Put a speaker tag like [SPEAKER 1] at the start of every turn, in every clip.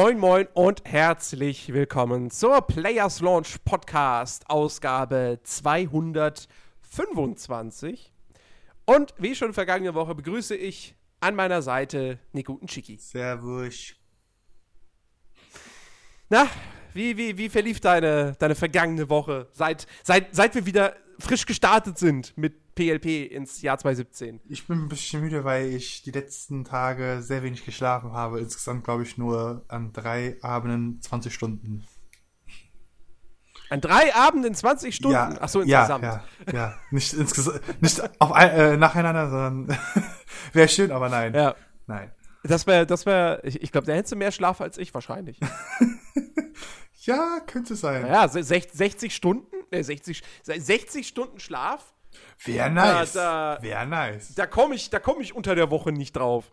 [SPEAKER 1] Moin, moin und herzlich willkommen zur Players Launch Podcast, Ausgabe 225. Und wie schon vergangene Woche begrüße ich an meiner Seite Nico und Chiki.
[SPEAKER 2] Servus.
[SPEAKER 1] Na, wie, wie, wie verlief deine, deine vergangene Woche, seit, seit, seit wir wieder frisch gestartet sind mit PLP ins Jahr 2017?
[SPEAKER 2] Ich bin ein bisschen müde, weil ich die letzten Tage sehr wenig geschlafen habe. Insgesamt glaube ich nur an drei Abenden 20 Stunden.
[SPEAKER 1] An drei Abenden 20 Stunden?
[SPEAKER 2] Ja,
[SPEAKER 1] Achso, insgesamt.
[SPEAKER 2] Ja, ja, ja. Nicht, insgesamt, nicht auf ein, äh, nacheinander, sondern wäre schön, aber nein.
[SPEAKER 1] Ja.
[SPEAKER 2] Nein.
[SPEAKER 1] Das wäre, das wäre, ich, ich glaube, da hättest du mehr Schlaf als ich wahrscheinlich.
[SPEAKER 2] ja, könnte sein.
[SPEAKER 1] Ja, 60 Stunden, ne, 60, 60 Stunden Schlaf.
[SPEAKER 2] Wäre nice.
[SPEAKER 1] da-
[SPEAKER 2] Wäre nice.
[SPEAKER 1] Da komme ich, da komme ich unter der Woche nicht drauf.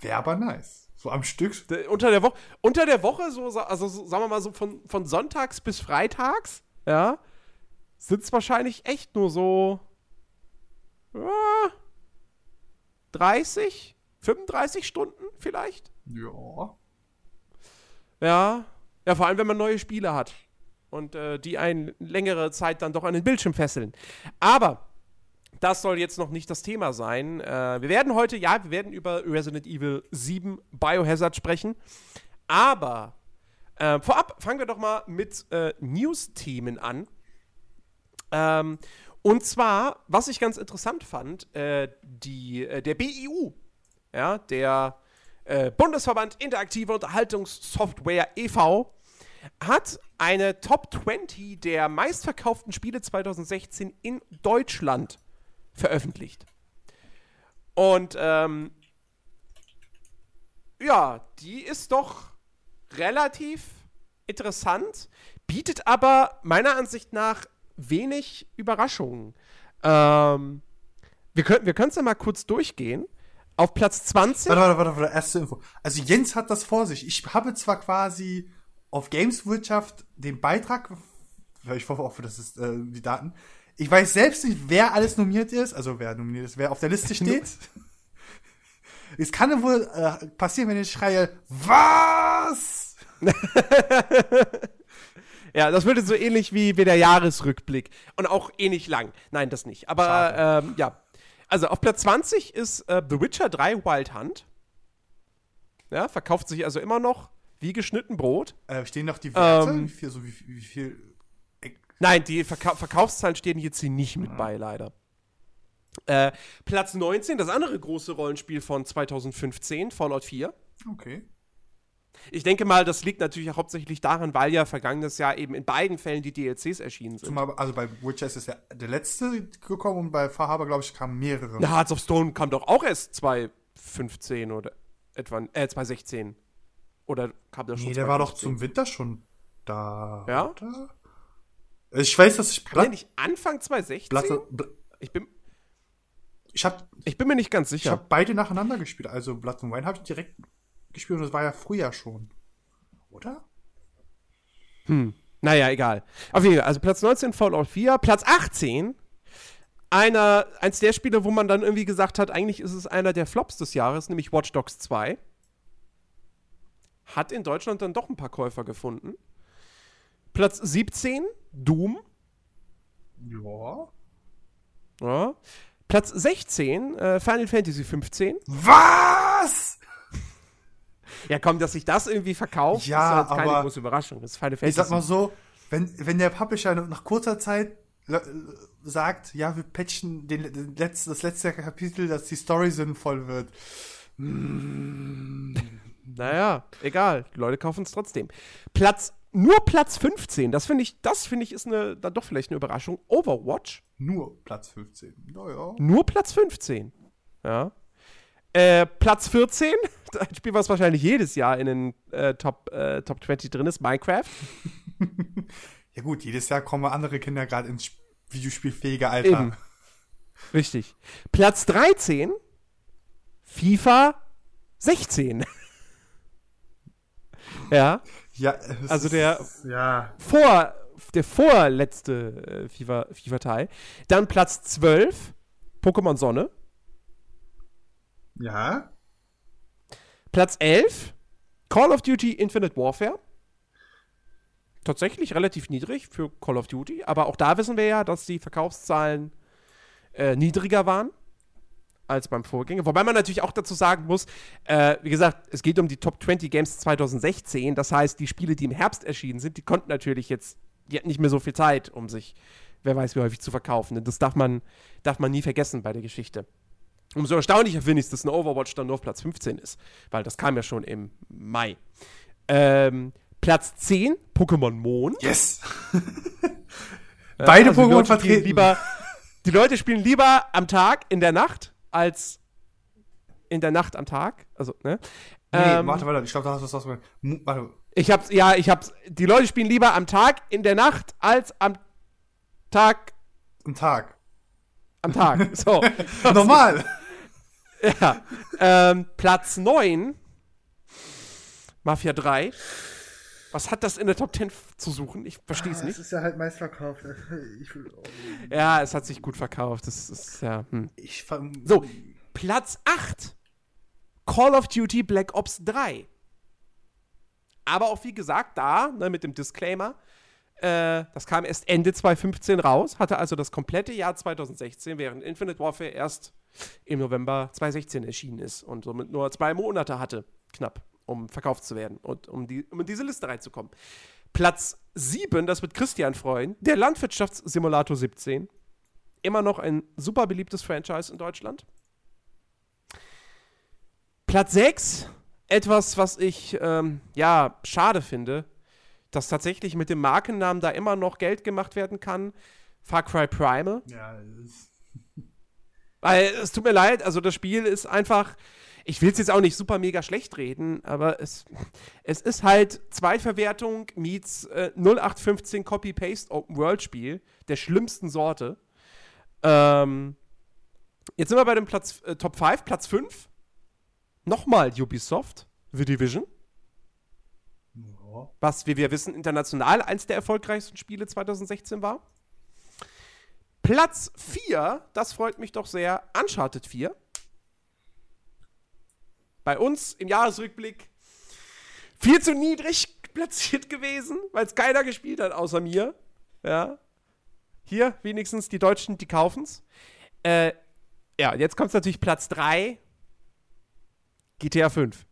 [SPEAKER 2] Wäre aber nice. So am Stück.
[SPEAKER 1] Da- Unter der Woche, unter der Woche, so, also so, sagen wir mal so von, von sonntags bis freitags, ja, sind es wahrscheinlich echt nur so ja, 30, 35 Stunden vielleicht.
[SPEAKER 2] Ja.
[SPEAKER 1] Ja. Ja, vor allem, wenn man neue Spiele hat. Und äh, die einen längere Zeit dann doch an den Bildschirm fesseln. Aber das soll jetzt noch nicht das Thema sein. Äh, wir werden heute, ja, wir werden über Resident Evil 7 Biohazard sprechen. Aber äh, vorab fangen wir doch mal mit äh, News-Themen an. Ähm, und zwar, was ich ganz interessant fand, äh, die, äh, der BIU, ja, der Bundesverband Interaktive Unterhaltungssoftware e.V., hat eine Top 20 der meistverkauften Spiele 2016 in Deutschland veröffentlicht. Und ähm, ja, die ist doch relativ interessant, bietet aber meiner Ansicht nach wenig Überraschungen. Ähm, wir können wir es ja mal kurz durchgehen. Auf Platz 20.
[SPEAKER 2] Warte, warte, warte, warte, erste Info. Also Jens hat das vor sich. Ich habe zwar quasi auf Gameswirtschaft den Beitrag, ich hoffe auch, das ist äh, die Daten. Ich weiß selbst nicht, wer alles nominiert ist, also wer nominiert ist, wer auf der Liste steht. es kann wohl äh, passieren, wenn ich schreie, was?
[SPEAKER 1] Ja, das würde so ähnlich wie, wie der Jahresrückblick. Und auch ähnlich lang. Nein, das nicht. Aber ähm, ja. Also auf Platz 20 ist äh, The Witcher 3 Wild Hunt. Ja, verkauft sich also immer noch wie geschnitten Brot.
[SPEAKER 2] Äh, stehen noch die Werte?
[SPEAKER 1] Ähm,
[SPEAKER 2] wie viel, so wie, wie viel
[SPEAKER 1] Nein, die Verkau Verkaufszahlen stehen jetzt hier nicht mit bei, leider. Äh, Platz 19, das andere große Rollenspiel von 2015, Fallout 4.
[SPEAKER 2] Okay.
[SPEAKER 1] Ich denke mal, das liegt natürlich auch hauptsächlich daran, weil ja vergangenes Jahr eben in beiden Fällen die DLCs erschienen sind.
[SPEAKER 2] Zumal, also bei Witcher ist ja der letzte gekommen und bei Fahrhaber, glaube ich, kamen mehrere.
[SPEAKER 1] Na, Hearts of Stone kam doch auch erst 2015 oder etwa, äh, 2016. Oder kam der schon
[SPEAKER 2] Nee, der war doch
[SPEAKER 1] 2015?
[SPEAKER 2] zum Winter schon da.
[SPEAKER 1] Ja?
[SPEAKER 2] Oder? Ich weiß, dass ich
[SPEAKER 1] Kam der nicht Anfang 2016?
[SPEAKER 2] Blatt, Bl-
[SPEAKER 1] Ich bin,
[SPEAKER 2] ich habe
[SPEAKER 1] ich bin mir nicht ganz
[SPEAKER 2] ich
[SPEAKER 1] sicher.
[SPEAKER 2] hab beide nacheinander gespielt. Also Blood and Wine habe ich direkt gespielt und das war ja früher schon. Oder?
[SPEAKER 1] Naja, egal. Auf jeden Fall, also Platz 19 Fallout 4, Platz 18 einer, eins der Spiele, wo man dann irgendwie gesagt hat, eigentlich ist es einer der Flops des Jahres, nämlich Watch Dogs 2. Hat in Deutschland dann doch ein paar Käufer gefunden. Platz 17, Doom.
[SPEAKER 2] Ja.
[SPEAKER 1] Ja. Platz 16, äh, Final Fantasy 15.
[SPEAKER 2] Was?
[SPEAKER 1] Ja, komm, dass sich das irgendwie verkauft,
[SPEAKER 2] Ja,
[SPEAKER 1] ist jetzt keine große Überraschung. Das ist Final
[SPEAKER 2] Ich
[SPEAKER 1] Fantasy.
[SPEAKER 2] sag mal so, wenn, wenn der Publisher nach kurzer Zeit äh, sagt, ja, wir patchen den, den letz, das letzte Kapitel, dass die Story sinnvoll wird.
[SPEAKER 1] Naja, egal. Die Leute kaufen es trotzdem. Platz, nur Platz 15, das finde ich, das finde ich ist eine, dann doch vielleicht eine Überraschung. Overwatch,
[SPEAKER 2] Nur Platz 15. Naja.
[SPEAKER 1] nur Platz 15. Ja. Äh, Platz 14, ein Spiel, was wahrscheinlich jedes Jahr in den äh, Top, äh, Top 20 drin ist, Minecraft.
[SPEAKER 2] Ja gut, jedes Jahr kommen andere Kinder gerade ins Sp- videospielfähige Alter.
[SPEAKER 1] Eben. Richtig. Platz 13, FIFA 16. ja.
[SPEAKER 2] Ja,
[SPEAKER 1] Also
[SPEAKER 2] ist-
[SPEAKER 1] der-
[SPEAKER 2] Ja.
[SPEAKER 1] vor, der vorletzte äh, FIFA- FIFA-Teil. Dann Platz 12, Pokémon Sonne.
[SPEAKER 2] Ja.
[SPEAKER 1] Platz 11, Call of Duty Infinite Warfare. Tatsächlich relativ niedrig für Call of Duty, aber auch da wissen wir ja, dass die Verkaufszahlen äh, niedriger waren als beim Vorgänger. Wobei man natürlich auch dazu sagen muss, äh, wie gesagt, es geht um die Top 20 Games 2016. Das heißt, die Spiele, die im Herbst erschienen sind, die konnten natürlich jetzt, die hatten nicht mehr so viel Zeit, um sich, wer weiß wie häufig, zu verkaufen. Und das darf man, darf man nie vergessen bei der Geschichte. Umso erstaunlicher finde ich es, dass ein Overwatch dann nur auf Platz 15 ist, weil das kam ja schon im Mai. Ähm, Platz 10, Pokémon Mond.
[SPEAKER 2] Yes! Beide
[SPEAKER 1] Also
[SPEAKER 2] Pokémon vertreten.
[SPEAKER 1] Lieber, die Leute spielen lieber am Tag, in der Nacht, als in der Nacht am Tag. Also, ne?
[SPEAKER 2] Nee,
[SPEAKER 1] Ähm,
[SPEAKER 2] warte, warte, ich glaube, da hast du was ausgemacht. Warte.
[SPEAKER 1] Ich hab's, ja, ich hab's. Die Leute spielen lieber am Tag, in der Nacht, als am Tag,
[SPEAKER 2] Ein Tag.
[SPEAKER 1] am Tag. So.
[SPEAKER 2] Normal.
[SPEAKER 1] ja. Ähm, Platz 9, Mafia 3. Was hat das in der Top 10 zu suchen? Ich verstehe es nicht.
[SPEAKER 2] ist ja halt meist verkauft. Ich,
[SPEAKER 1] Ja, es hat sich gut verkauft. Das ist ja. Hm.
[SPEAKER 2] ich
[SPEAKER 1] So, Platz 8. Call of Duty Black Ops 3. Aber auch wie gesagt, da, ne, mit dem Disclaimer, äh, das kam erst Ende 2015 raus, hatte also das komplette Jahr 2016, während Infinite Warfare erst im November 2016 erschienen ist und somit nur zwei Monate hatte, knapp, um verkauft zu werden und um, die, um in diese Liste reinzukommen. Platz 7, das wird Christian freuen, der Landwirtschaftssimulator 17. Immer noch ein super beliebtes Franchise in Deutschland. Platz 6, etwas, was ich ähm, ja schade finde, dass tatsächlich mit dem Markennamen da immer noch Geld gemacht werden kann. Far Cry Primal.
[SPEAKER 2] Ja, das ist-
[SPEAKER 1] Weil es tut mir leid, also das Spiel ist einfach. Ich will es jetzt auch nicht super mega schlecht reden, aber es, es ist halt Zweitverwertung meets äh, 0815 Copy-Paste Open-World-Spiel der schlimmsten Sorte. Ähm, jetzt sind wir bei dem Platz äh, Top 5, Platz 5. Nochmal Ubisoft, The Division.
[SPEAKER 2] ja.
[SPEAKER 1] was, wie wir wissen, international eins der erfolgreichsten Spiele 2016 war. Platz 4, das freut mich doch sehr, Uncharted 4. Bei uns im Jahresrückblick viel zu niedrig platziert gewesen, weil es keiner gespielt hat außer mir. Ja. Hier wenigstens die Deutschen, die kaufen's. Äh, ja, jetzt kommt natürlich Platz 3. GTA 5.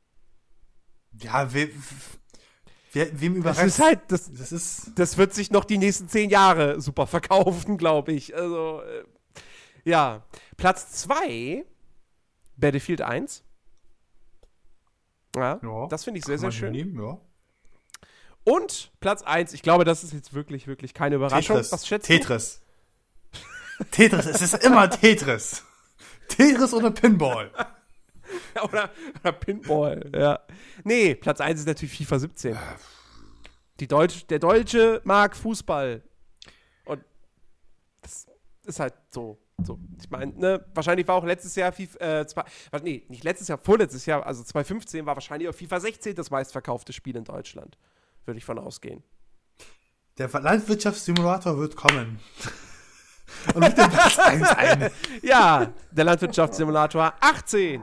[SPEAKER 2] Ja, we, wer, wem
[SPEAKER 1] Das
[SPEAKER 2] überrascht
[SPEAKER 1] ist halt, das,
[SPEAKER 2] Das ist.
[SPEAKER 1] das wird sich noch die nächsten zehn Jahre super verkaufen, glaube ich. Also, äh, ja. Platz 2, Battlefield 1. Ja,
[SPEAKER 2] Ja,
[SPEAKER 1] das finde ich sehr, sehr schön.
[SPEAKER 2] Nehmen, ja.
[SPEAKER 1] Und Platz 1, ich glaube, das ist jetzt wirklich, wirklich keine Überraschung.
[SPEAKER 2] Tetris.
[SPEAKER 1] Was schätzt
[SPEAKER 2] Tetris. Tetris, es ist immer Tetris. Tetris oder Pinball.
[SPEAKER 1] oder, oder Pinball, ja. Nee, Platz 1 ist natürlich FIFA 17. Die Deutsch, der Deutsche mag Fußball. Und das ist halt so. So, ich meine, ne, wahrscheinlich war auch letztes Jahr FIFA, äh, zwei, nee, nicht letztes Jahr, vorletztes Jahr, also 2015 war wahrscheinlich auch FIFA 16 das meistverkaufte Spiel in Deutschland. Würde ich von ausgehen.
[SPEAKER 2] Der Landwirtschaftssimulator wird kommen. Und mit dem Platz 1 ein.
[SPEAKER 1] Ja, der Landwirtschaftssimulator 18.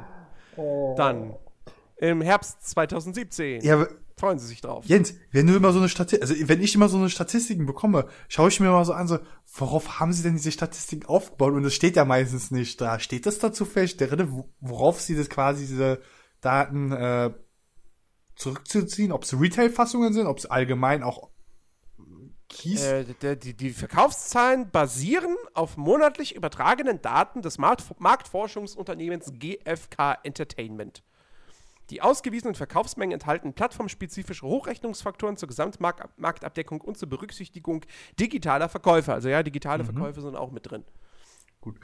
[SPEAKER 1] Dann im Herbst 2017.
[SPEAKER 2] Ja,
[SPEAKER 1] Freuen Sie sich drauf.
[SPEAKER 2] Jens, wenn du immer so eine Statistik, also wenn ich immer so eine Statistiken bekomme, schaue ich mir mal so an, so, worauf haben sie denn diese Statistiken aufgebaut? Und das steht ja meistens nicht da. Steht das da zufällig drin, wo- worauf sie das quasi diese Daten äh, zurückzuziehen? Ob es Retail-Fassungen sind, ob es allgemein auch Keys?
[SPEAKER 1] Äh, die, die Verkaufszahlen basieren auf monatlich übertragenen Daten des Markt, Marktforschungsunternehmens GfK Entertainment. Die ausgewiesenen Verkaufsmengen enthalten plattformspezifische Hochrechnungsfaktoren zur Gesamtmarktabdeckung und zur Berücksichtigung digitaler Verkäufe. Also ja, digitale
[SPEAKER 2] Mhm.
[SPEAKER 1] Verkäufe sind auch mit drin.
[SPEAKER 2] Gut.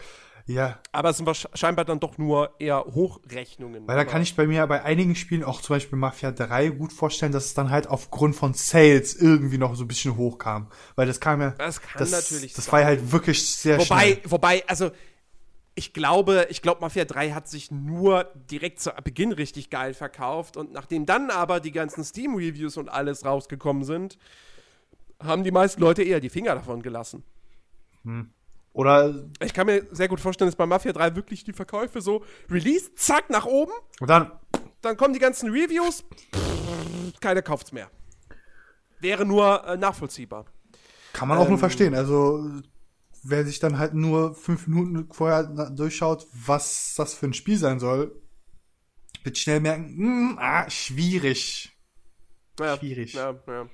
[SPEAKER 2] Ja,
[SPEAKER 1] Aber es sind scheinbar dann doch nur eher Hochrechnungen.
[SPEAKER 2] weil da kann ich bei mir bei einigen Spielen, auch zum Beispiel Mafia 3, gut vorstellen, dass es dann halt aufgrund von Sales irgendwie noch so ein bisschen hochkam. Weil das kam ja.
[SPEAKER 1] Das kann
[SPEAKER 2] das,
[SPEAKER 1] natürlich
[SPEAKER 2] Das
[SPEAKER 1] sein.
[SPEAKER 2] war ja halt wirklich sehr
[SPEAKER 1] Wobei,
[SPEAKER 2] schnell.
[SPEAKER 1] wobei, also ich glaube, ich glaube, Mafia 3 hat sich nur direkt zu Beginn richtig geil verkauft und nachdem dann aber die ganzen Steam-Reviews und alles rausgekommen sind, haben die meisten Leute eher die Finger davon gelassen.
[SPEAKER 2] Oder
[SPEAKER 1] Ich kann mir sehr gut vorstellen, dass bei Mafia 3 wirklich die Verkäufe so Release, zack, nach oben,
[SPEAKER 2] und dann
[SPEAKER 1] dann kommen die ganzen Reviews, keiner kauft's mehr. Wäre nur äh, nachvollziehbar.
[SPEAKER 2] Kann man auch nur
[SPEAKER 1] Ähm,
[SPEAKER 2] verstehen. Also, wer sich dann halt nur fünf Minuten vorher durchschaut, was das für ein Spiel sein soll, wird schnell merken, hm, ah, schwierig.
[SPEAKER 1] Ja,
[SPEAKER 2] Schwierig.
[SPEAKER 1] Ja, ja.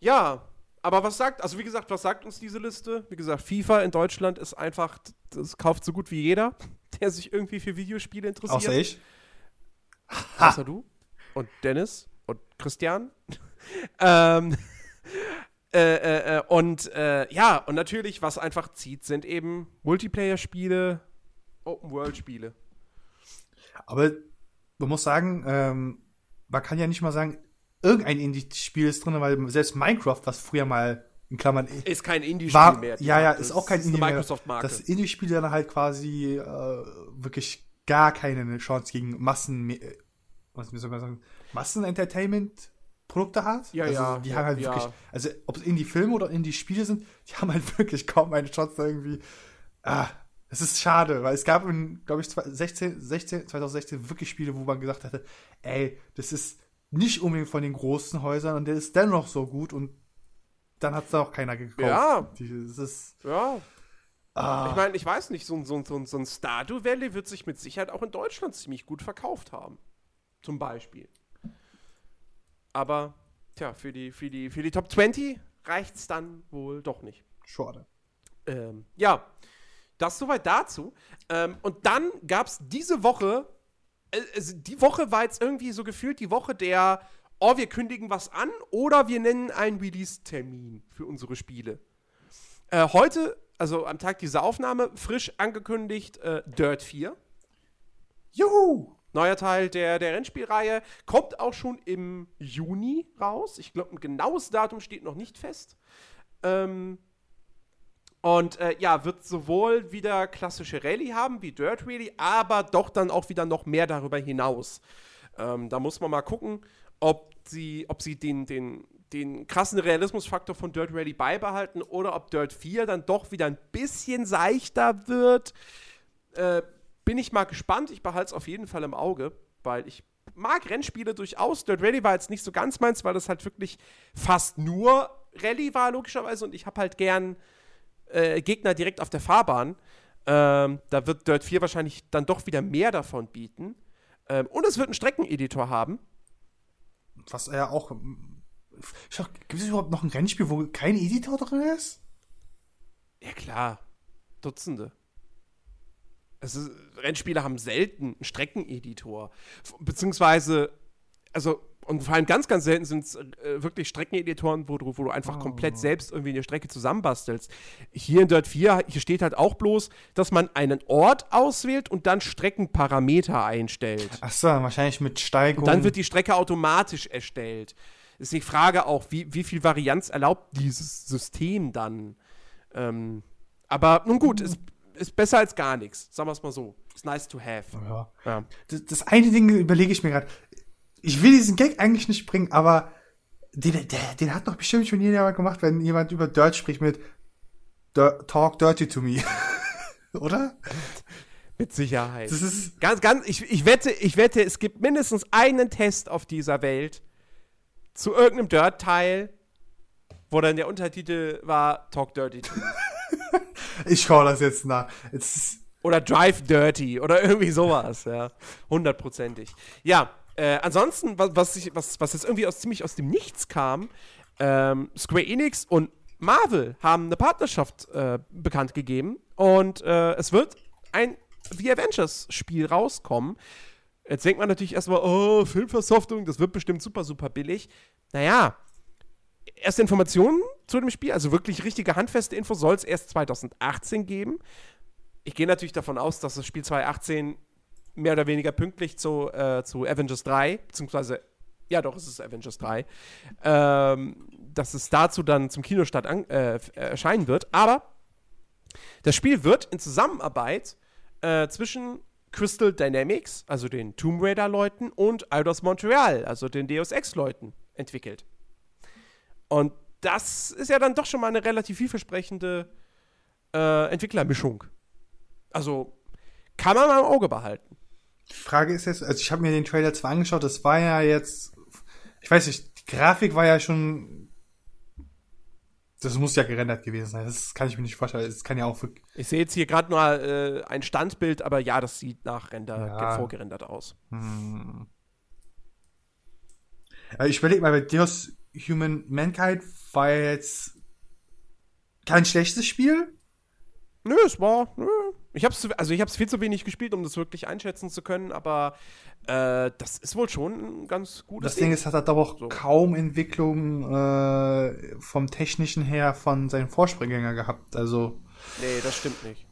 [SPEAKER 1] ja, aber was sagt, also wie gesagt, was sagt uns diese Liste? Wie gesagt, FIFA in Deutschland ist einfach, das kauft so gut wie jeder, der sich irgendwie für Videospiele interessiert.
[SPEAKER 2] Außer ich.
[SPEAKER 1] Außer du und Dennis und Christian. ähm, äh, äh, äh, und äh, ja, und natürlich, was einfach zieht, sind eben Multiplayer-Spiele, Open-World-Spiele.
[SPEAKER 2] Aber man muss sagen, ähm, man kann ja nicht mal sagen, irgendein Indie-Spiel ist drin, weil selbst Minecraft, was früher mal in Klammern
[SPEAKER 1] Ist kein Indie-Spiel mehr.
[SPEAKER 2] ja, ja, ist auch kein
[SPEAKER 1] eine
[SPEAKER 2] Indie mehr.
[SPEAKER 1] Microsoft-Marke.
[SPEAKER 2] Das Indie-Spiel dann halt quasi äh, wirklich gar keine Chance gegen Massen, äh, was soll man sagen, Massen-Entertainment-Produkte hat.
[SPEAKER 1] Ja,
[SPEAKER 2] also,
[SPEAKER 1] ja,
[SPEAKER 2] Die haben halt
[SPEAKER 1] ja.
[SPEAKER 2] wirklich, also ob es Indie-Filme oder Indie-Spiele sind, die haben halt wirklich kaum eine Chance da irgendwie. Ah, es ist schade, weil es gab in, glaube ich, 2016, 16, 2016 wirklich Spiele, wo man gesagt hatte, ey, das ist nicht unbedingt von den großen Häusern und der ist dennoch so gut und dann hat es auch keiner gekauft.
[SPEAKER 1] Ja.
[SPEAKER 2] Die- Das ist,
[SPEAKER 1] ja,
[SPEAKER 2] ah,
[SPEAKER 1] ich meine, ich weiß nicht, so, ein- so, ein- so, ein- so ein Stardew Valley wird sich mit Sicherheit auch in Deutschland ziemlich gut verkauft haben. Zum Beispiel. Aber, tja, für die, für die, für die Top 20 reicht's dann wohl doch nicht.
[SPEAKER 2] schade.
[SPEAKER 1] Ähm, ja, das soweit dazu. Ähm, und dann gab es diese Woche, äh, also die Woche war jetzt irgendwie so gefühlt die Woche der, oh, wir kündigen was an oder wir nennen einen Release-Termin für unsere Spiele. Äh, heute, also am Tag dieser Aufnahme, frisch angekündigt äh, Dirt 4.
[SPEAKER 2] Juhu!
[SPEAKER 1] Neuer Teil der, der Rennspielreihe. Kommt auch schon im Juni raus. Ich glaube, ein genaues Datum steht noch nicht fest. Ähm, und äh, ja, wird sowohl wieder klassische Rallye haben wie Dirt Rally, aber doch dann auch wieder noch mehr darüber hinaus. Ähm, da muss man mal gucken, ob sie, ob sie den, den, den krassen Realismusfaktor von Dirt Rally beibehalten oder ob Dirt 4 dann doch wieder ein bisschen seichter wird. Äh, bin ich mal gespannt. Ich behalte es auf jeden Fall im Auge, weil ich mag Rennspiele durchaus. Dirt Rally war jetzt nicht so ganz meins, weil das halt wirklich fast nur Rallye war, logischerweise. Und ich habe halt gern äh, Gegner direkt auf der Fahrbahn. Ähm, da wird Dirt 4 wahrscheinlich dann doch wieder mehr davon bieten. Ähm, und es wird einen Streckeneditor haben.
[SPEAKER 2] Was er auch. Schau, gibt es überhaupt noch ein Rennspiel, wo kein Editor drin ist?
[SPEAKER 1] Ja, klar. Dutzende. Also, Rennspiele haben selten einen Streckeneditor. Beziehungsweise, also, und vor allem ganz, ganz selten sind es äh, wirklich Streckeneditoren, wo du, wo du einfach komplett selbst irgendwie eine Strecke zusammenbastelst. Hier in Dirt 4, hier steht halt auch bloß, dass man einen Ort auswählt und dann Streckenparameter einstellt.
[SPEAKER 2] Ach so, wahrscheinlich mit Steigung.
[SPEAKER 1] Dann wird die Strecke automatisch erstellt. Ist die Frage auch, wie, wie viel Varianz erlaubt dieses System dann? Ähm, aber nun gut, ist, ist besser als gar nichts. Sagen wir es mal so. Ist nice to have.
[SPEAKER 2] ja.
[SPEAKER 1] Ja.
[SPEAKER 2] das, das eine Ding überlege ich mir gerade. Ich will diesen Gag eigentlich nicht bringen, aber den, der, den hat doch bestimmt schon jemand gemacht, wenn jemand über Dirt spricht mit Talk Dirty to me. Oder?
[SPEAKER 1] Mit Sicherheit.
[SPEAKER 2] Das ist.
[SPEAKER 1] Ganz, ganz, ich, ich wette, ich wette, es gibt mindestens einen Test auf dieser Welt zu irgendeinem Dirt-Teil, wo dann der Untertitel war Talk Dirty to me.
[SPEAKER 2] Ich schaue das jetzt nach. Jetzt
[SPEAKER 1] Oder Drive Dirty oder irgendwie sowas, ja. Hundertprozentig. Ja, äh, ansonsten, was, was, ich, was, was jetzt irgendwie aus, ziemlich aus dem Nichts kam, ähm, Square Enix und Marvel haben eine Partnerschaft äh, bekannt gegeben und äh, es wird ein The Avengers-Spiel rauskommen. Jetzt denkt man natürlich erstmal, oh, Filmversoftung, das wird bestimmt super, super billig. Naja, erste Informationen zu dem Spiel, also wirklich richtige handfeste Info, soll es erst 2018 geben. Ich gehe natürlich davon aus, dass das Spiel 2018 mehr oder weniger pünktlich zu, äh, zu Avengers 3, beziehungsweise, ja doch, es ist Avengers 3, ähm, dass es dazu dann zum Kinostart an, äh, äh, erscheinen wird. Aber das Spiel wird in Zusammenarbeit äh, zwischen Crystal Dynamics, also den Tomb Raider-Leuten, und Eidos Montreal, also den Deus Ex-Leuten, entwickelt. Und das ist ja dann doch schon mal eine relativ vielversprechende äh, Entwicklermischung. Also kann man mal im Auge behalten.
[SPEAKER 2] die Frage ist jetzt, also ich habe mir den Trailer zwar angeschaut, das war ja jetzt ich weiß nicht, die Grafik war ja schon. Das muss ja gerendert gewesen sein. Das kann ich mir nicht vorstellen. Das kann ja auch.
[SPEAKER 1] Ich sehe jetzt hier gerade nur äh, ein Standbild, aber ja, das sieht nach Render
[SPEAKER 2] Ja.
[SPEAKER 1] vorgerendert aus.
[SPEAKER 2] Hm. Also ich überlege mal, bei Deus Human Mankind war jetzt kein schlechtes Spiel.
[SPEAKER 1] Nö, es war. Nö. Ich hab's, also ich habe es viel zu wenig gespielt, um das wirklich einschätzen zu können, aber äh, das ist wohl schon ein ganz gutes
[SPEAKER 2] Das Ding ist, hat er aber auch
[SPEAKER 1] So.
[SPEAKER 2] kaum Entwicklung äh, vom Technischen her von seinen Vorspringänger gehabt. Also,
[SPEAKER 1] Nee, das stimmt nicht.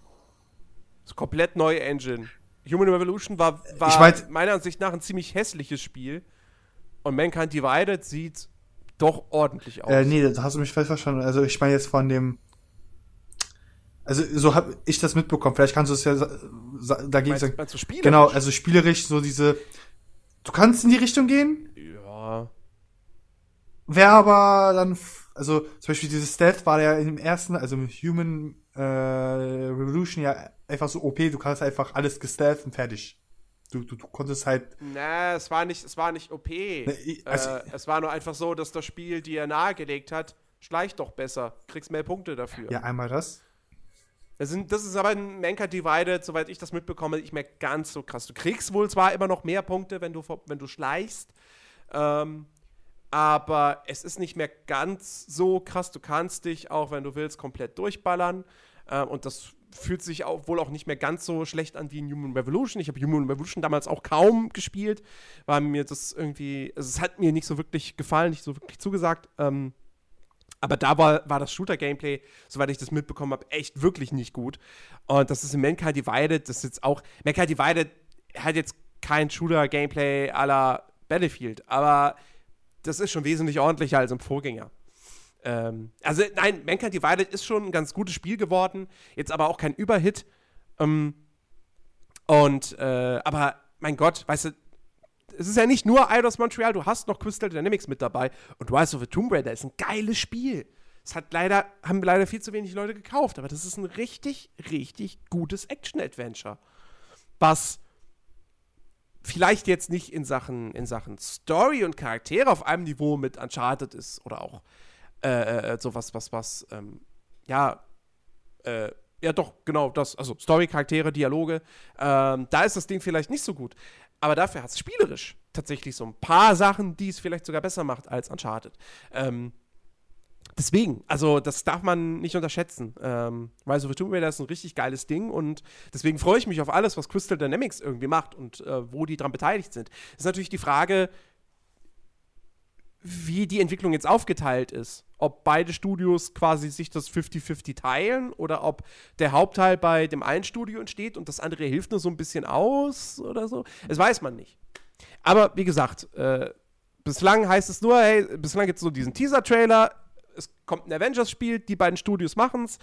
[SPEAKER 1] Das ist komplett neue Engine. Human Revolution war, war
[SPEAKER 2] Ich mein-
[SPEAKER 1] meiner Ansicht nach ein ziemlich hässliches Spiel. Und Mankind Divided sieht doch ordentlich aus.
[SPEAKER 2] äh, nee, da hast du mich falsch verstanden. Also, ich meine jetzt von dem. Also, so habe ich das mitbekommen. Vielleicht kannst du es ja dagegen sagen.
[SPEAKER 1] meinst du Spiele?
[SPEAKER 2] Genau, also spielerisch so diese. Du kannst in die Richtung gehen,
[SPEAKER 1] Ja.
[SPEAKER 2] Wäre aber dann, also zum Beispiel dieses Stealth war ja im ersten, also im Human äh, Revolution ja einfach so OP, du kannst einfach alles gestealth und fertig. Du, du, du konntest halt,
[SPEAKER 1] Na, es war nicht, es war nicht OP.
[SPEAKER 2] ich- also-
[SPEAKER 1] äh, es war nur einfach so, dass das Spiel dir nahegelegt hat, schleich doch besser, kriegst mehr Punkte dafür.
[SPEAKER 2] ja, einmal das.
[SPEAKER 1] Das, sind, das ist aber ein Mankind Divided, soweit ich das mitbekomme, nicht mehr ganz so krass. Du kriegst wohl zwar immer noch mehr Punkte, wenn du, wenn du schleichst, ähm, aber es ist nicht mehr ganz so krass. Du kannst dich auch, wenn du willst, komplett durchballern. Ähm, und das fühlt sich auch, wohl auch nicht mehr ganz so schlecht an wie in Human Revolution. Ich habe Human Revolution damals auch kaum gespielt, weil mir das irgendwie, also es hat mir nicht so wirklich gefallen, nicht so wirklich zugesagt. Ähm, aber da war, war das Shooter-Gameplay, soweit ich das mitbekommen habe, echt wirklich nicht gut. Und das ist in Mankind Divided, das ist jetzt auch. Mankind Divided hat jetzt kein Shooter-Gameplay la Battlefield, aber das ist schon wesentlich ordentlicher als im Vorgänger. Ähm, also, nein, Mankind Divided ist schon ein ganz gutes Spiel geworden, jetzt aber auch kein Überhit. Ähm, und, äh, aber mein Gott, weißt du, es ist ja nicht nur Eidos Montreal, du hast noch Crystal Dynamics mit dabei und Rise of the Tomb Raider ist ein geiles Spiel. Es hat leider, haben leider viel zu wenig Leute gekauft, aber das ist ein richtig, richtig gutes Action-Adventure. Was vielleicht jetzt nicht in Sachen, in Sachen Story und Charaktere auf einem Niveau mit Uncharted ist oder auch äh, äh, sowas, was, was, ähm, ja, äh, ja doch, genau das, also Story, Charaktere, Dialoge, ähm, da ist das Ding vielleicht nicht so gut. Aber dafür hat es spielerisch tatsächlich so ein paar Sachen, die es vielleicht sogar besser macht als Uncharted. Ähm, deswegen, also das darf man nicht unterschätzen. Ähm, Rise of the Tomb Raider ist ein richtig geiles Ding und deswegen freue ich mich auf alles, was Crystal Dynamics irgendwie macht und äh, wo die dran beteiligt sind. Ist natürlich die Frage, wie die Entwicklung jetzt aufgeteilt ist. Ob beide Studios quasi sich das 50-50 teilen oder ob der Hauptteil bei dem einen Studio entsteht und das andere hilft nur so ein bisschen aus oder so. Das weiß man nicht. Aber wie gesagt, äh, bislang heißt es nur, hey, bislang gibt es nur diesen Teaser-Trailer, es kommt ein Avengers-Spiel, die beiden Studios machen es.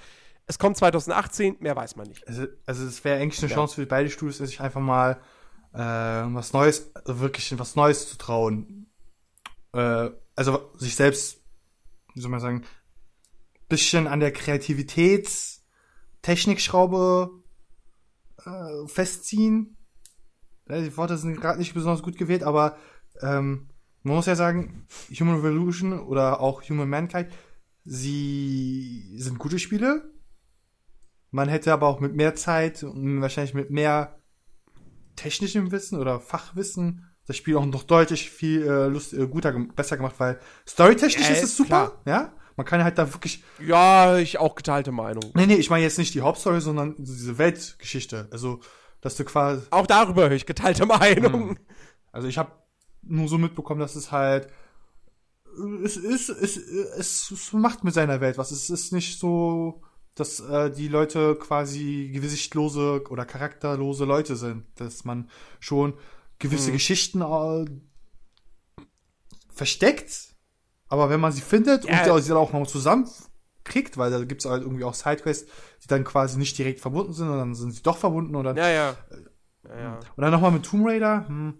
[SPEAKER 1] Es kommt 2018, mehr weiß man nicht.
[SPEAKER 2] Also, also es wäre eigentlich eine
[SPEAKER 1] Ja.
[SPEAKER 2] Chance für beide Studios, sich einfach mal äh, was Neues, also wirklich was Neues zu trauen. Äh, also sich selbst, wie soll man sagen, bisschen an der Kreativitäts Technikschraube äh, festziehen. Ja, die Worte sind gerade nicht besonders gut gewählt, aber ähm, man muss ja sagen, Human Revolution oder auch Human Mankind, sie sind gute Spiele. Man hätte aber auch mit mehr Zeit und wahrscheinlich mit mehr technischem Wissen oder Fachwissen das Spiel auch noch deutlich viel äh, Lust, äh, guter, besser gemacht, weil storytechnisch
[SPEAKER 1] Ja,
[SPEAKER 2] ist es super, ja. Man kann halt da wirklich.
[SPEAKER 1] Ja, ich auch geteilte Meinung.
[SPEAKER 2] Nee, nee, ich meine jetzt nicht die Hauptstory, sondern so diese Weltgeschichte. Also, dass du quasi.
[SPEAKER 1] Auch darüber höre ich geteilte Meinung.
[SPEAKER 2] Also ich habe nur so mitbekommen, dass es halt es ist es, es, es macht mit seiner Welt was. Es ist nicht so, dass äh, die Leute quasi gesichtlose oder charakterlose Leute sind, dass man schon gewisse
[SPEAKER 1] Mhm.
[SPEAKER 2] Geschichten äh, versteckt, aber wenn man sie findet
[SPEAKER 1] Ja.
[SPEAKER 2] und sie dann auch noch zusammenkriegt, weil da gibt's halt irgendwie auch Sidequests, die dann quasi nicht direkt verbunden sind, und dann sind sie doch verbunden und dann
[SPEAKER 1] Ja, ja. ja, ja.
[SPEAKER 2] und dann nochmal mit Tomb Raider. Hm.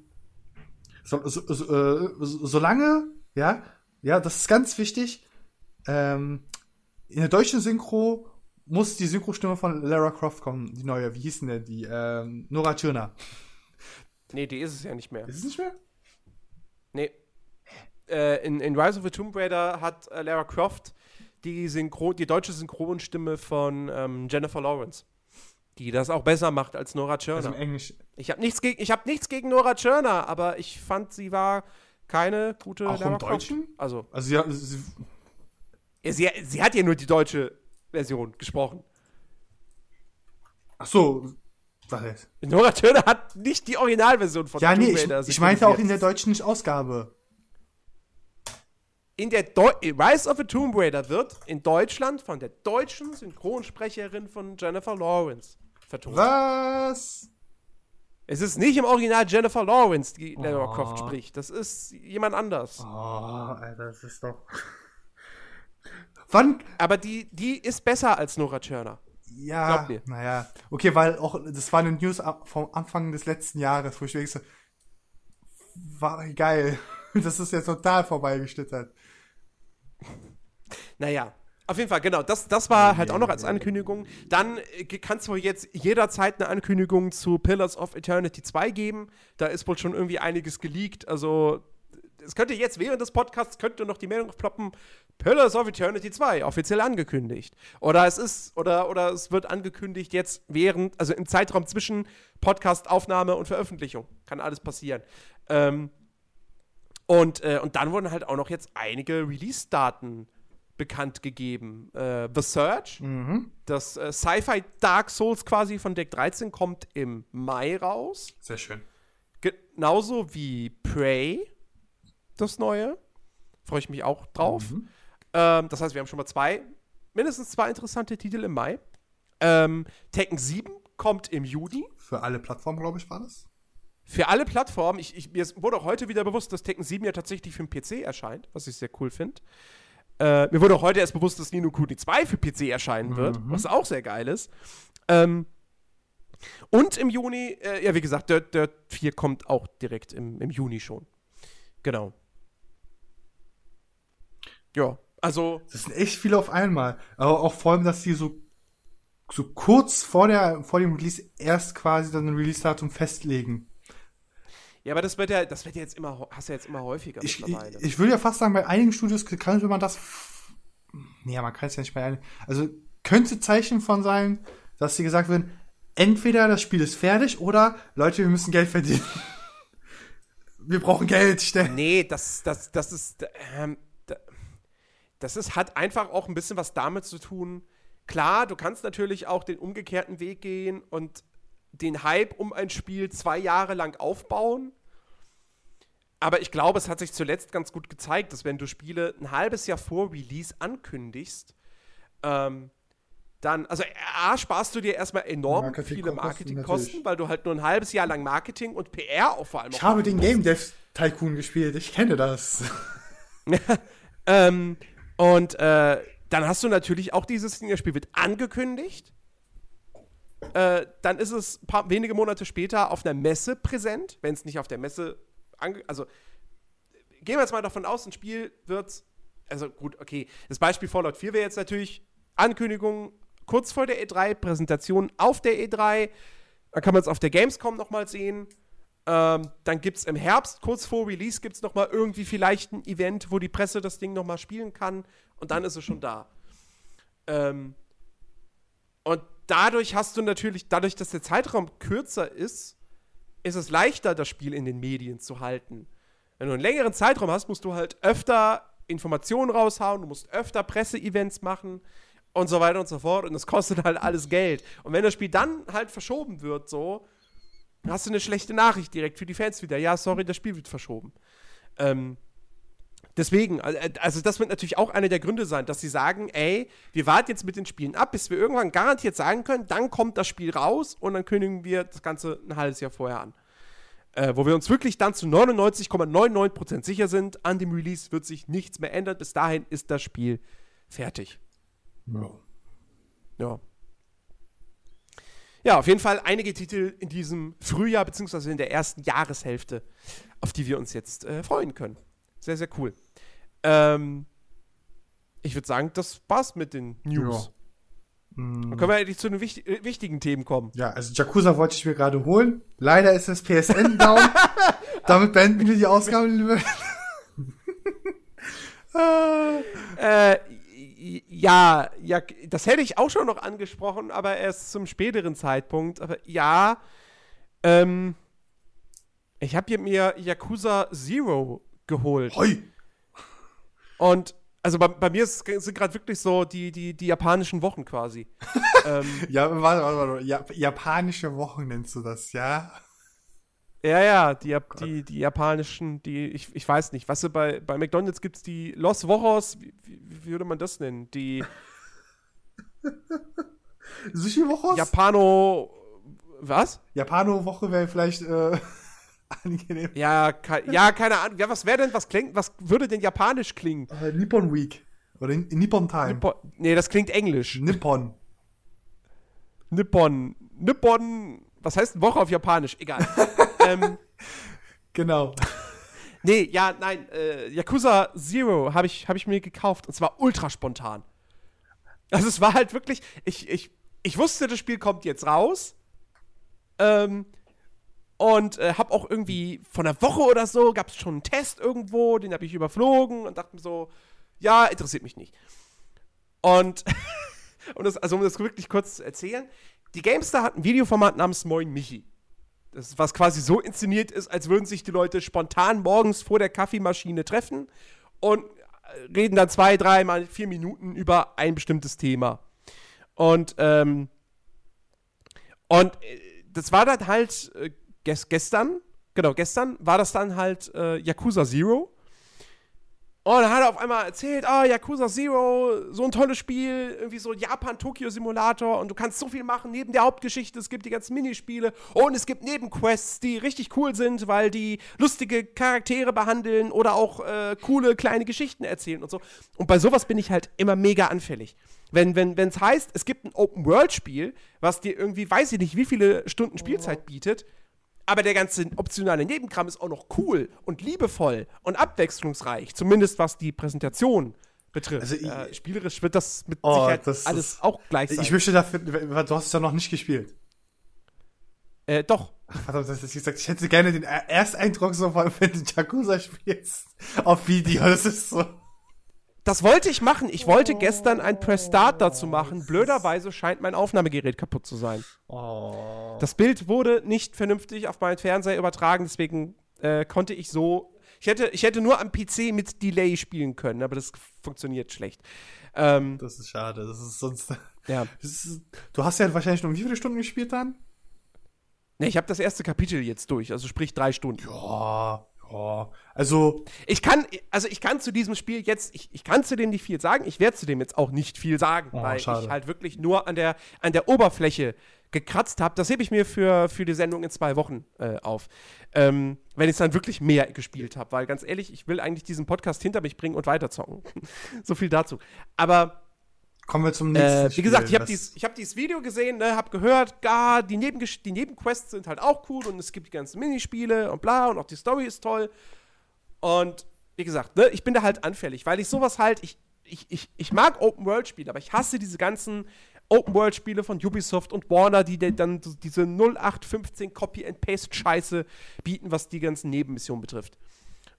[SPEAKER 2] So, so, so, äh, so, solange, ja, ja, das ist ganz wichtig. Ähm, in der deutschen Synchro muss die Synchrostimme von Lara Croft kommen, die neue. Wie hieß denn der? Die ähm, Nora Tschirner.
[SPEAKER 1] Nee, die ist es ja nicht mehr.
[SPEAKER 2] Ist es nicht mehr?
[SPEAKER 1] Nee. äh, in, in Rise of the Tomb Raider hat äh, Lara Croft die, Synchron, die deutsche Synchronstimme von ähm, Jennifer Lawrence, die das auch besser macht als Nora Tschirner.
[SPEAKER 2] Also im Englisch.
[SPEAKER 1] Ich habe nichts, geg hab nichts gegen Nora Tschirner, aber ich fand, sie war keine gute
[SPEAKER 2] Auch
[SPEAKER 1] Lara
[SPEAKER 2] im Deutschen?
[SPEAKER 1] Croft. Also,
[SPEAKER 2] Also ja, sie,
[SPEAKER 1] sie, sie hat ja nur die deutsche Version gesprochen.
[SPEAKER 2] ach so, was jetzt?
[SPEAKER 1] Nora Tschirner hat nicht die Originalversion von
[SPEAKER 2] Ja,
[SPEAKER 1] Tomb
[SPEAKER 2] nee, ich,
[SPEAKER 1] Raider
[SPEAKER 2] ich meinte auch in der deutschen Ausgabe.
[SPEAKER 1] in der Deu Rise of the Tomb Raider wird in Deutschland von der deutschen Synchronsprecherin von Jennifer Lawrence vertont.
[SPEAKER 2] Was?
[SPEAKER 1] Es ist nicht im Original Jennifer Lawrence, die
[SPEAKER 2] Oh.
[SPEAKER 1] Croft spricht. Das ist jemand anders.
[SPEAKER 2] Oh, Alter, das ist doch. Wann?
[SPEAKER 1] Aber die, die ist besser als Nora Tschirner.
[SPEAKER 2] Ja, naja. Okay, weil auch, das war eine News vom Anfang des letzten Jahres, wo ich so, war geil. Das ist jetzt total vorbeigeschlittert.
[SPEAKER 1] Naja, auf jeden Fall, genau. Das, das war halt auch noch als Ankündigung. Dann äh, kann es wohl jetzt jederzeit eine Ankündigung zu Pillars of Eternity 2 geben. Da ist wohl schon irgendwie einiges geleakt. Also, es könnte jetzt während des Podcasts könnte noch die Meldung ploppen, Pillars of Eternity 2, offiziell angekündigt. Oder es ist, oder, oder es wird angekündigt jetzt während, also im Zeitraum zwischen Podcastaufnahme und Veröffentlichung. Kann alles passieren. Ähm, und, äh, und dann wurden halt auch noch jetzt einige Release-Daten bekannt gegeben. Äh, The Search,
[SPEAKER 2] Mhm.
[SPEAKER 1] das äh, Sci-Fi Dark Souls quasi von Deck 13, kommt im Mai raus.
[SPEAKER 2] Sehr schön.
[SPEAKER 1] Genauso wie Prey, das neue. Freue ich mich auch drauf.
[SPEAKER 2] Mhm.
[SPEAKER 1] Ähm, das heißt, wir haben schon mal zwei, mindestens zwei interessante Titel im Mai. Ähm, Tekken 7 kommt im Juni.
[SPEAKER 2] Für alle Plattformen, glaube ich, war das.
[SPEAKER 1] Für alle Plattformen, ich, ich, mir wurde auch heute wieder bewusst, dass Tekken 7 ja tatsächlich für den PC erscheint, was ich sehr cool finde. Äh, mir wurde auch heute erst bewusst, dass Nino Kuni 2 für PC erscheinen wird, was auch sehr geil ist. Ähm, und im Juni, äh, ja, wie gesagt, Dirt, Dirt 4 kommt auch direkt im, im Juni schon. Genau. Ja, also,
[SPEAKER 2] Das sind echt viele auf einmal. Aber auch vor allem, dass die so, so kurz vor, der, vor dem Release erst quasi dann ein Release-Datum festlegen.
[SPEAKER 1] ja, aber das wird ja, das wird ja jetzt immer, hast du ja jetzt immer häufiger
[SPEAKER 2] Ich, ich,
[SPEAKER 1] mittlerweile.
[SPEAKER 2] ich würde ja fast sagen, bei einigen Studios könnte man das. Nee, ja, man kann es ja nicht bei einigen. Also könnte Zeichen von sein, dass sie gesagt werden, entweder das Spiel ist fertig oder Leute, wir müssen Geld verdienen. wir brauchen Geld, schnell.
[SPEAKER 1] Nee, das, das, das ist, ähm, das ist, hat einfach auch ein bisschen was damit zu tun. Klar, du kannst natürlich auch den umgekehrten Weg gehen und den Hype um ein Spiel zwei Jahre lang aufbauen. Aber ich glaube, es hat sich zuletzt ganz gut gezeigt, dass wenn du Spiele ein halbes Jahr vor Release ankündigst, ähm, dann, also A, sparst du dir erstmal enorm
[SPEAKER 2] Marketing-
[SPEAKER 1] viele
[SPEAKER 2] Kosten,
[SPEAKER 1] Marketingkosten, weil du halt nur ein halbes Jahr lang Marketing und PR auch vor allem
[SPEAKER 2] Ich habe den Game Dev Tycoon gespielt, ich kenne das.
[SPEAKER 1] Ähm, und äh, dann hast du natürlich auch dieses Ding, das Spiel wird angekündigt. Äh, dann ist es paar wenige Monate später auf einer Messe präsent, wenn es nicht auf der Messe also gehen wir jetzt mal davon aus, ein Spiel wird also gut, okay, das Beispiel Fallout 4 wäre jetzt natürlich Ankündigung kurz vor der E3, Präsentation auf der E3, dann kann man es auf der Gamescom nochmal sehen. Ähm, dann gibt es im Herbst, kurz vor Release, gibt es nochmal irgendwie vielleicht ein Event, wo die Presse das Ding nochmal spielen kann und dann ist es schon da. Ähm, und dadurch hast du natürlich, dadurch, dass der Zeitraum kürzer ist, ist es leichter, das Spiel in den Medien zu halten. Wenn du einen längeren Zeitraum hast, musst du halt öfter Informationen raushauen, du musst öfter Presseevents machen und so weiter und so fort. Und das kostet halt alles Geld. Und wenn das Spiel dann halt verschoben wird, so, hast du eine schlechte Nachricht direkt für die Fans wieder. Ja, sorry, das Spiel wird verschoben. Ähm, deswegen, äh, also das wird natürlich auch einer der Gründe sein, dass sie sagen, ey, wir warten jetzt mit den Spielen ab, bis wir irgendwann garantiert sagen können, dann kommt das Spiel raus und dann kündigen wir das Ganze ein halbes Jahr vorher an. Äh, wo wir uns wirklich dann zu 99,99% sicher sind, an dem Release wird sich nichts mehr ändern. Bis dahin ist das Spiel fertig. Ja. Ja, auf jeden Fall einige Titel in diesem Frühjahr, beziehungsweise in der ersten Jahreshälfte, auf die wir uns jetzt äh, freuen können. Sehr, sehr cool. Ähm, ich würde sagen, das war's mit den News. Dann können wir endlich zu den wichtig äh, wichtigen Themen kommen.
[SPEAKER 2] Ja, also Yakuza wollte ich mir gerade holen. Leider ist das PSN down. Damit beenden wir die Ausgabe,
[SPEAKER 1] äh, ja, ja, das hätte ich auch schon noch angesprochen, aber erst zum späteren Zeitpunkt. Aber ja, ähm, ich habe mir Yakuza Zero geholt.
[SPEAKER 2] Hoi.
[SPEAKER 1] Und also bei, bei mir ist, sind gerade wirklich so die, die, die japanischen Wochen quasi. ähm,
[SPEAKER 2] Ja, warte, warte, warte. Ja, japanische Wochen nennst du das, ja?
[SPEAKER 1] Ja, ja, die, Jap- die, die japanischen, die, ich, ich weiß nicht, weißt du, bei, bei McDonalds gibt es die Los Wochos, wie, wie, würde man das nennen? Die
[SPEAKER 2] Sushi-Woche?
[SPEAKER 1] Japano. Was?
[SPEAKER 2] Japano-Woche wäre vielleicht äh, angenehm.
[SPEAKER 1] Ja, ke ja, keine Ahnung. Ja, was wäre denn, was klingt, was würde denn japanisch klingen?
[SPEAKER 2] Äh, Nippon Week. Oder Nippon Time.
[SPEAKER 1] Nippon, nee, das klingt englisch.
[SPEAKER 2] Nippon.
[SPEAKER 1] Nippon. Nippon. Was heißt Woche auf Japanisch? Egal. ähm,
[SPEAKER 2] Genau.
[SPEAKER 1] nee, ja, nein. Äh, Yakuza Zero habe ich, hab ich mir gekauft. Und zwar ultra spontan. Also es war halt wirklich. Ich, ich, ich wusste, das Spiel kommt jetzt raus. Ähm, und äh, habe auch irgendwie von einer Woche oder so gab es schon einen Test irgendwo, den habe ich überflogen und dachte mir so, ja, interessiert mich nicht. Und, und das, also um das wirklich kurz zu erzählen, die Gamestar hat ein Videoformat namens Moin Michi. Das, was quasi so inszeniert ist, als würden sich die Leute spontan morgens vor der Kaffeemaschine treffen und äh, reden dann zwei, drei mal vier Minuten über ein bestimmtes Thema. Und, ähm, und äh, das war dann halt äh, ges gestern, genau, gestern war das dann halt äh, Yakuza Zero. Und dann hat er auf einmal erzählt, ah, Yakuza Zero, so ein tolles Spiel, irgendwie so Japan-Tokyo-Simulator und du kannst so viel machen neben der Hauptgeschichte. Es gibt die ganzen Minispiele und es gibt Nebenquests, die richtig cool sind, weil die lustige Charaktere behandeln oder auch äh, coole kleine Geschichten erzählen und so. Und bei sowas bin ich halt immer mega anfällig. Wenn es wenn, heißt, es gibt ein Open-World-Spiel, was dir irgendwie, weiß ich nicht, wie viele Stunden Spielzeit bietet, aber der ganze optionale Nebenkram ist auch noch cool und liebevoll und abwechslungsreich, zumindest was die Präsentation betrifft.
[SPEAKER 2] Also
[SPEAKER 1] äh, spielerisch wird das mit
[SPEAKER 2] Oh,
[SPEAKER 1] Sicherheit
[SPEAKER 2] das
[SPEAKER 1] alles
[SPEAKER 2] ist-
[SPEAKER 1] auch gleich sein.
[SPEAKER 2] Ich möchte dafür, du hast es ja noch nicht gespielt.
[SPEAKER 1] äh, doch.
[SPEAKER 2] Verdammt, das ist gesagt, ich hätte gerne den Er- Ersteindruck so wenn du Yakuza spielst auf Video. Das ist so.
[SPEAKER 1] Das wollte ich machen. Ich wollte gestern ein Press Start dazu machen. Blöderweise scheint mein Aufnahmegerät kaputt zu sein.
[SPEAKER 2] Oh.
[SPEAKER 1] Das Bild wurde nicht vernünftig auf meinen Fernseher übertragen, deswegen äh, konnte ich so. Ich hätte, ich hätte nur am PC mit Delay spielen können, aber das funktioniert schlecht. Ähm,
[SPEAKER 2] Das ist schade. Das ist sonst.
[SPEAKER 1] ja.
[SPEAKER 2] Ist, du hast ja wahrscheinlich noch wie viele Stunden gespielt dann?
[SPEAKER 1] Ne, ich habe das erste Kapitel jetzt durch, also sprich drei Stunden.
[SPEAKER 2] Ja, ja. Also,
[SPEAKER 1] Ich kann, also ich kann zu diesem Spiel jetzt, ich, ich kann zu dem nicht viel sagen, ich werde zu dem jetzt auch nicht viel sagen,
[SPEAKER 2] Oh,
[SPEAKER 1] weil
[SPEAKER 2] schade.
[SPEAKER 1] ich halt wirklich nur an der, an der Oberfläche gekratzt habe. Das hebe ich mir für, für die Sendung in zwei Wochen äh, auf. Ähm, wenn ich es dann wirklich mehr gespielt habe, weil ganz ehrlich, ich will eigentlich diesen Podcast hinter mich bringen und weiterzocken. so viel dazu. Aber
[SPEAKER 2] kommen wir zum nächsten.
[SPEAKER 1] äh, wie gesagt, ich habe
[SPEAKER 2] Das-
[SPEAKER 1] dies, ich hab dieses Video gesehen, ne, habe gehört, gar, die, Nebengesch die Nebenquests sind halt auch cool und es gibt die ganzen Minispiele und bla und auch die Story ist toll. Und wie gesagt, ne, ich bin da halt anfällig, weil ich sowas halt, ich, ich, ich, ich mag Open-World-Spiele, aber ich hasse diese ganzen Open-World-Spiele von Ubisoft und Warner, die dann diese 0815 Copy-and-Paste-Scheiße bieten, was die ganzen Nebenmissionen betrifft.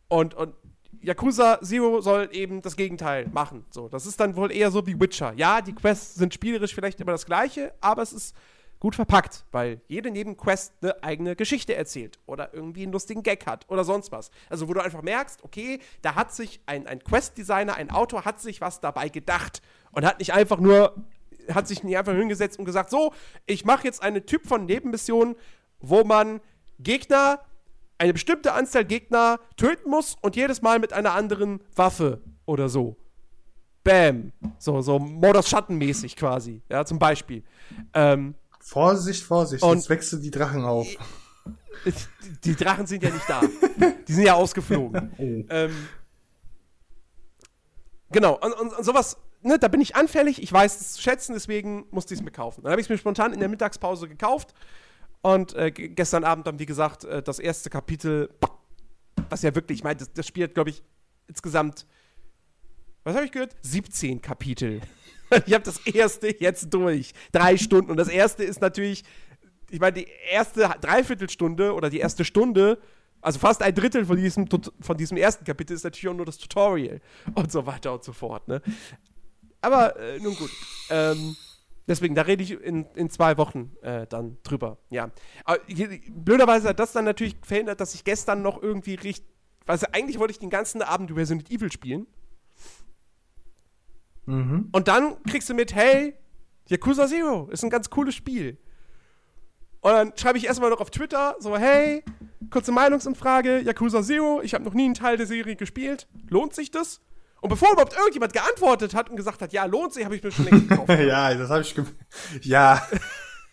[SPEAKER 1] Und, und Yakuza Zero soll eben das Gegenteil machen. So, das ist dann wohl eher so wie Witcher. Ja, die Quests sind spielerisch vielleicht immer das gleiche, aber es ist gut verpackt, weil jede Nebenquest eine eigene Geschichte erzählt oder irgendwie einen lustigen Gag hat oder sonst was. Also wo du einfach merkst, okay, da hat sich ein, ein Quest-Designer, ein Autor hat sich was dabei gedacht und hat nicht einfach nur, hat sich nicht einfach hingesetzt und gesagt, so, ich mache jetzt einen Typ von Nebenmissionen, wo man Gegner eine bestimmte Anzahl Gegner töten muss und jedes Mal mit einer anderen Waffe oder so. Bam. So, so Modus Schattenmäßig quasi. Ja, zum Beispiel. Ähm,
[SPEAKER 2] Vorsicht, Vorsicht,
[SPEAKER 1] Und-
[SPEAKER 2] sonst wechseln die Drachen auf.
[SPEAKER 1] die Drachen sind ja nicht da. Die sind ja ausgeflogen. Ähm, genau, und, und, und sowas, ne, da bin ich anfällig, ich weiß es zu schätzen, deswegen musste ich es mir kaufen. Dann habe ich es mir spontan in der Mittagspause gekauft und äh, ge- gestern Abend dann, wie gesagt, äh, das erste Kapitel, was ja wirklich, ich meine, das, das Spiel hat, glaube ich, insgesamt, was habe ich gehört? 17 Kapitel. Ich habe das erste jetzt durch. Drei Stunden. Und das erste ist natürlich, ich meine, die erste Dreiviertelstunde oder die erste Stunde Also fast ein Drittel von diesem, von diesem ersten Kapitel ist natürlich auch nur das Tutorial und so weiter und so fort. Ne? Aber äh, nun gut. Ähm, deswegen, da rede ich in, in zwei Wochen äh, dann drüber. Ja. Aber blöderweise hat das dann natürlich verhindert, dass ich gestern noch irgendwie richtig. Also eigentlich wollte ich den ganzen Abend über Resident Evil spielen. Mhm. Und dann kriegst du mit, hey, Yakuza Zero ist ein ganz cooles Spiel. Und dann schreibe ich erstmal noch auf Twitter, so, hey, kurze Meinungsumfrage, Yakuza Zero, ich habe noch nie einen Teil der Serie gespielt. Lohnt sich das? Und bevor überhaupt irgendjemand geantwortet hat und gesagt hat, ja, lohnt sich, habe ich mir schon längst gekauft.
[SPEAKER 2] ja, das habe ich Ja.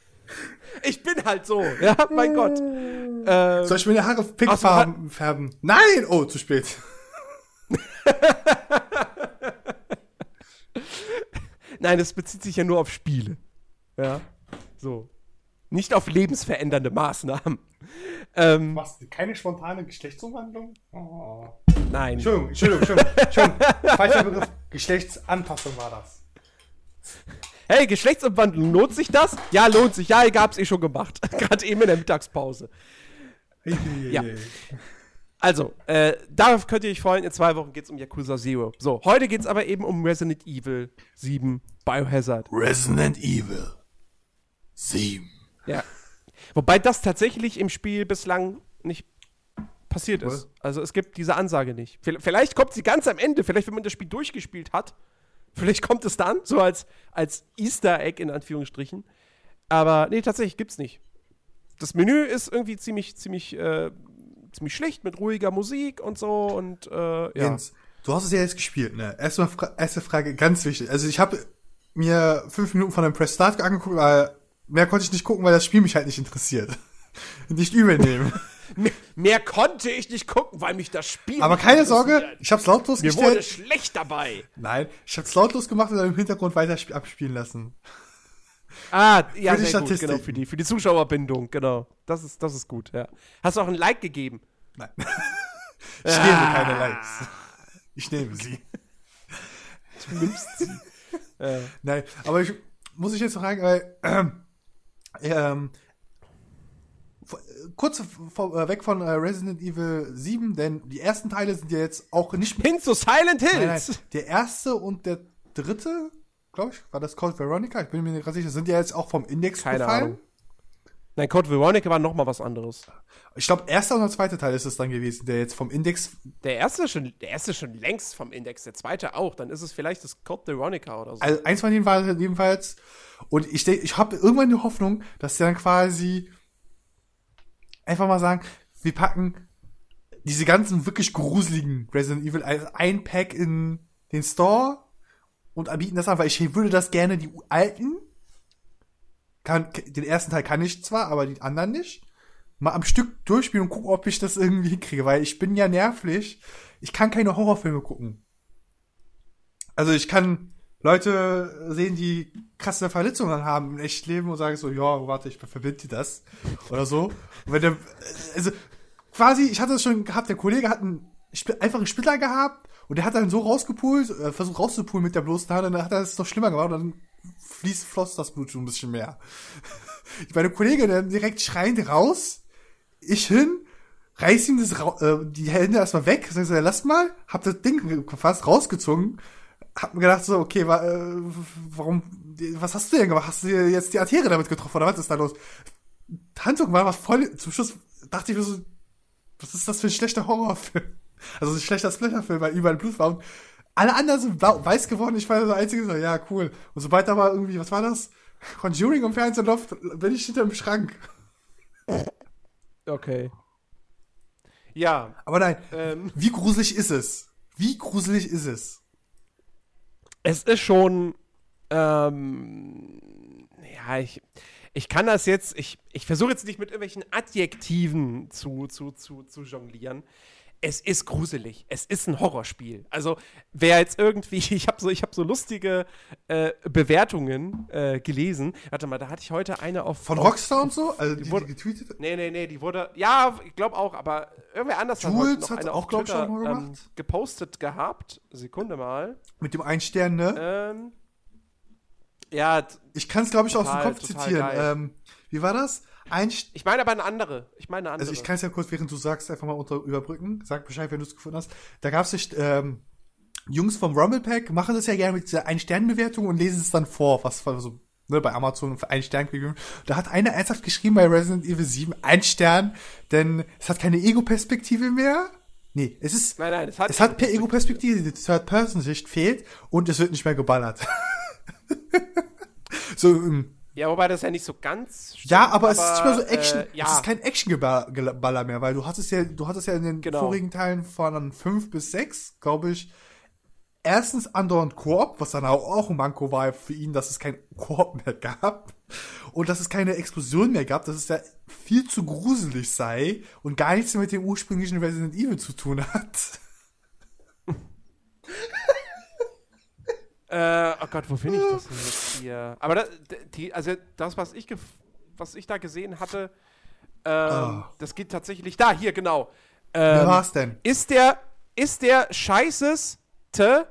[SPEAKER 1] ich bin halt so, ja, mein Gott.
[SPEAKER 2] Ähm, Soll ich mir die Haare pink färben, färben? Nein! Oh, zu spät.
[SPEAKER 1] Nein, das bezieht sich ja nur auf Spiele. Ja, so. Nicht auf lebensverändernde Maßnahmen.
[SPEAKER 2] Ähm, Was? Keine spontane Geschlechtsumwandlung? Oh.
[SPEAKER 1] Nein.
[SPEAKER 2] Entschuldigung, Entschuldigung, Entschuldigung. Entschuldigung. Falscher Begriff. Geschlechtsanpassung war das.
[SPEAKER 1] Hey, Geschlechtsumwandlung, lohnt sich das? Ja, lohnt sich. Ja, ich hab's eh schon gemacht. Gerade eben in der Mittagspause. ja. Also, äh, darauf könnt ihr euch freuen. In zwei Wochen geht's um Yakuza Zero. So, heute geht's aber eben um Resident Evil 7 Biohazard.
[SPEAKER 2] Resident Evil 7.
[SPEAKER 1] Ja. Wobei das tatsächlich im Spiel bislang nicht passiert ist. Also es gibt diese Ansage nicht. Vielleicht kommt sie ganz am Ende, vielleicht wenn man das Spiel durchgespielt hat. Vielleicht kommt es dann, so als, als Easter Egg in Anführungsstrichen. Aber nee, tatsächlich gibt's nicht. Das Menü ist irgendwie ziemlich, ziemlich, äh, ziemlich schlicht mit ruhiger Musik und so und äh, ja. Jens,
[SPEAKER 2] du hast es ja jetzt gespielt, ne? Erstmal Fra erste Frage, ganz wichtig. Also ich habe mir fünf Minuten von dem Press Start angeguckt, weil mehr konnte ich nicht gucken, weil das Spiel mich halt nicht interessiert. nicht übel nehmen.
[SPEAKER 1] Mehr, mehr, konnte ich nicht gucken, weil mich das Spiel.
[SPEAKER 2] Aber keine Sorge, ich hab's lautlos
[SPEAKER 1] Mir gestellt. Mir wurde schlecht dabei.
[SPEAKER 2] Nein, ich hab's lautlos gemacht und dann im Hintergrund weiter abspielen lassen.
[SPEAKER 1] Ah, ja, für die sehr Statistik. Gut, genau, für die, für die Zuschauerbindung, genau. Das ist, das ist gut, ja. Hast du auch ein Like gegeben?
[SPEAKER 2] Nein. ich ah. nehme keine Likes. Ich nehme sie.
[SPEAKER 1] Du nimmst sie.
[SPEAKER 2] ja. Nein, aber ich muss ich jetzt fragen, weil ähm, ähm, kurz äh, weg von äh, Resident Evil 7, denn die ersten Teile sind ja jetzt auch nicht
[SPEAKER 1] mehr. Hin zu Silent Hills! Nein, nein,
[SPEAKER 2] der erste und der dritte, glaube ich, war das Code Veronica, ich bin mir nicht ganz sicher, sind ja jetzt auch vom Index
[SPEAKER 1] Keine gefallen. Ahnung. Nein, Code Veronica war noch mal was anderes.
[SPEAKER 2] Ich glaube, erster und der zweite Teil ist es dann gewesen, der jetzt vom Index.
[SPEAKER 1] Der erste schon, der erste schon längst vom Index, der zweite auch. Dann ist es vielleicht das Code Veronica oder so.
[SPEAKER 2] Also eins von denen war jedenfalls. Und ich ich habe irgendwann die Hoffnung, dass sie dann quasi einfach mal sagen, wir packen diese ganzen wirklich gruseligen Resident Evil als ein Pack in den Store und bieten das an, weil ich würde das gerne die alten kann, den ersten Teil kann ich zwar, aber die anderen nicht. Mal am Stück durchspielen und gucken, ob ich das irgendwie hinkriege, weil ich bin ja nervlich. Ich kann keine Horrorfilme gucken. Also ich kann Leute sehen, die krasse Verletzungen haben im echten Leben und sagen so, ja, warte, ich verbinde dir das. Oder so. Und wenn der, also, quasi, ich hatte es schon gehabt, der Kollege hat einen, einfach einen Splitter gehabt und der hat dann so rausgepult, äh, versucht rauszupulen mit der bloßen Hand und dann hat er es noch schlimmer gemacht und dann fließt, floss das Blut schon ein bisschen mehr. Meine Kollegin dann direkt schreiend raus, ich hin, reiß ihm das, äh, die Hände erstmal weg, sag so, ja, lass mal, hab das Ding fast rausgezogen, hab mir gedacht so, okay, wa, äh, warum, was hast du denn gemacht? Hast du dir jetzt die Arterie damit getroffen oder was ist da los? Handtuch war was voll, zum Schluss dachte ich mir so, was ist das für ein schlechter Horrorfilm? Also ein schlechter Splatterfilm, weil überall Blut war und alle anderen sind blau, weiß geworden, ich war der Einzige, so, ja, cool. Und sobald da war irgendwie, was war das? Conjuring im Fernsehen läuft, bin ich hinter dem Schrank.
[SPEAKER 1] Okay. Ja.
[SPEAKER 2] Aber nein, ähm, wie gruselig ist es? Wie gruselig ist es?
[SPEAKER 1] Es ist schon, ähm, ja, ich, ich kann das jetzt, ich, ich versuche jetzt nicht mit irgendwelchen Adjektiven zu, zu, zu, zu jonglieren es ist gruselig. Es ist ein Horrorspiel. Also, wer jetzt irgendwie, ich habe so, hab so lustige äh, Bewertungen äh, gelesen. Warte mal, da hatte ich heute eine auf.
[SPEAKER 2] Von Rockstar und so?
[SPEAKER 1] Also, die, die, wurde, die getweetet? Nee, nee, nee, die wurde, ja, ich glaube auch, aber irgendwer anders
[SPEAKER 2] Jules
[SPEAKER 1] hat,
[SPEAKER 2] hat auch, glaube ich, schon mal
[SPEAKER 1] gemacht. Ähm, gepostet gehabt. Sekunde mal.
[SPEAKER 2] Mit dem Einstern, ne?
[SPEAKER 1] Ähm, ja.
[SPEAKER 2] Ich kann es, glaube ich, aus dem Kopf zitieren. Ähm, wie war das? Ein,
[SPEAKER 1] Ich meine aber eine andere. Ich meine eine andere.
[SPEAKER 2] also ich kann es ja kurz, während du sagst, einfach mal unter, überbrücken. Sag Bescheid, wenn du es gefunden hast. Da gab es ähm, Jungs vom Rumblepack, machen das ja gerne mit dieser Ein-Stern-Bewertung und lesen es dann vor, was von so, ne, bei Amazon für einen Stern gegeben. Da hat einer ernsthaft geschrieben bei Resident Evil 7, ein Stern, denn es hat keine Ego-Perspektive mehr. Nee, es ist,
[SPEAKER 1] nein, nein, es hat,
[SPEAKER 2] es hat per Ego-Perspektive, die Third-Person-Sicht fehlt und es wird nicht mehr geballert. so, ähm,
[SPEAKER 1] Ja, wobei das ja nicht so ganz. Stimmt,
[SPEAKER 2] ja, aber, es ist nicht mehr so Action.
[SPEAKER 1] Äh, ja,
[SPEAKER 2] Es ist kein Action-Geballer mehr, weil du hattest ja, du hattest ja in den
[SPEAKER 1] Genau.
[SPEAKER 2] vorigen Teilen von 5 bis 6, glaube ich, erstens andauernd Koop, was dann auch, auch ein Manko war für ihn, dass es kein Koop mehr gab. Und dass es keine Explosion mehr gab, dass es ja viel zu gruselig sei und gar nichts mehr mit dem ursprünglichen Resident Evil zu tun hat.
[SPEAKER 1] Äh, oh Gott, wo finde ich das denn jetzt hier? Aber das, die, also das, was ich, gef- was ich da gesehen hatte, ähm,
[SPEAKER 2] Ah.
[SPEAKER 1] das geht tatsächlich da, hier, genau.
[SPEAKER 2] Wer
[SPEAKER 1] Ähm,
[SPEAKER 2] war's denn?
[SPEAKER 1] ist der, ist der scheißeste,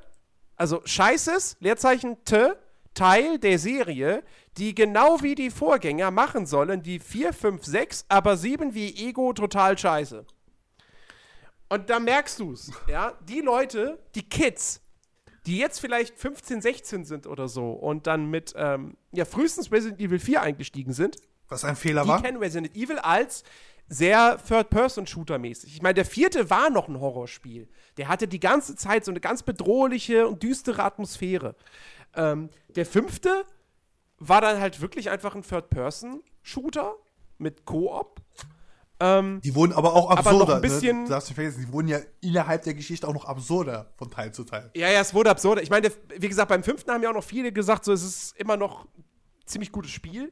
[SPEAKER 1] also scheißes, Leerzeichen T, Teil der Serie, die genau wie die Vorgänger machen sollen, die 4, 5, 6, aber 7 wie Ego total scheiße. Und da merkst du's, ja, die Leute, die Kids, die jetzt vielleicht 15, 16 sind oder so und dann mit, ähm, ja, frühestens Resident Evil 4 eingestiegen sind,
[SPEAKER 2] Was ein Fehler
[SPEAKER 1] die
[SPEAKER 2] war?
[SPEAKER 1] kennen Resident Evil als sehr Third-Person-Shooter-mäßig. Ich meine, der vierte war noch ein Horrorspiel. Der hatte die ganze Zeit so eine ganz bedrohliche und düstere Atmosphäre. Ähm, der fünfte war dann halt wirklich einfach ein Third-Person-Shooter mit Koop. Ähm,
[SPEAKER 2] Die wurden aber auch
[SPEAKER 1] Aber
[SPEAKER 2] absurder.
[SPEAKER 1] noch ein bisschen-
[SPEAKER 2] ne? Du darfst nicht vergessen, die wurden ja innerhalb der Geschichte auch noch absurder von Teil zu Teil.
[SPEAKER 1] ja, ja, es wurde absurd. Ich meine, wie gesagt, beim fünften haben ja auch noch viele gesagt, so, es ist immer noch ein ziemlich gutes Spiel.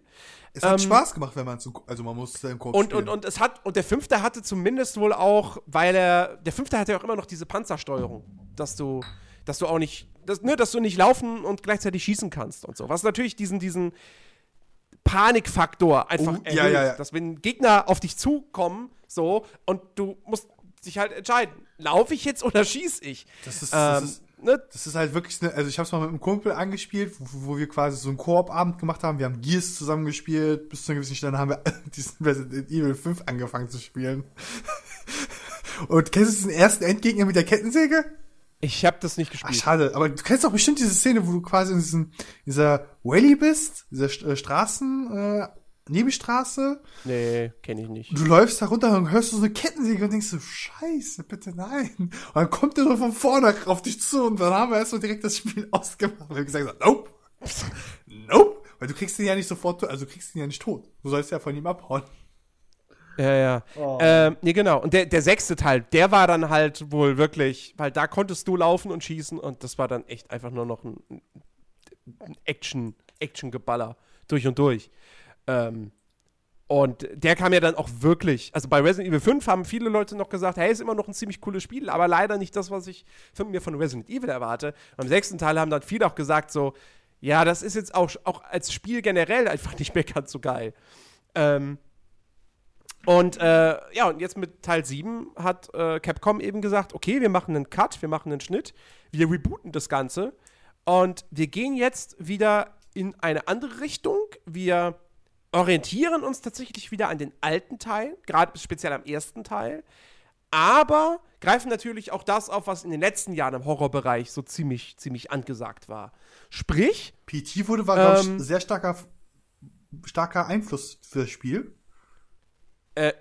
[SPEAKER 2] Es hat
[SPEAKER 1] Ähm,
[SPEAKER 2] Spaß gemacht, wenn man zu, also man muss im Kopf
[SPEAKER 1] Und, und, und es hat, und der fünfte hatte zumindest wohl auch, weil er, der fünfte hatte ja auch immer noch diese Panzersteuerung, dass du, dass du auch nicht, dass, ne, dass du nicht laufen und gleichzeitig schießen kannst und so. Was natürlich diesen, diesen Panikfaktor einfach
[SPEAKER 2] Oh,
[SPEAKER 1] erhöht,
[SPEAKER 2] ja, ja, ja.
[SPEAKER 1] dass wenn Gegner auf dich zukommen, so, und du musst dich halt entscheiden, laufe ich jetzt oder schieß ich?
[SPEAKER 2] Das ist, das,
[SPEAKER 1] Ähm,
[SPEAKER 2] ist,
[SPEAKER 1] ne?
[SPEAKER 2] das ist halt wirklich, ne, also ich habe es mal mit einem Kumpel angespielt, wo, wo wir quasi so einen Koop-Abend gemacht haben. Wir haben Gears zusammen gespielt, bis zu einem gewissen Stelle haben wir diesen Resident Evil 5 angefangen zu spielen. Und kennst du diesen ersten Endgegner mit der Kettensäge?
[SPEAKER 1] Ich habe das nicht
[SPEAKER 2] Ach,
[SPEAKER 1] gespielt.
[SPEAKER 2] schade, aber du kennst doch bestimmt diese Szene, wo du quasi in diesem, dieser Valley bist, dieser äh, Straßen, äh, Nebenstraße.
[SPEAKER 1] nee, kenne ich nicht.
[SPEAKER 2] Du läufst da runter und hörst du so eine Kettensäge und denkst so, scheiße, bitte nein. Und dann kommt der so von vorne auf dich zu und dann haben wir erstmal direkt das Spiel ausgemacht. Haben gesagt, nope. nope. Weil du kriegst ihn ja nicht sofort, also du kriegst ihn ja nicht tot. Du sollst ja von ihm abhauen.
[SPEAKER 1] Ja, ja.
[SPEAKER 2] Oh.
[SPEAKER 1] Ähm, nee, genau. Und der, der sechste Teil, der war dann halt wohl wirklich, weil da konntest du laufen und schießen und das war dann echt einfach nur noch ein, ein Action, Action-Geballer durch und durch. Ähm, und der kam ja dann auch wirklich, also bei Resident Evil 5 haben viele Leute noch gesagt, hey, ist immer noch ein ziemlich cooles Spiel, aber leider nicht das, was ich von mir von Resident Evil erwarte. Beim sechsten Teil haben dann viele auch gesagt so, ja, das ist jetzt auch, auch als Spiel generell einfach nicht mehr ganz so geil. Ähm, und äh, ja, und jetzt mit Teil 7 hat äh, Capcom eben gesagt, okay, wir machen einen Cut, wir machen einen Schnitt, wir rebooten das Ganze und wir gehen jetzt wieder in eine andere Richtung. Wir orientieren uns tatsächlich wieder an den alten Teil, gerade speziell am ersten Teil, aber greifen natürlich auch das auf, was in den letzten Jahren im Horrorbereich so ziemlich, ziemlich angesagt war. Sprich,
[SPEAKER 2] PT wurde, war, glaube
[SPEAKER 1] Ähm.
[SPEAKER 2] ich, sehr starker, starker Einfluss für das Spiel.
[SPEAKER 1] Äh,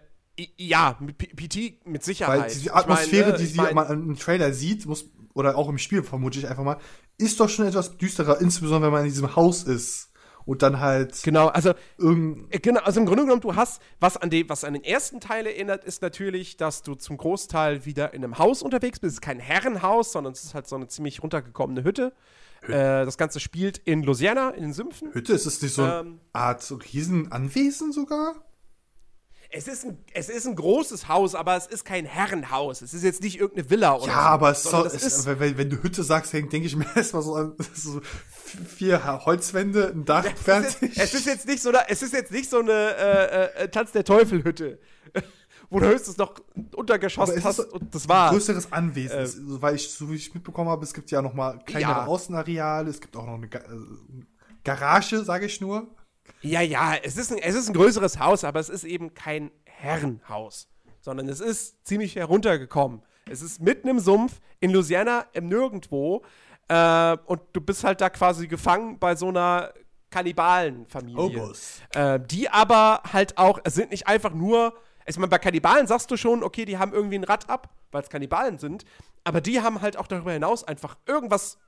[SPEAKER 1] ja, mit PT mit Sicherheit.
[SPEAKER 2] Weil die
[SPEAKER 1] Ich
[SPEAKER 2] Atmosphäre,
[SPEAKER 1] meine,
[SPEAKER 2] die sie
[SPEAKER 1] mein-
[SPEAKER 2] man im Trailer sieht, muss, oder auch im Spiel vermute ich einfach mal, ist doch schon etwas düsterer, insbesondere wenn man in diesem Haus ist und dann halt
[SPEAKER 1] Genau, also Äh, Genau, also im Grunde genommen, du hast, was an, den, was an den ersten Teil erinnert, ist natürlich, dass du zum Großteil wieder in einem Haus unterwegs bist. Es ist kein Herrenhaus, sondern es ist halt so eine ziemlich runtergekommene Hütte. Äh, das Ganze spielt in Louisiana, in den Sümpfen.
[SPEAKER 2] Hütte, ist es nicht so eine
[SPEAKER 1] Ähm.
[SPEAKER 2] Art Riesenanwesen sogar?
[SPEAKER 1] Es ist, ein, es ist ein großes Haus, aber es ist kein Herrenhaus. Es ist jetzt nicht irgendeine Villa oder
[SPEAKER 2] Ja,
[SPEAKER 1] so.
[SPEAKER 2] aber es, soll, es
[SPEAKER 1] ist,
[SPEAKER 2] wenn, wenn- du Hütte sagst, denke ich mir erstmal so an so vier Holzwände, ein Dach
[SPEAKER 1] es, ist
[SPEAKER 2] fertig.
[SPEAKER 1] jetzt, es ist jetzt nicht so eine, es ist jetzt nicht so eine äh, äh, Tanz der Teufel-Hütte, wo du höchstens noch ein Untergeschoss
[SPEAKER 2] Aber es ist
[SPEAKER 1] hast und das
[SPEAKER 2] ein
[SPEAKER 1] war.
[SPEAKER 2] größeres Anwesen, Es- weil ich, so wie ich mitbekommen habe, es gibt ja noch mal kleinere
[SPEAKER 1] Ja.
[SPEAKER 2] Außenareale, es gibt auch noch eine Ga äh, Garage, sage ich nur.
[SPEAKER 1] Ja, ja, es ist, ein, es ist ein größeres Haus, aber es ist eben kein Herrenhaus, sondern es ist ziemlich heruntergekommen. Es ist mitten im Sumpf, in Louisiana, im Nirgendwo. Äh, und du bist halt da quasi gefangen bei so einer Kannibalenfamilie. Äh, die aber halt auch, es sind nicht einfach nur, ich meine, bei Kannibalen sagst du schon, okay, die haben irgendwie ein Rad ab, weil es Kannibalen sind, aber die haben halt auch darüber hinaus einfach, irgendwas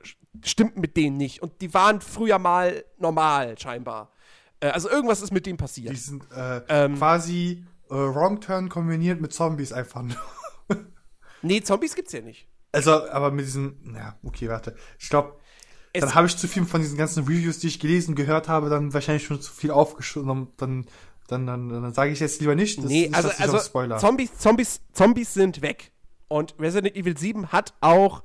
[SPEAKER 1] stimmt mit denen nicht und die waren früher mal normal, scheinbar. Äh, also irgendwas ist mit denen passiert.
[SPEAKER 2] Die sind äh,
[SPEAKER 1] Ähm.
[SPEAKER 2] quasi äh, Wrong Turn kombiniert mit Zombies einfach nur.
[SPEAKER 1] Nee, Zombies gibt's ja nicht.
[SPEAKER 2] Also, aber mit diesen, ja, okay, warte. Ich glaube, dann habe ich zu viel von diesen ganzen Reviews, die ich gelesen, gehört habe, dann wahrscheinlich schon zu viel aufgeschoben. Dann, dann, dann, dann, sage ich jetzt lieber nicht. Das
[SPEAKER 1] nee, also, also. Zombies, Zombies, Zombies sind weg. Und Resident Evil 7 hat auch,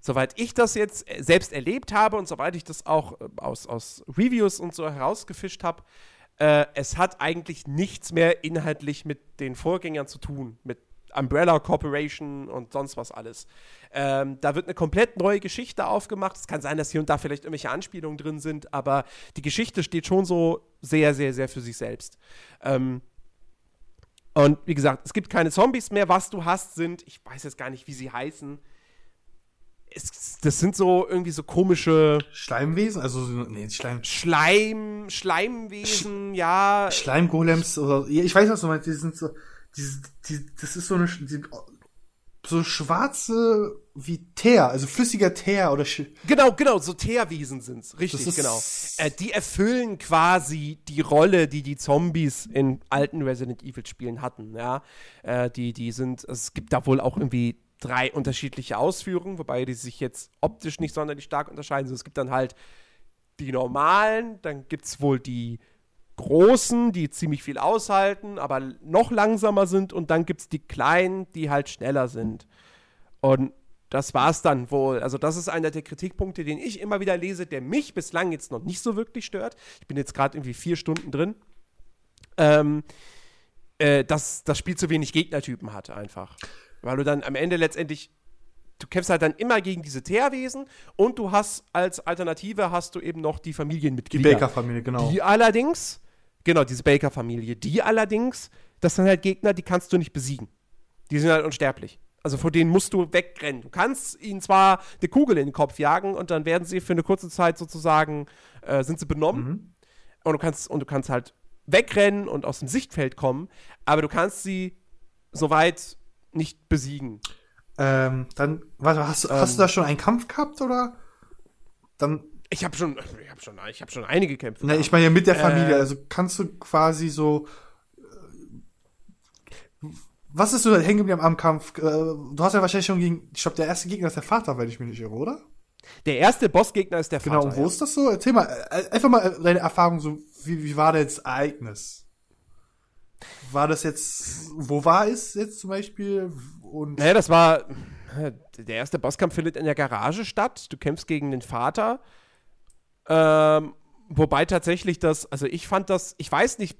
[SPEAKER 1] soweit ich das jetzt äh, selbst erlebt habe und soweit ich das auch äh, aus, aus Reviews und so herausgefischt habe, äh, es hat eigentlich nichts mehr inhaltlich mit den Vorgängern zu tun, mit Umbrella Corporation und sonst was alles. Ähm, da wird eine komplett neue Geschichte aufgemacht. Es kann sein, dass hier und da vielleicht irgendwelche Anspielungen drin sind, aber die Geschichte steht schon so sehr, sehr, sehr für sich selbst. Ähm, und wie gesagt, es gibt keine Zombies mehr. Was du hast, sind, ich weiß jetzt gar nicht, wie sie heißen. Es, das sind so irgendwie so komische
[SPEAKER 2] Schleimwesen? Also, so- nee, Schleim.
[SPEAKER 1] Schleim, Schleimwesen, ja.
[SPEAKER 2] Schleimgolems oder, ich weiß, was du meinst, die sind so, die, die, das ist so eine, die, so schwarze wie Teer, also flüssiger Teer oder, Sch
[SPEAKER 1] Genau, genau, so Teerwesen sind's. Richtig, genau. Äh, die erfüllen quasi die Rolle, die die Zombies in alten Resident Evil Spielen hatten, ja. Äh, die, die sind, es gibt da wohl auch irgendwie drei unterschiedliche Ausführungen, wobei die sich jetzt optisch nicht sonderlich stark unterscheiden. Also es gibt dann halt die normalen, dann gibt's wohl die großen, die ziemlich viel aushalten, aber noch langsamer sind und dann gibt's die kleinen, die halt schneller sind. Und das war's dann wohl. Also, das ist einer der Kritikpunkte, den ich immer wieder lese, der mich bislang jetzt noch nicht so wirklich stört. Ich bin jetzt gerade irgendwie vier Stunden drin. Ähm, äh, dass das Spiel zu wenig Gegnertypen hat, einfach. Weil du dann am Ende letztendlich. Du kämpfst halt dann immer gegen diese Teerwesen und du hast als Alternative hast du eben noch die
[SPEAKER 2] die
[SPEAKER 1] Familienmitglieder.
[SPEAKER 2] Baker-Familie, genau.
[SPEAKER 1] Die allerdings, genau, diese Baker-Familie, die allerdings, das sind halt Gegner, die kannst du nicht besiegen. Die sind halt unsterblich. Also vor denen musst du wegrennen. Du kannst ihnen zwar eine Kugel in den Kopf jagen und dann werden sie für eine kurze Zeit sozusagen, äh, sind sie benommen.
[SPEAKER 2] Mhm.
[SPEAKER 1] Und du kannst, und du kannst halt wegrennen und aus dem Sichtfeld kommen, aber du kannst sie soweit nicht besiegen.
[SPEAKER 2] Ähm, dann, warte, hast, du- hast du da schon einen Kampf gehabt, oder? Dann,
[SPEAKER 1] Ich habe schon, ich habe schon, ich habe schon einige Kämpfe.
[SPEAKER 2] ne, ich meine ja mit der Familie,
[SPEAKER 1] Äh.
[SPEAKER 2] also kannst du quasi so, äh, was ist so hängen geblieben am Kampf? Äh, Du hast ja wahrscheinlich schon gegen, ich glaube, der erste Gegner ist der Vater, wenn ich mich nicht irre, oder?
[SPEAKER 1] Der erste Bossgegner ist der
[SPEAKER 2] Genau,
[SPEAKER 1] Vater.
[SPEAKER 2] und wo
[SPEAKER 1] ja.
[SPEAKER 2] ist das so? Erzähl mal, äh, einfach mal deine Erfahrung, so, wie, wie war das Ereignis? War das jetzt, wo war es jetzt zum Beispiel? Und
[SPEAKER 1] Naja, das war. Der erste Bosskampf findet in der Garage statt. Du kämpfst gegen den Vater. Ähm, wobei tatsächlich das, also ich fand das, ich weiß nicht,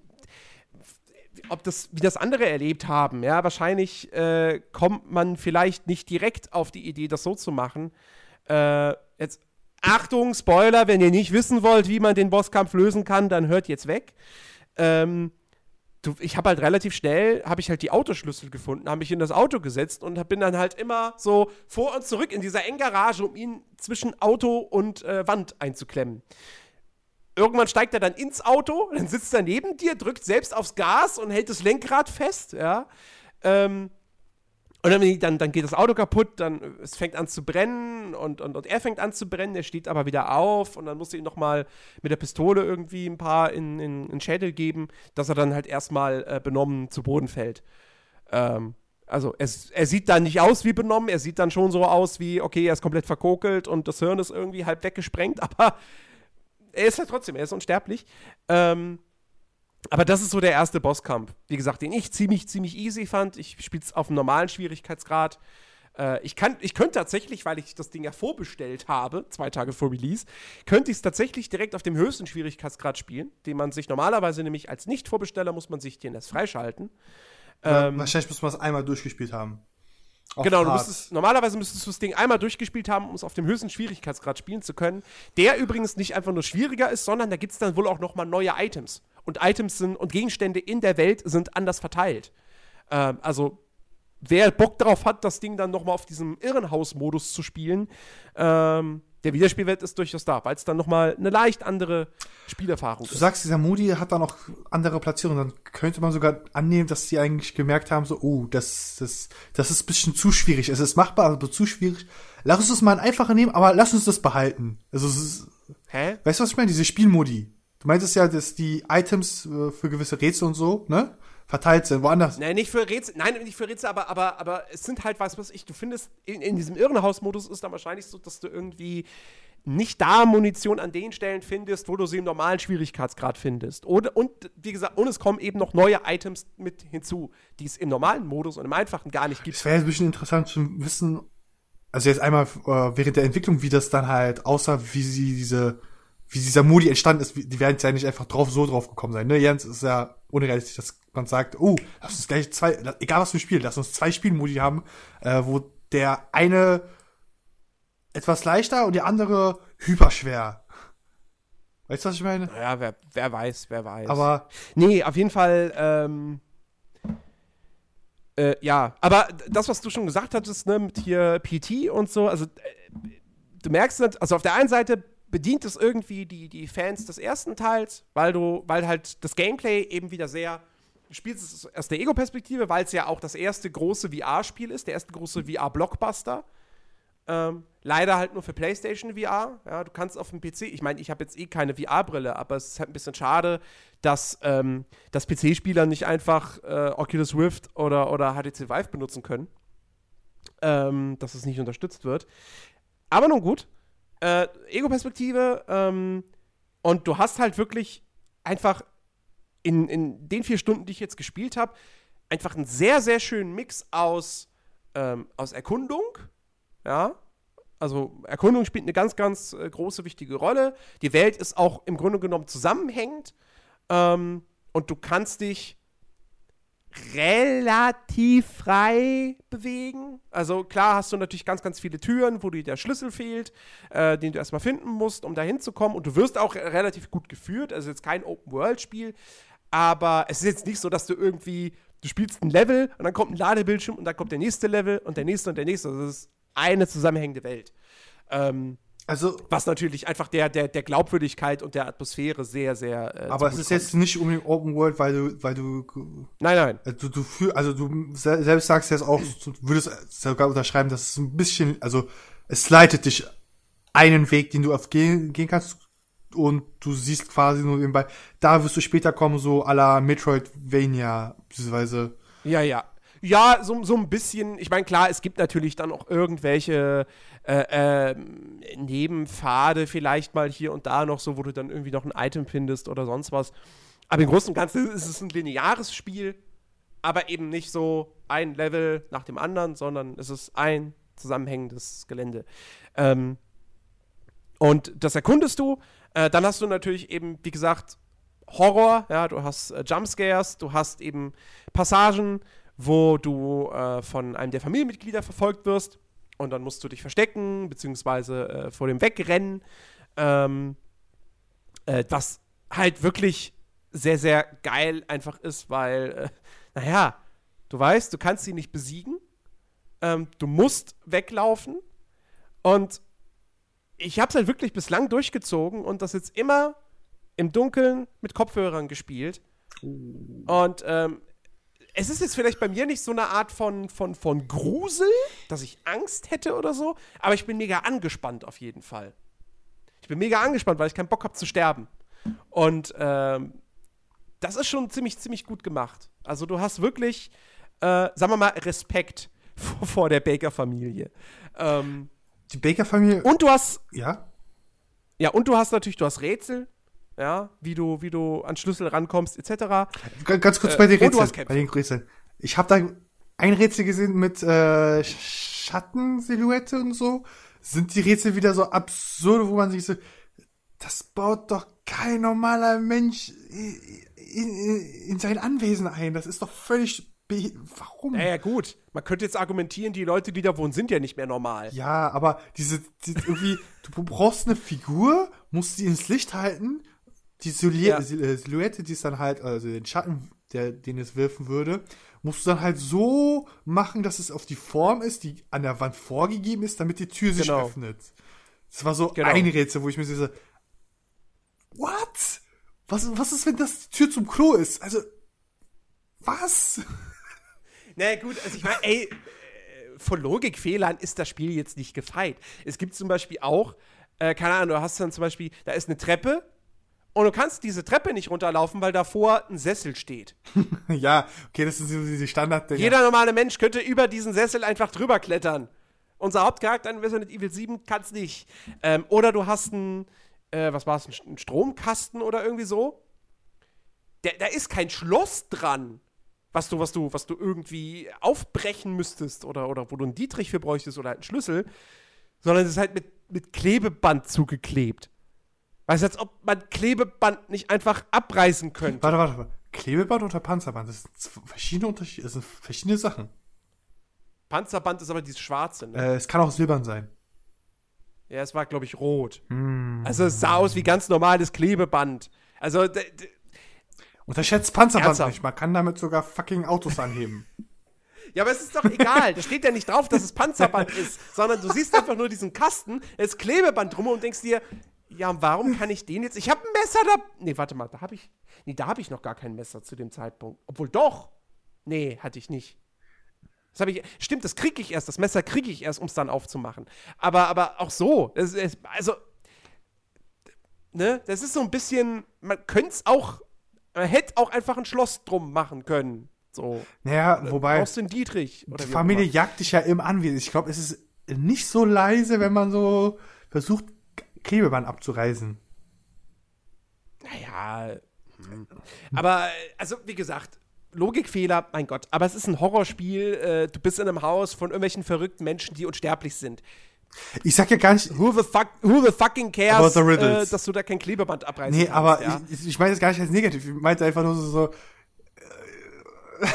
[SPEAKER 1] ob das, wie das andere erlebt haben. Ja, wahrscheinlich äh, kommt man vielleicht nicht direkt auf die Idee, das so zu machen. Äh, jetzt, Achtung, Spoiler, wenn ihr nicht wissen wollt, wie man den Bosskampf lösen kann, dann hört jetzt weg. Ähm, du, ich habe halt relativ schnell, habe ich halt die Autoschlüssel gefunden, habe mich in das Auto gesetzt und bin dann halt immer so vor und zurück in dieser engen Garage, um ihn zwischen Auto und äh, Wand einzuklemmen. Irgendwann steigt er dann ins Auto, dann sitzt er neben dir, drückt selbst aufs Gas und hält das Lenkrad fest, ja. Ähm, und dann, dann, dann geht das Auto kaputt, dann äh, es fängt an zu brennen und, und, und er fängt an zu brennen, er steht aber wieder auf und dann musst du ihm nochmal mit der Pistole irgendwie ein paar in, in, in Schädel geben, dass er dann halt erstmal äh, benommen zu Boden fällt. Ähm, also es, er sieht dann nicht aus wie benommen, er sieht dann schon so aus wie, okay, er ist komplett verkokelt und das Hirn ist irgendwie halb weggesprengt, aber er ist halt trotzdem, er ist unsterblich. Ähm, aber das ist so der erste Bosskampf. Wie gesagt, den ich ziemlich, ziemlich easy fand. Ich spiele es auf einem normalen Schwierigkeitsgrad. Äh, ich, kann, ich könnte tatsächlich, weil ich das Ding ja vorbestellt habe, zwei Tage vor Release, könnte ich es tatsächlich direkt auf dem höchsten Schwierigkeitsgrad spielen, den man sich normalerweise nämlich als Nicht-Vorbesteller muss man sich den erst freischalten.
[SPEAKER 2] äh,
[SPEAKER 1] Ähm,
[SPEAKER 2] wahrscheinlich muss man es einmal durchgespielt haben. Auf
[SPEAKER 1] Genau, du müsstest, normalerweise müsstest du das Ding einmal durchgespielt haben, um es auf dem höchsten Schwierigkeitsgrad spielen zu können. Der übrigens nicht einfach nur schwieriger ist, sondern da gibt es dann wohl auch nochmal neue Items. Und Items sind und Gegenstände in der Welt sind anders verteilt. Ähm, also, wer Bock darauf hat, das Ding dann nochmal auf diesem Irrenhaus-Modus zu spielen, ähm, der Wiederspielwert ist durchaus da, weil es dann nochmal eine leicht andere Spielerfahrung
[SPEAKER 2] Du
[SPEAKER 1] ist.
[SPEAKER 2] sagst, dieser Moody hat dann auch andere Platzierungen. Dann könnte man sogar annehmen, dass sie eigentlich gemerkt haben, so, oh, das, das, das ist ein bisschen zu schwierig. Es ist machbar, aber zu schwierig. Lass uns das mal einfacher nehmen, aber lass uns das behalten. Also, ist,
[SPEAKER 1] Hä?
[SPEAKER 2] weißt du, was ich meine? Diese Spielmodi. Du meintest ja, dass die Items äh, für gewisse Rätsel und so, ne? Verteilt sind, woanders.
[SPEAKER 1] Nein, nicht für Rätsel, nein, nicht für Rätsel, aber, aber, aber es sind halt, was weiß ich, du findest, in, in diesem Irrenhaus-Modus ist dann wahrscheinlich so, dass du irgendwie nicht da Munition an den Stellen findest, wo du sie im normalen Schwierigkeitsgrad findest. Und, und wie gesagt, und es kommen eben noch neue Items mit hinzu, die es im normalen Modus und im einfachen gar nicht gibt.
[SPEAKER 2] Es wäre jetzt ein bisschen interessant zu wissen, also jetzt einmal äh, während der Entwicklung, wie das dann halt aussah, wie sie diese, wie dieser Modi entstanden ist, die werden ja nicht einfach drauf so drauf gekommen sein. Ne, Jens ist ja unrealistisch, dass man sagt, oh, lass uns gleich zwei, egal was für ein Spiel, lass uns zwei Spielmodi haben, äh, wo der eine etwas leichter und der andere hyperschwer. Weißt du, was ich meine?
[SPEAKER 1] Naja, wer, wer weiß, wer weiß.
[SPEAKER 2] Aber
[SPEAKER 1] Nee, auf jeden Fall, ähm, äh, ja, aber das, was du schon gesagt hattest, ne, mit hier PT und so, also äh, du merkst, nicht- also auf der einen Seite bedient es irgendwie die, die Fans des ersten Teils, weil du, weil halt das Gameplay eben wieder sehr, du spielst es aus der Ego-Perspektive, weil es ja auch das erste große VR-Spiel ist, der erste große VR-Blockbuster. Ähm, leider halt nur für PlayStation VR. Ja, du kannst auf dem PC, ich meine, ich habe jetzt eh keine VR-Brille, aber es ist halt ein bisschen schade, dass, ähm, dass PC-Spieler nicht einfach äh, Oculus Rift oder, oder HTC Vive benutzen können. Ähm, dass es nicht unterstützt wird. Aber nun gut. Äh, Ego-Perspektive ähm, und du hast halt wirklich einfach in, in den vier Stunden, die ich jetzt gespielt habe, einfach einen sehr, sehr schönen Mix aus, ähm, aus Erkundung, ja. Also Erkundung spielt eine ganz, ganz äh, große, wichtige Rolle. Die Welt ist auch im Grunde genommen zusammenhängend. Ähm, und du kannst dich relativ frei bewegen. Also klar hast du natürlich ganz, ganz viele Türen, wo dir der Schlüssel fehlt, äh, den du erstmal finden musst, um da hinzukommen. Und du wirst auch relativ gut geführt. Also jetzt kein Open-World-Spiel. Aber es ist jetzt nicht so, dass du irgendwie, du spielst ein Level und dann kommt ein Ladebildschirm und dann kommt der nächste Level und der nächste und der nächste. Also es ist eine zusammenhängende Welt. Ähm,
[SPEAKER 2] also,
[SPEAKER 1] was natürlich einfach der, der, der Glaubwürdigkeit und der Atmosphäre sehr, sehr. Äh,
[SPEAKER 2] aber es ist
[SPEAKER 1] zugutekommt.
[SPEAKER 2] jetzt nicht unbedingt Open World, weil du, weil du
[SPEAKER 1] Nein, nein.
[SPEAKER 2] Also du, fühl, also du se- selbst sagst jetzt auch, du würdest sogar unterschreiben, dass es ein bisschen, also es leitet dich einen Weg, den du auf gehen, gehen kannst und du siehst quasi nur nebenbei, da wirst du später kommen, so à la Metroidvania, beziehungsweise,
[SPEAKER 1] Ja, ja. Ja, so, so ein bisschen. Ich meine, klar, es gibt natürlich dann auch irgendwelche äh, ähm, Nebenpfade vielleicht mal hier und da noch so, wo du dann irgendwie noch ein Item findest oder sonst was. Aber im Großen und Ganzen ist es ein lineares Spiel, aber eben nicht so ein Level nach dem anderen, sondern es ist ein zusammenhängendes Gelände. Ähm, und das erkundest du. Äh, dann hast du natürlich eben, wie gesagt, Horror, ja, du hast äh, Jumpscares, du hast eben Passagen, wo du äh, von einem der Familienmitglieder verfolgt wirst und dann musst du dich verstecken, beziehungsweise äh, vor dem wegrennen. Ähm, äh, was halt wirklich sehr, sehr geil einfach ist, weil, äh, naja, du weißt, du kannst sie nicht besiegen. Ähm, du musst weglaufen. Und ich habe es halt wirklich bislang durchgezogen und das jetzt immer im Dunkeln mit Kopfhörern gespielt. Und ähm, es ist jetzt vielleicht bei mir nicht so eine Art von, von, von Grusel, dass ich Angst hätte oder so, aber ich bin mega angespannt auf jeden Fall. Ich bin mega angespannt, weil ich keinen Bock habe zu sterben. Und ähm, das ist schon ziemlich, ziemlich gut gemacht. Also du hast wirklich, äh, sagen wir mal, Respekt vor, vor der Baker-Familie. Ähm,
[SPEAKER 2] die Baker-Familie,
[SPEAKER 1] und du hast
[SPEAKER 2] ja,
[SPEAKER 1] ja, und du hast natürlich, du hast Rätsel, ja, wie du, wie du an Schlüssel rankommst, etc.
[SPEAKER 2] Ganz kurz
[SPEAKER 1] Äh,
[SPEAKER 2] bei den Rätseln,
[SPEAKER 1] Kämpfe.
[SPEAKER 2] bei den Rätseln. Ich habe da ein Rätsel gesehen mit äh, Schattensilhouette und so. Sind die Rätsel wieder so absurd, wo man sich so, das baut doch kein normaler Mensch in, in, in sein Anwesen ein. Das ist doch völlig warum?
[SPEAKER 1] Naja, gut. Man könnte jetzt argumentieren, die Leute, die da wohnen, sind ja nicht mehr normal.
[SPEAKER 2] Ja, aber diese, die, irgendwie, du brauchst eine Figur, musst sie ins Licht halten, die Silhouette,
[SPEAKER 1] Ja.
[SPEAKER 2] Sil- Silhouette, die es dann halt, also den Schatten, der, den es wirfen würde, musst du dann halt so machen, dass es auf die Form ist, die an der Wand vorgegeben ist, damit die Tür sich
[SPEAKER 1] Genau.
[SPEAKER 2] öffnet. Das war so
[SPEAKER 1] Genau.
[SPEAKER 2] ein Rätsel, wo ich mir so, what? Was, was ist, wenn das die Tür zum Klo ist? Also, was?
[SPEAKER 1] Na gut, also ich meine, ey, äh, von Logikfehlern ist das Spiel jetzt nicht gefeit. Es gibt zum Beispiel auch, äh, keine Ahnung, du hast dann zum Beispiel, da ist eine Treppe und du kannst diese Treppe nicht runterlaufen, weil davor ein Sessel steht.
[SPEAKER 2] ja, okay, das ist so diese standard
[SPEAKER 1] Jeder normale Mensch könnte über diesen Sessel einfach drüber klettern. Unser Hauptcharakter in Resident Evil 7 kann es nicht. Ähm, oder du hast einen, äh, was war es, einen Stromkasten oder irgendwie so. Der, da ist kein Schloss dran, was du, was du, was du irgendwie aufbrechen müsstest oder, oder wo du einen Dietrich für bräuchtest oder halt einen Schlüssel, sondern es ist halt mit, mit Klebeband zugeklebt. Weißt du, als ob man Klebeband nicht einfach abreißen könnte.
[SPEAKER 2] Warte, warte, warte. Klebeband oder Panzerband? Das sind verschiedene Unterschiede, das sind verschiedene Sachen.
[SPEAKER 1] Panzerband ist aber dieses schwarze, ne?
[SPEAKER 2] Äh, es kann auch silbern sein.
[SPEAKER 1] Ja, es war, glaube ich, rot.
[SPEAKER 2] Hm.
[SPEAKER 1] Also es sah aus wie ganz normales Klebeband. Also,
[SPEAKER 2] Unterschätzt Panzerband
[SPEAKER 1] Ernsthaft?
[SPEAKER 2] nicht. Man kann damit sogar fucking Autos anheben.
[SPEAKER 1] ja, aber es ist doch egal. Da steht ja nicht drauf, dass es Panzerband ist, sondern du siehst einfach nur diesen Kasten, ist Klebeband drum und denkst dir, ja, und warum kann ich den jetzt? Ich habe ein Messer da. Nee, warte mal, da habe ich. Nee, da habe ich noch gar kein Messer zu dem Zeitpunkt. Obwohl doch. Nee, hatte ich nicht. Das habe ich. Stimmt, das kriege ich erst. Das Messer kriege ich erst, um es dann aufzumachen. Aber, aber auch so. Das ist, also. Ne? Das ist so ein bisschen. Man könnte es auch. Man hätte auch einfach ein Schloss drum machen können. So.
[SPEAKER 2] Naja, wobei,
[SPEAKER 1] Brauchst du einen Dietrich? Oder
[SPEAKER 2] die Familie
[SPEAKER 1] immer.
[SPEAKER 2] jagt dich ja im Anwesen. Ich glaube, es ist nicht so leise, wenn man so versucht, Klebeband abzureißen.
[SPEAKER 1] Naja. hm. Aber, äh, also, wie gesagt, Logikfehler, mein Gott. Aber es ist ein Horrorspiel. Äh, du bist in einem Haus von irgendwelchen verrückten Menschen, die unsterblich sind.
[SPEAKER 2] Ich sag ja gar nicht,
[SPEAKER 1] Who the, fuck, who the fucking cares,
[SPEAKER 2] the
[SPEAKER 1] äh, dass du da kein Klebeband abreißen
[SPEAKER 2] nee,
[SPEAKER 1] kannst?
[SPEAKER 2] aber
[SPEAKER 1] ja?
[SPEAKER 2] ich, ich meine das gar nicht als negativ. Ich meinte einfach nur so, so äh,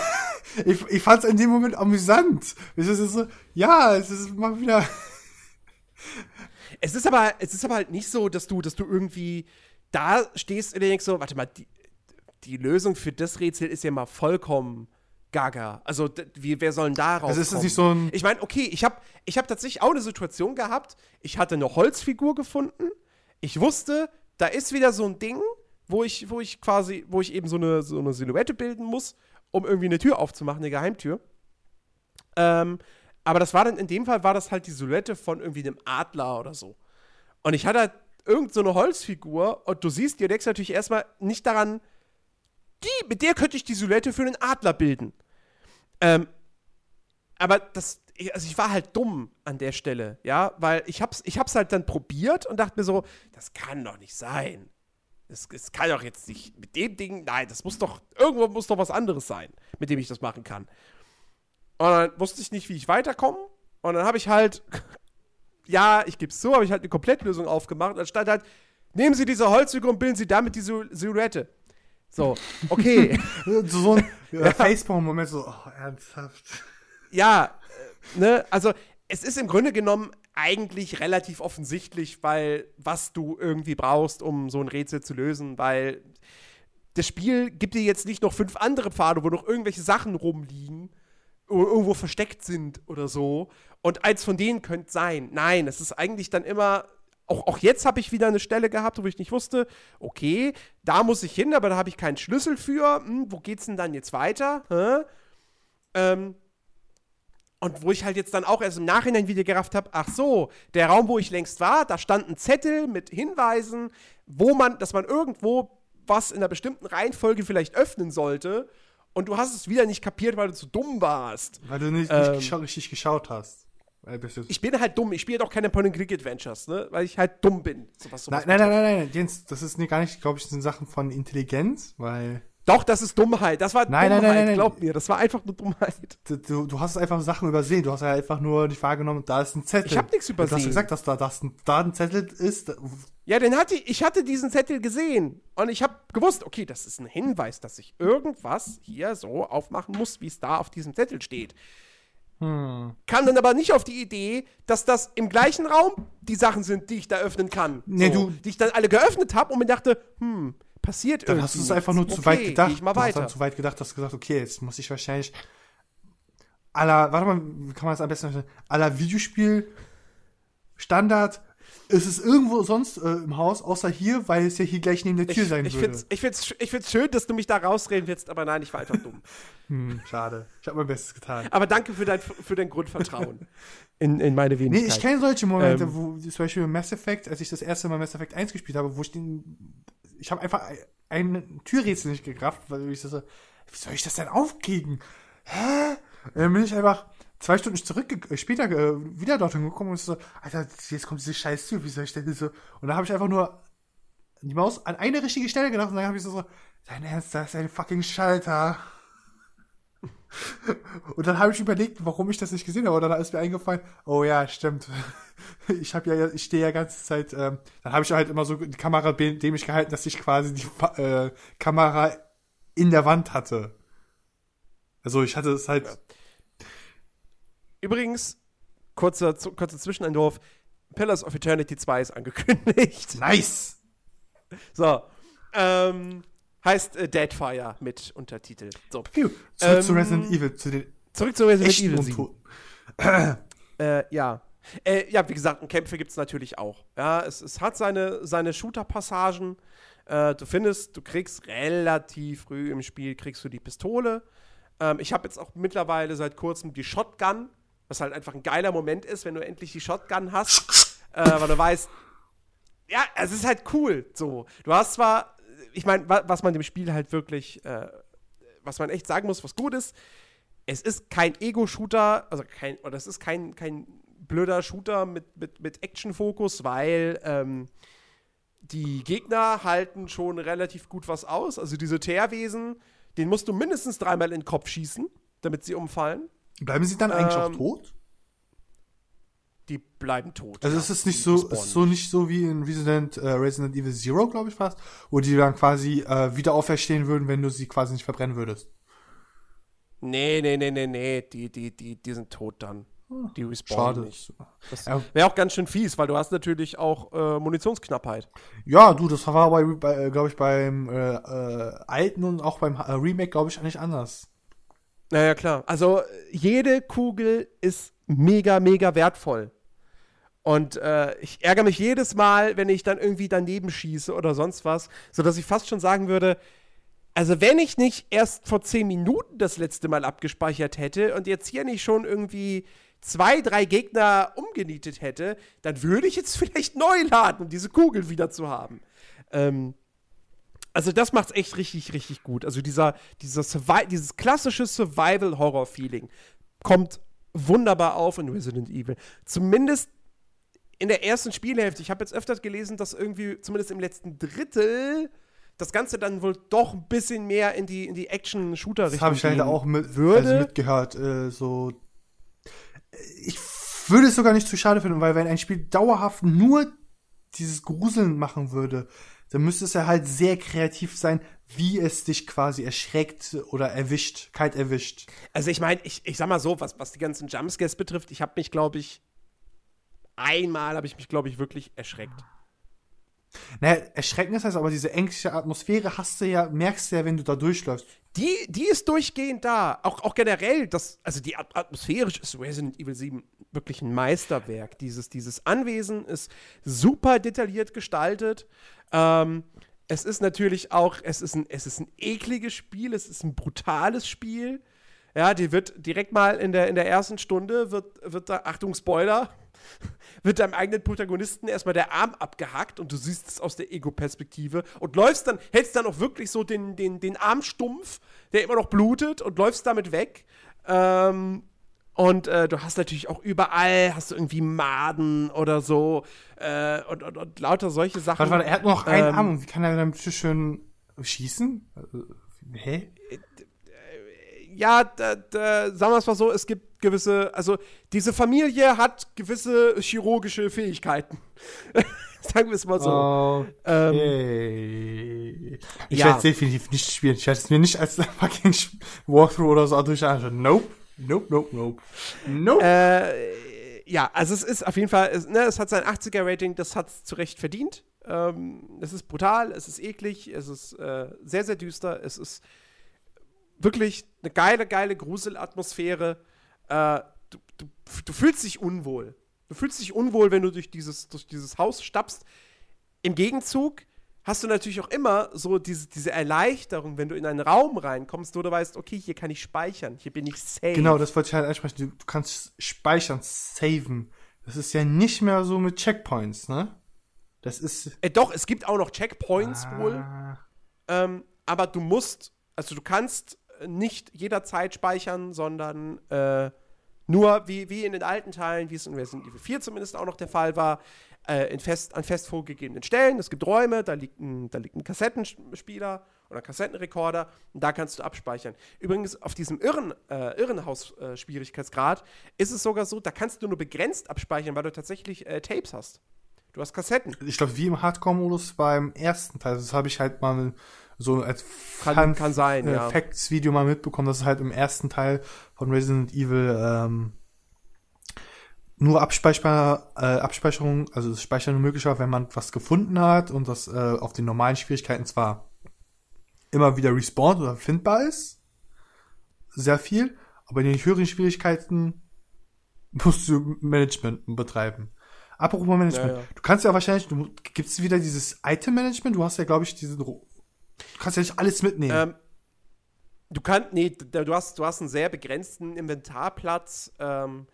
[SPEAKER 2] ich, ich fand es in dem Moment amüsant. Es ist so, ja, es ist mal wieder.
[SPEAKER 1] Es ist aber, es ist aber halt nicht so, dass du, dass du irgendwie da stehst und denkst so, warte mal, die, die Lösung für das Rätsel ist ja mal vollkommen gaga. Also, wie, wer soll denn darauf
[SPEAKER 2] Also ist das nicht so ein-
[SPEAKER 1] Ich meine, okay, ich habe ich hab tatsächlich auch eine Situation gehabt, ich hatte eine Holzfigur gefunden, ich wusste, da ist wieder so ein Ding, wo ich, wo ich quasi, wo ich eben so eine, so eine Silhouette bilden muss, um irgendwie eine Tür aufzumachen, eine Geheimtür. Ähm, aber das war dann, in dem Fall war das halt die Silhouette von irgendwie einem Adler oder so. Und ich hatte halt irgend so eine Holzfigur und du siehst, dir denkst natürlich erstmal nicht daran, die, mit der könnte ich die Silhouette für einen Adler bilden. Ähm, aber das, also ich war halt dumm an der Stelle, ja, weil ich hab's, ich hab's halt dann probiert und dachte mir so, das kann doch nicht sein. Das, das kann doch jetzt nicht mit dem Ding, nein, das muss doch, irgendwo muss doch was anderes sein, mit dem ich das machen kann. Und dann wusste ich nicht, wie ich weiterkomme. Und dann habe ich halt, ja, ich gebe es zu, habe ich halt eine Komplettlösung aufgemacht. Und dann stand halt, nehmen Sie diese Holzfigur und bilden Sie damit die Sil- Silhouette. So, okay.
[SPEAKER 2] So, so ein ja. Facepalm-Moment, so, oh, ernsthaft.
[SPEAKER 1] ja, äh, ne, also es ist im Grunde genommen eigentlich relativ offensichtlich, weil was du irgendwie brauchst, um so ein Rätsel zu lösen, weil das Spiel gibt dir jetzt nicht noch fünf andere Pfade, wo noch irgendwelche Sachen rumliegen irgendwo versteckt sind oder so. Und eins von denen könnte sein. Nein, es ist eigentlich dann immer. Auch, auch jetzt habe ich wieder eine Stelle gehabt, wo ich nicht wusste, okay, da muss ich hin, aber da habe ich keinen Schlüssel für. Hm, wo geht's denn dann jetzt weiter? Hä? Ähm, und wo ich halt jetzt dann auch erst im Nachhinein wieder gerafft habe, ach so, der Raum, wo ich längst war, da stand ein Zettel mit Hinweisen, wo man, dass man irgendwo was in einer bestimmten Reihenfolge vielleicht öffnen sollte. Und du hast es wieder nicht kapiert, weil du zu dumm warst.
[SPEAKER 2] Weil du nicht,
[SPEAKER 1] Ähm.
[SPEAKER 2] nicht richtig geschaut hast.
[SPEAKER 1] Ich bin halt dumm. Ich spiele doch keine Point-and-Click-Adventures, ne? Weil ich halt dumm bin. So was,
[SPEAKER 2] nein, nein, nein, nein, nein, Jens, das ist gar nicht, glaube ich, sind Sachen von Intelligenz, weil
[SPEAKER 1] Doch, das ist Dummheit. Das war
[SPEAKER 2] Nein, nein,
[SPEAKER 1] Dummheit,
[SPEAKER 2] nein, nein,
[SPEAKER 1] glaub mir. Das war einfach nur Dummheit.
[SPEAKER 2] Du, du hast einfach Sachen übersehen. Du hast ja einfach nur nicht wahrgenommen, da ist ein Zettel.
[SPEAKER 1] Ich hab nichts
[SPEAKER 2] Du hast
[SPEAKER 1] übersehen.
[SPEAKER 2] gesagt, dass da, dass ein, da ein Zettel ist.
[SPEAKER 1] Ja, den hatte ich, ich hatte diesen Zettel gesehen und ich habe gewusst, okay, das ist ein Hinweis, dass ich irgendwas hier so aufmachen muss, wie es da auf diesem Zettel steht.
[SPEAKER 2] Hm.
[SPEAKER 1] Kam dann aber nicht auf die Idee, dass das im gleichen Raum die Sachen sind, die ich da öffnen kann.
[SPEAKER 2] Nee,
[SPEAKER 1] so,
[SPEAKER 2] du-
[SPEAKER 1] Die ich dann alle geöffnet habe und mir dachte, hm, passiert
[SPEAKER 2] Dann
[SPEAKER 1] irgendwie.
[SPEAKER 2] hast du es einfach nur zu weit gedacht.
[SPEAKER 1] Geh ich mal
[SPEAKER 2] du hast
[SPEAKER 1] weiter.
[SPEAKER 2] dann zu weit gedacht, hast gesagt, okay, jetzt muss ich wahrscheinlich aller, warte mal, wie kann man das am besten verstehen? aller Videospiel Standard ist es irgendwo sonst äh, im Haus, außer hier, weil es ja hier gleich neben der Tür
[SPEAKER 1] ich,
[SPEAKER 2] sein
[SPEAKER 1] ich
[SPEAKER 2] würde.
[SPEAKER 1] find's, ich, find's, ich find's schön, dass du mich da rausreden willst, aber nein, ich war einfach dumm.
[SPEAKER 2] Hm, schade. Ich habe mein Bestes getan.
[SPEAKER 1] Aber danke für dein, für dein Grundvertrauen in, in meine
[SPEAKER 2] Nee,
[SPEAKER 1] Wenigkeit.
[SPEAKER 2] ich kenne solche Momente,
[SPEAKER 1] Ähm.
[SPEAKER 2] wo zum Beispiel Mass Effect, als ich das erste Mal Mass Effect 1 gespielt habe, wo ich den, ich habe einfach ein, Türrätsel nicht gekraft, weil ich so, wie soll ich das denn aufkriegen? Hä? Und dann bin ich einfach zwei Stunden zurück, äh, später äh, wieder dorthin gekommen und so, Alter, jetzt kommt diese scheiß Tür, wie soll ich denn so? Und da habe ich einfach nur die Maus an eine richtige Stelle gedacht und dann habe ich so, dein Ernst, da ist ein fucking Schalter. Und dann habe ich überlegt, warum ich das nicht gesehen habe. Und dann ist mir eingefallen, oh ja, stimmt. Ich habe ja, ich stehe ja ganze Zeit, ähm, dann habe ich halt immer so die Kamera dämlich gehalten, dass ich quasi die äh, Kamera in der Wand hatte. Also ich hatte es halt.
[SPEAKER 1] Übrigens, kurzer, kurzer Zwischenentwurf: Pillars of Eternity 2 ist angekündigt.
[SPEAKER 2] Nice!
[SPEAKER 1] So. Ähm, heißt äh, Deadfire mit Untertitel. So.
[SPEAKER 2] Zurück
[SPEAKER 1] Ähm,
[SPEAKER 2] zu Resident Evil, zu den
[SPEAKER 1] Zurück zu Resident Evil 7.
[SPEAKER 2] Untoten.
[SPEAKER 1] Äh, ja. Äh, ja, wie gesagt, und Kämpfe gibt es natürlich auch. Ja, es, es hat seine, seine Shooter-Passagen. Äh, du findest, du kriegst relativ früh im Spiel kriegst du die Pistole. Ähm, ich habe jetzt auch mittlerweile seit kurzem die Shotgun, was halt einfach ein geiler Moment ist, wenn du endlich die Shotgun hast, äh, weil du weißt, ja, es ist halt cool. So, du hast zwar, ich meine, wa was man dem Spiel halt wirklich, äh, was man echt sagen muss, was gut ist, es ist kein Ego-Shooter, also kein, oder es ist kein, kein blöder Shooter mit, mit, mit Action-Fokus, weil ähm, die Gegner halten schon relativ gut was aus. Also diese Teerwesen, den musst du mindestens dreimal in den Kopf schießen, damit sie umfallen.
[SPEAKER 2] Bleiben sie dann eigentlich
[SPEAKER 1] Ähm,
[SPEAKER 2] auch tot?
[SPEAKER 1] Die bleiben tot.
[SPEAKER 2] Also
[SPEAKER 1] ja.
[SPEAKER 2] ist es nicht
[SPEAKER 1] Die
[SPEAKER 2] so, ist so nicht so wie in Resident, äh, Resident Evil Zero, glaube ich fast, wo die dann quasi äh, wieder auferstehen würden, wenn du sie quasi nicht verbrennen würdest.
[SPEAKER 1] Nee, nee, nee, nee, nee. Die, die, die, die sind tot dann. Die respawnen
[SPEAKER 2] Schade.
[SPEAKER 1] nicht. Das wäre auch ganz schön fies, weil du hast natürlich auch äh, Munitionsknappheit.
[SPEAKER 2] Ja, du, das war bei, bei äh, glaube ich, beim äh, äh, alten und auch beim äh, Remake, glaube ich, nicht anders.
[SPEAKER 1] Naja, klar. Also jede Kugel ist mega, mega wertvoll. Und äh, ich ärgere mich jedes Mal, wenn ich dann irgendwie daneben schieße oder sonst was, sodass ich fast schon sagen würde, also wenn ich nicht erst vor zehn Minuten das letzte Mal abgespeichert hätte und jetzt hier nicht schon irgendwie zwei, drei Gegner umgenietet hätte, dann würde ich jetzt vielleicht neu laden, um diese Kugel wieder zu haben. Ähm, also das macht's echt richtig, richtig gut. Also dieser, dieser Survi dieses klassische Survival-Horror-Feeling kommt wunderbar auf in Resident Evil. Zumindest in der ersten Spielhälfte. Ich habe jetzt öfters gelesen, dass irgendwie, zumindest im letzten Drittel, das Ganze dann wohl doch ein bisschen mehr in die, in die Action-Shooter-Richtung
[SPEAKER 2] Das habe ich leider auch mit,
[SPEAKER 1] würde.
[SPEAKER 2] also mitgehört. Äh, so, ich würde es sogar nicht zu schade finden, weil wenn ein Spiel dauerhaft nur dieses Gruseln machen würde, dann müsste es ja halt sehr kreativ sein, wie es dich quasi erschreckt oder erwischt, kalt erwischt.
[SPEAKER 1] Also ich meine, ich, ich sag mal so, was, was die ganzen Jumpscares betrifft, ich habe mich, glaube ich, einmal habe ich mich, glaube ich, wirklich erschreckt.
[SPEAKER 2] Naja, erschreckend ist das, aber diese ängstliche Atmosphäre hast du ja, merkst du ja, wenn du da durchläufst.
[SPEAKER 1] Die, die ist durchgehend da. Auch, auch generell, das, also die At atmosphärisch ist Resident Evil 7 wirklich ein Meisterwerk. Dieses, dieses Anwesen ist super detailliert gestaltet. Ähm, es ist natürlich auch, es ist, ein, es ist ein ekliges Spiel, es ist ein brutales Spiel. Ja, die wird direkt mal in der, in der ersten Stunde, wird, wird da, Achtung, Spoiler, wird deinem eigenen Protagonisten erstmal der Arm abgehackt und du siehst es aus der Ego-Perspektive und läufst dann, hältst dann auch wirklich so den, den, den Arm stumpf, der immer noch blutet und läufst damit weg. Ähm, und äh, du hast natürlich auch überall, hast du irgendwie Maden oder so äh, und, und, und lauter solche Sachen.
[SPEAKER 2] Warte, warte, er hat nur noch einen
[SPEAKER 1] Ähm,
[SPEAKER 2] Arm. Wie kann er bitte schön schießen? Also, Hä?
[SPEAKER 1] Ja, da, da, sagen wir es mal so, es gibt gewisse, also diese Familie hat gewisse chirurgische Fähigkeiten. sagen wir es mal so.
[SPEAKER 2] Okay. Ähm, ich
[SPEAKER 1] ja.
[SPEAKER 2] werde es definitiv nicht spielen. Ich werde es mir nicht als fucking Walkthrough oder so durch anschauen. Nope. Nope, nope, nope. Nope.
[SPEAKER 1] Äh, ja, also es ist auf jeden Fall, es, ne, es hat sein 80er-Rating, das hat es zu Recht verdient. Ähm, es ist brutal, es ist eklig, es ist äh, sehr, sehr düster, es ist wirklich eine geile, geile Gruselatmosphäre. Äh, du, du, du fühlst dich unwohl. Du fühlst dich unwohl, wenn du durch dieses, durch dieses Haus stapfst. Im Gegenzug hast du natürlich auch immer so diese, diese Erleichterung, wenn du in einen Raum reinkommst, wo du weißt, okay, hier kann ich speichern, hier bin ich safe.
[SPEAKER 2] Genau, das wollte ich halt ansprechen. Du, du kannst speichern, saven. Das ist ja nicht mehr so mit Checkpoints, ne? Das ist.
[SPEAKER 1] Äh, doch, es gibt auch noch Checkpoints
[SPEAKER 2] ah.
[SPEAKER 1] wohl. Ähm, aber du musst, also du kannst nicht jederzeit speichern, sondern äh, nur wie, wie in den alten Teilen, wie es in Resident Evil 4 zumindest auch noch der Fall war, äh, in fest, an fest vorgegebenen Stellen. Es gibt Räume, da liegt ein, da liegt ein Kassettenspieler oder Kassettenrekorder und da kannst du abspeichern. Übrigens, auf diesem Irren, äh, Irrenhaus-Schwierigkeitsgrad ist es sogar so, da kannst du nur begrenzt abspeichern, weil du tatsächlich äh, Tapes hast. Du hast Kassetten.
[SPEAKER 2] Ich glaube, wie im Hardcore-Modus beim ersten Teil. Das habe ich halt mal so als
[SPEAKER 1] kann,
[SPEAKER 2] Fun
[SPEAKER 1] kann sein, ja.
[SPEAKER 2] Facts-Video mal mitbekommen, dass es halt im ersten Teil von Resident Evil ähm, nur Abspeicher, äh, Abspeicherung, also das Speichern möglich war, wenn man was gefunden hat und das äh, auf den normalen Schwierigkeiten zwar immer wieder respawnt oder findbar ist, sehr viel, aber in den höheren Schwierigkeiten musst du Management betreiben. Apropos Management,
[SPEAKER 1] Ja, ja.
[SPEAKER 2] du kannst ja wahrscheinlich, du gibt's wieder dieses Item-Management, du hast ja, glaube ich, diese, du kannst ja nicht alles mitnehmen.
[SPEAKER 1] Ähm, du kannst, nee, du hast, du hast einen sehr begrenzten Inventarplatz. Ähm,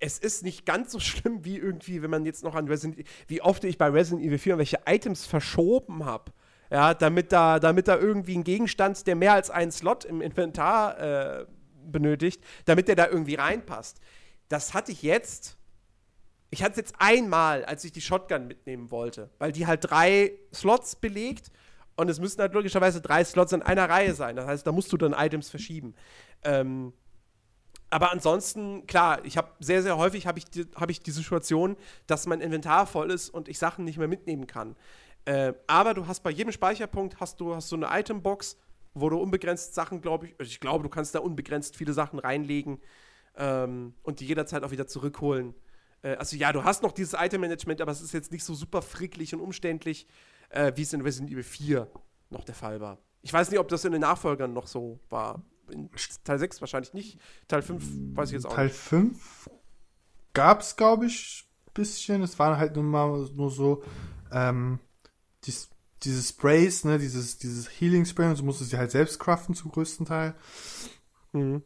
[SPEAKER 1] es ist nicht ganz so schlimm wie irgendwie, wenn man jetzt noch an Resident wie oft ich bei Resident Evil 4 welche Items verschoben habe. Ja, damit da, damit da irgendwie ein Gegenstand, der mehr als einen Slot im Inventar äh, benötigt, damit der da irgendwie reinpasst. Das hatte ich jetzt. Ich hatte es jetzt einmal, als ich die Shotgun mitnehmen wollte, weil die halt drei Slots belegt und es müssten halt logischerweise drei Slots in einer Reihe sein. Das heißt, da musst du dann Items verschieben. Ähm, aber ansonsten, klar, ich habe sehr, sehr häufig habe ich, die, hab ich die Situation, dass mein Inventar voll ist und ich Sachen nicht mehr mitnehmen kann. Äh, aber du hast bei jedem Speicherpunkt hast du, hast du eine Itembox, wo du unbegrenzt Sachen, glaube ich, also ich glaube, du kannst da unbegrenzt viele Sachen reinlegen ähm, und die jederzeit auch wieder zurückholen. Äh, also ja, du hast noch dieses Item-Management, aber es ist jetzt nicht so super fricklich und umständlich, äh, wie es in Resident Evil 4 noch der Fall war. Ich weiß nicht, ob das in den Nachfolgern noch so war. In Teil 6 wahrscheinlich nicht. Teil 5 weiß ich jetzt auch
[SPEAKER 2] Teil
[SPEAKER 1] nicht.
[SPEAKER 2] 5 gab's, glaube ich, bisschen. Es waren halt nur mal nur so, ähm, dies, diese Sprays, ne, dieses, dieses Healing Spray und so musst du sie halt selbst craften zum größten Teil.
[SPEAKER 1] Mhm.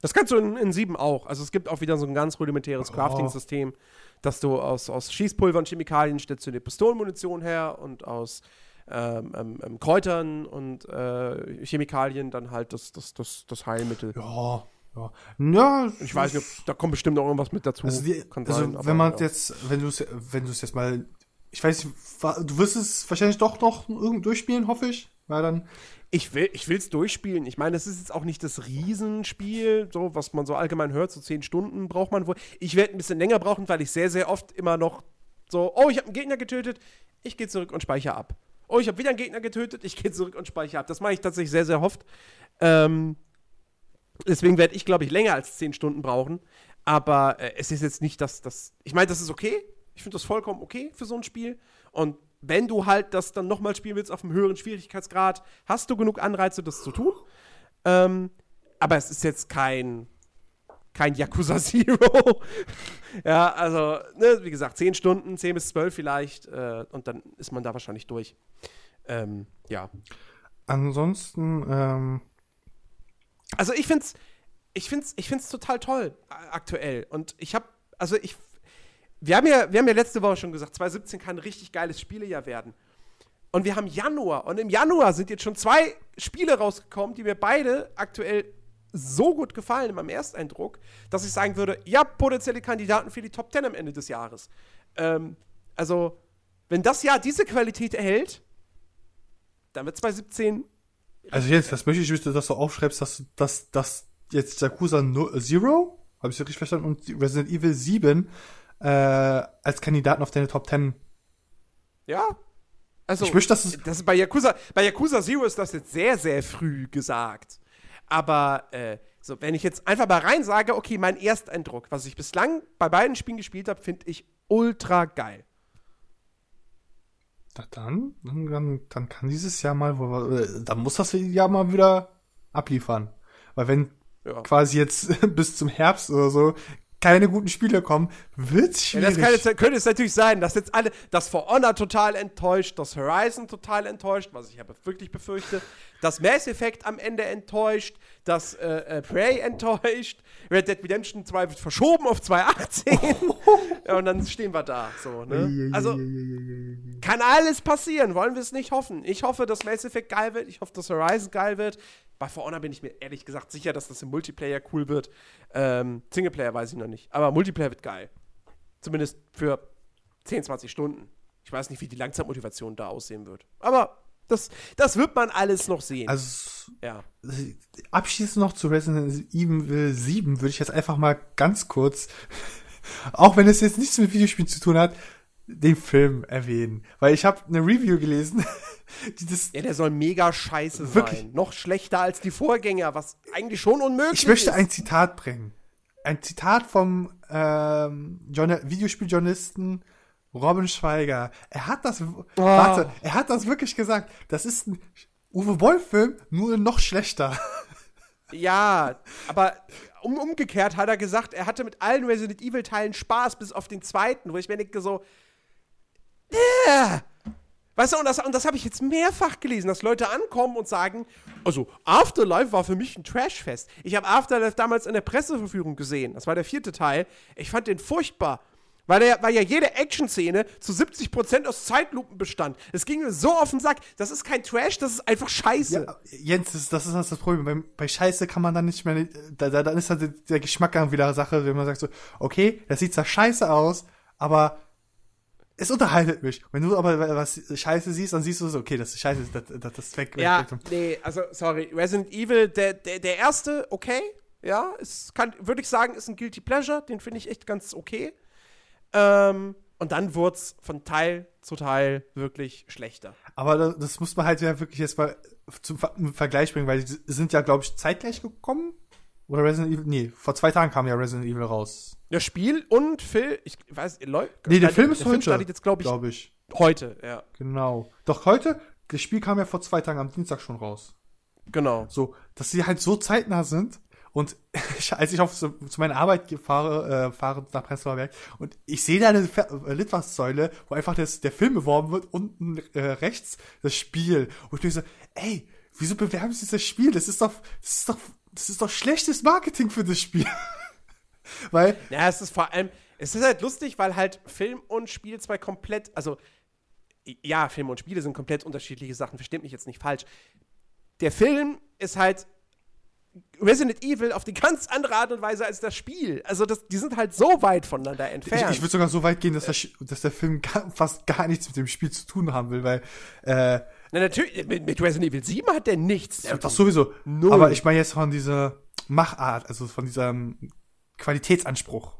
[SPEAKER 1] Das kannst du in, in 7 auch. Also es gibt auch wieder so ein ganz rudimentäres
[SPEAKER 2] Oh.
[SPEAKER 1] Dass du aus, aus Schießpulver und Chemikalien stellst du dir Pistolenmunition her und aus ähm, ähm, ähm, Kräutern und äh, Chemikalien dann halt das, das, das, das Heilmittel.
[SPEAKER 2] Ja, ja. Ja,
[SPEAKER 1] Ich weiß nicht, da kommt bestimmt noch irgendwas mit dazu.
[SPEAKER 2] Also, die, also
[SPEAKER 1] sein,
[SPEAKER 2] wenn man
[SPEAKER 1] ja.
[SPEAKER 2] jetzt, wenn du es, wenn du es jetzt mal, ich weiß nicht, du wirst es wahrscheinlich doch noch irgend durchspielen, hoffe ich, weil dann,
[SPEAKER 1] Ich will ich durchspielen. Ich meine, das ist jetzt auch nicht das Riesenspiel, so was man so allgemein hört, so zehn Stunden braucht man wohl. Ich werde ein bisschen länger brauchen, weil ich sehr, sehr oft immer noch so, oh, ich habe einen Gegner getötet, ich gehe zurück und speichere ab. Oh, ich habe wieder einen Gegner getötet, ich gehe zurück und speichere ab. Das mache ich tatsächlich sehr, sehr oft. Ähm, deswegen werde ich, glaube ich, länger als zehn Stunden brauchen. Aber äh, es ist jetzt nicht das, das. Ich meine, das ist okay. Ich finde das vollkommen okay für so ein Spiel. Und wenn du halt das dann nochmal spielen willst auf einem höheren Schwierigkeitsgrad, hast du genug Anreize, das zu tun. Ähm, aber es ist jetzt kein, kein Yakuza Zero. ja, also, ne, wie gesagt, 10 Stunden, 10 bis 12 vielleicht. Äh, und dann ist man da wahrscheinlich durch. Ähm, ja.
[SPEAKER 2] ansonsten, ähm,
[SPEAKER 1] Also ich find's, ich find's, ich find's total toll aktuell. Und ich habe, also ich, wir haben ja, wir haben ja letzte Woche schon gesagt, 2017 kann ein richtig geiles Spielejahr werden. Und wir haben Januar und im Januar sind jetzt schon zwei Spiele rausgekommen, die mir beide aktuell so gut gefallen in meinem Ersteindruck, dass ich sagen würde, ja, potenzielle Kandidaten für die Top 10 am Ende des Jahres. Ähm, also, wenn das Jahr diese Qualität erhält, dann wird 2017
[SPEAKER 2] Also jetzt, das möchte ich bitte, dass du aufschreibst, dass dass, dass jetzt Yakuza no Zero, habe ich das richtig verstanden, und Resident Evil 7 äh, als Kandidaten auf deine Top 10.
[SPEAKER 1] Ja. Also,
[SPEAKER 2] Ich möchte, dass es-
[SPEAKER 1] das bei Yakuza, bei Yakuza Zero ist das jetzt sehr, sehr früh gesagt. Aber, äh, so, wenn ich jetzt einfach mal rein sage, okay, mein Ersteindruck, was ich bislang bei beiden Spielen gespielt habe, finde ich ultra geil.
[SPEAKER 2] Na dann, dann, dann, kann dieses Jahr mal, äh, dann muss das Jahr mal wieder abliefern. Weil wenn
[SPEAKER 1] Ja.
[SPEAKER 2] quasi jetzt bis zum Herbst oder so keine guten Spiele kommen, wird's
[SPEAKER 1] Ja,
[SPEAKER 2] schwierig.
[SPEAKER 1] das kann könnte es natürlich sein, dass jetzt alle, dass For Honor total enttäuscht, dass Horizon total enttäuscht, was ich aber wirklich befürchte, dass Mass Effect am Ende enttäuscht, dass äh, äh, Prey enttäuscht, Red Dead Redemption 2 wird verschoben auf 2018 ja, und dann stehen wir da. So, ne? Also kann alles passieren, wollen wir es nicht hoffen. Ich hoffe, dass Mass Effect geil wird, ich hoffe, dass Horizon geil wird. Bei For Honor bin ich mir ehrlich gesagt sicher, dass das im Multiplayer cool wird. Ähm, Singleplayer weiß ich noch nicht, aber Multiplayer wird geil. Zumindest für 10, 20 Stunden. Ich weiß nicht, wie die Langzeitmotivation da aussehen wird. Aber das, das wird man alles noch sehen.
[SPEAKER 2] also
[SPEAKER 1] ja.
[SPEAKER 2] abschließend noch zu Resident Evil 7 würde ich jetzt einfach mal ganz kurz, auch wenn es jetzt nichts mit Videospielen zu tun hat, den Film erwähnen. Weil ich habe eine Review gelesen, die das
[SPEAKER 1] ja, der soll mega scheiße
[SPEAKER 2] Wirklich?
[SPEAKER 1] sein. Noch schlechter als die Vorgänger, was eigentlich schon unmöglich
[SPEAKER 2] Ich möchte
[SPEAKER 1] ist.
[SPEAKER 2] ein Zitat bringen. Ein Zitat vom ähm, Journa- Videospieljournalisten Robin Schweiger. Er hat das, warte, er hat das wirklich gesagt. Das ist ein Uwe Boll-Film, nur noch schlechter.
[SPEAKER 1] Ja, aber um, umgekehrt hat er gesagt, er hatte mit allen Resident Evil Teilen Spaß, bis auf den zweiten, wo ich mir denke so, äh, weißt du, und das, und das habe ich jetzt mehrfach gelesen, dass Leute ankommen und sagen, also Afterlife war für mich ein Trashfest. Ich habe Afterlife damals in der Presseverführung gesehen, das war der vierte Teil. Ich fand den furchtbar. Weil, der, weil ja jede Action-Szene zu 70% aus Zeitlupen bestand. Es ging mir so auf den Sack. Das ist kein Trash, das ist einfach scheiße.
[SPEAKER 2] Ja, Jens, das, das ist das Problem. Bei, bei Scheiße kann man dann nicht mehr, da, da, dann ist halt der, der Geschmack dann wieder Sache, wenn man sagt so, okay, das sieht zwar scheiße aus, aber es unterhaltet mich. Wenn du aber was Scheiße siehst, dann siehst du so, okay, das ist scheiße, das, das, das ist weg.
[SPEAKER 1] Ja, nee, also sorry, Resident Evil, der, der, der erste, okay, ja, ist, kann, würde ich sagen, ist ein Guilty Pleasure, den finde ich echt ganz okay. Ähm, und dann wurde es von Teil zu Teil wirklich schlechter.
[SPEAKER 2] Aber da- das muss man halt ja wirklich jetzt mal zum Ver Vergleich bringen, weil die sind ja, glaube ich, zeitgleich gekommen. Oder Resident Evil, nee, vor zwei Tagen kam ja Resident Evil raus.
[SPEAKER 1] Das Spiel und Film, ich weiß, läuft.
[SPEAKER 2] Nee, der Film ist heute.
[SPEAKER 1] startet jetzt, glaube ich,
[SPEAKER 2] Glaube ich.
[SPEAKER 1] heute, ja,
[SPEAKER 2] Genau. Doch heute, das Spiel kam ja vor zwei Tagen am Dienstag schon raus.
[SPEAKER 1] genau.
[SPEAKER 2] So, dass sie halt so zeitnah sind. Und als ich auf zu, zu meiner Arbeit fahre, äh, fahre nach Prenzlauer Berg und ich sehe da eine äh, Litfaßsäule, wo einfach das, der Film beworben wird, unten äh, rechts das Spiel. Und ich denke so, ey, wieso bewerben sie das Spiel? Das ist doch, das ist doch, das ist doch schlechtes Marketing für das Spiel. Weil,
[SPEAKER 1] Ja, es ist vor allem, es ist halt lustig, weil halt Film und Spiel zwei komplett, also ja, Film und Spiele sind komplett unterschiedliche Sachen, versteht mich jetzt nicht falsch. Der Film ist halt Resident Evil auf die ganz andere Art und Weise als das Spiel. Also das, die sind halt so weit voneinander
[SPEAKER 2] ich,
[SPEAKER 1] entfernt.
[SPEAKER 2] ich würde sogar so weit gehen, dass, das, dass der Film gar, fast gar nichts mit dem Spiel zu tun haben will, weil, äh,
[SPEAKER 1] Na, natürlich, mit, mit Resident Evil 7 hat der nichts
[SPEAKER 2] Ja, das sowieso.
[SPEAKER 1] Null.
[SPEAKER 2] Aber ich meine jetzt von dieser Machart, also von diesem Qualitätsanspruch.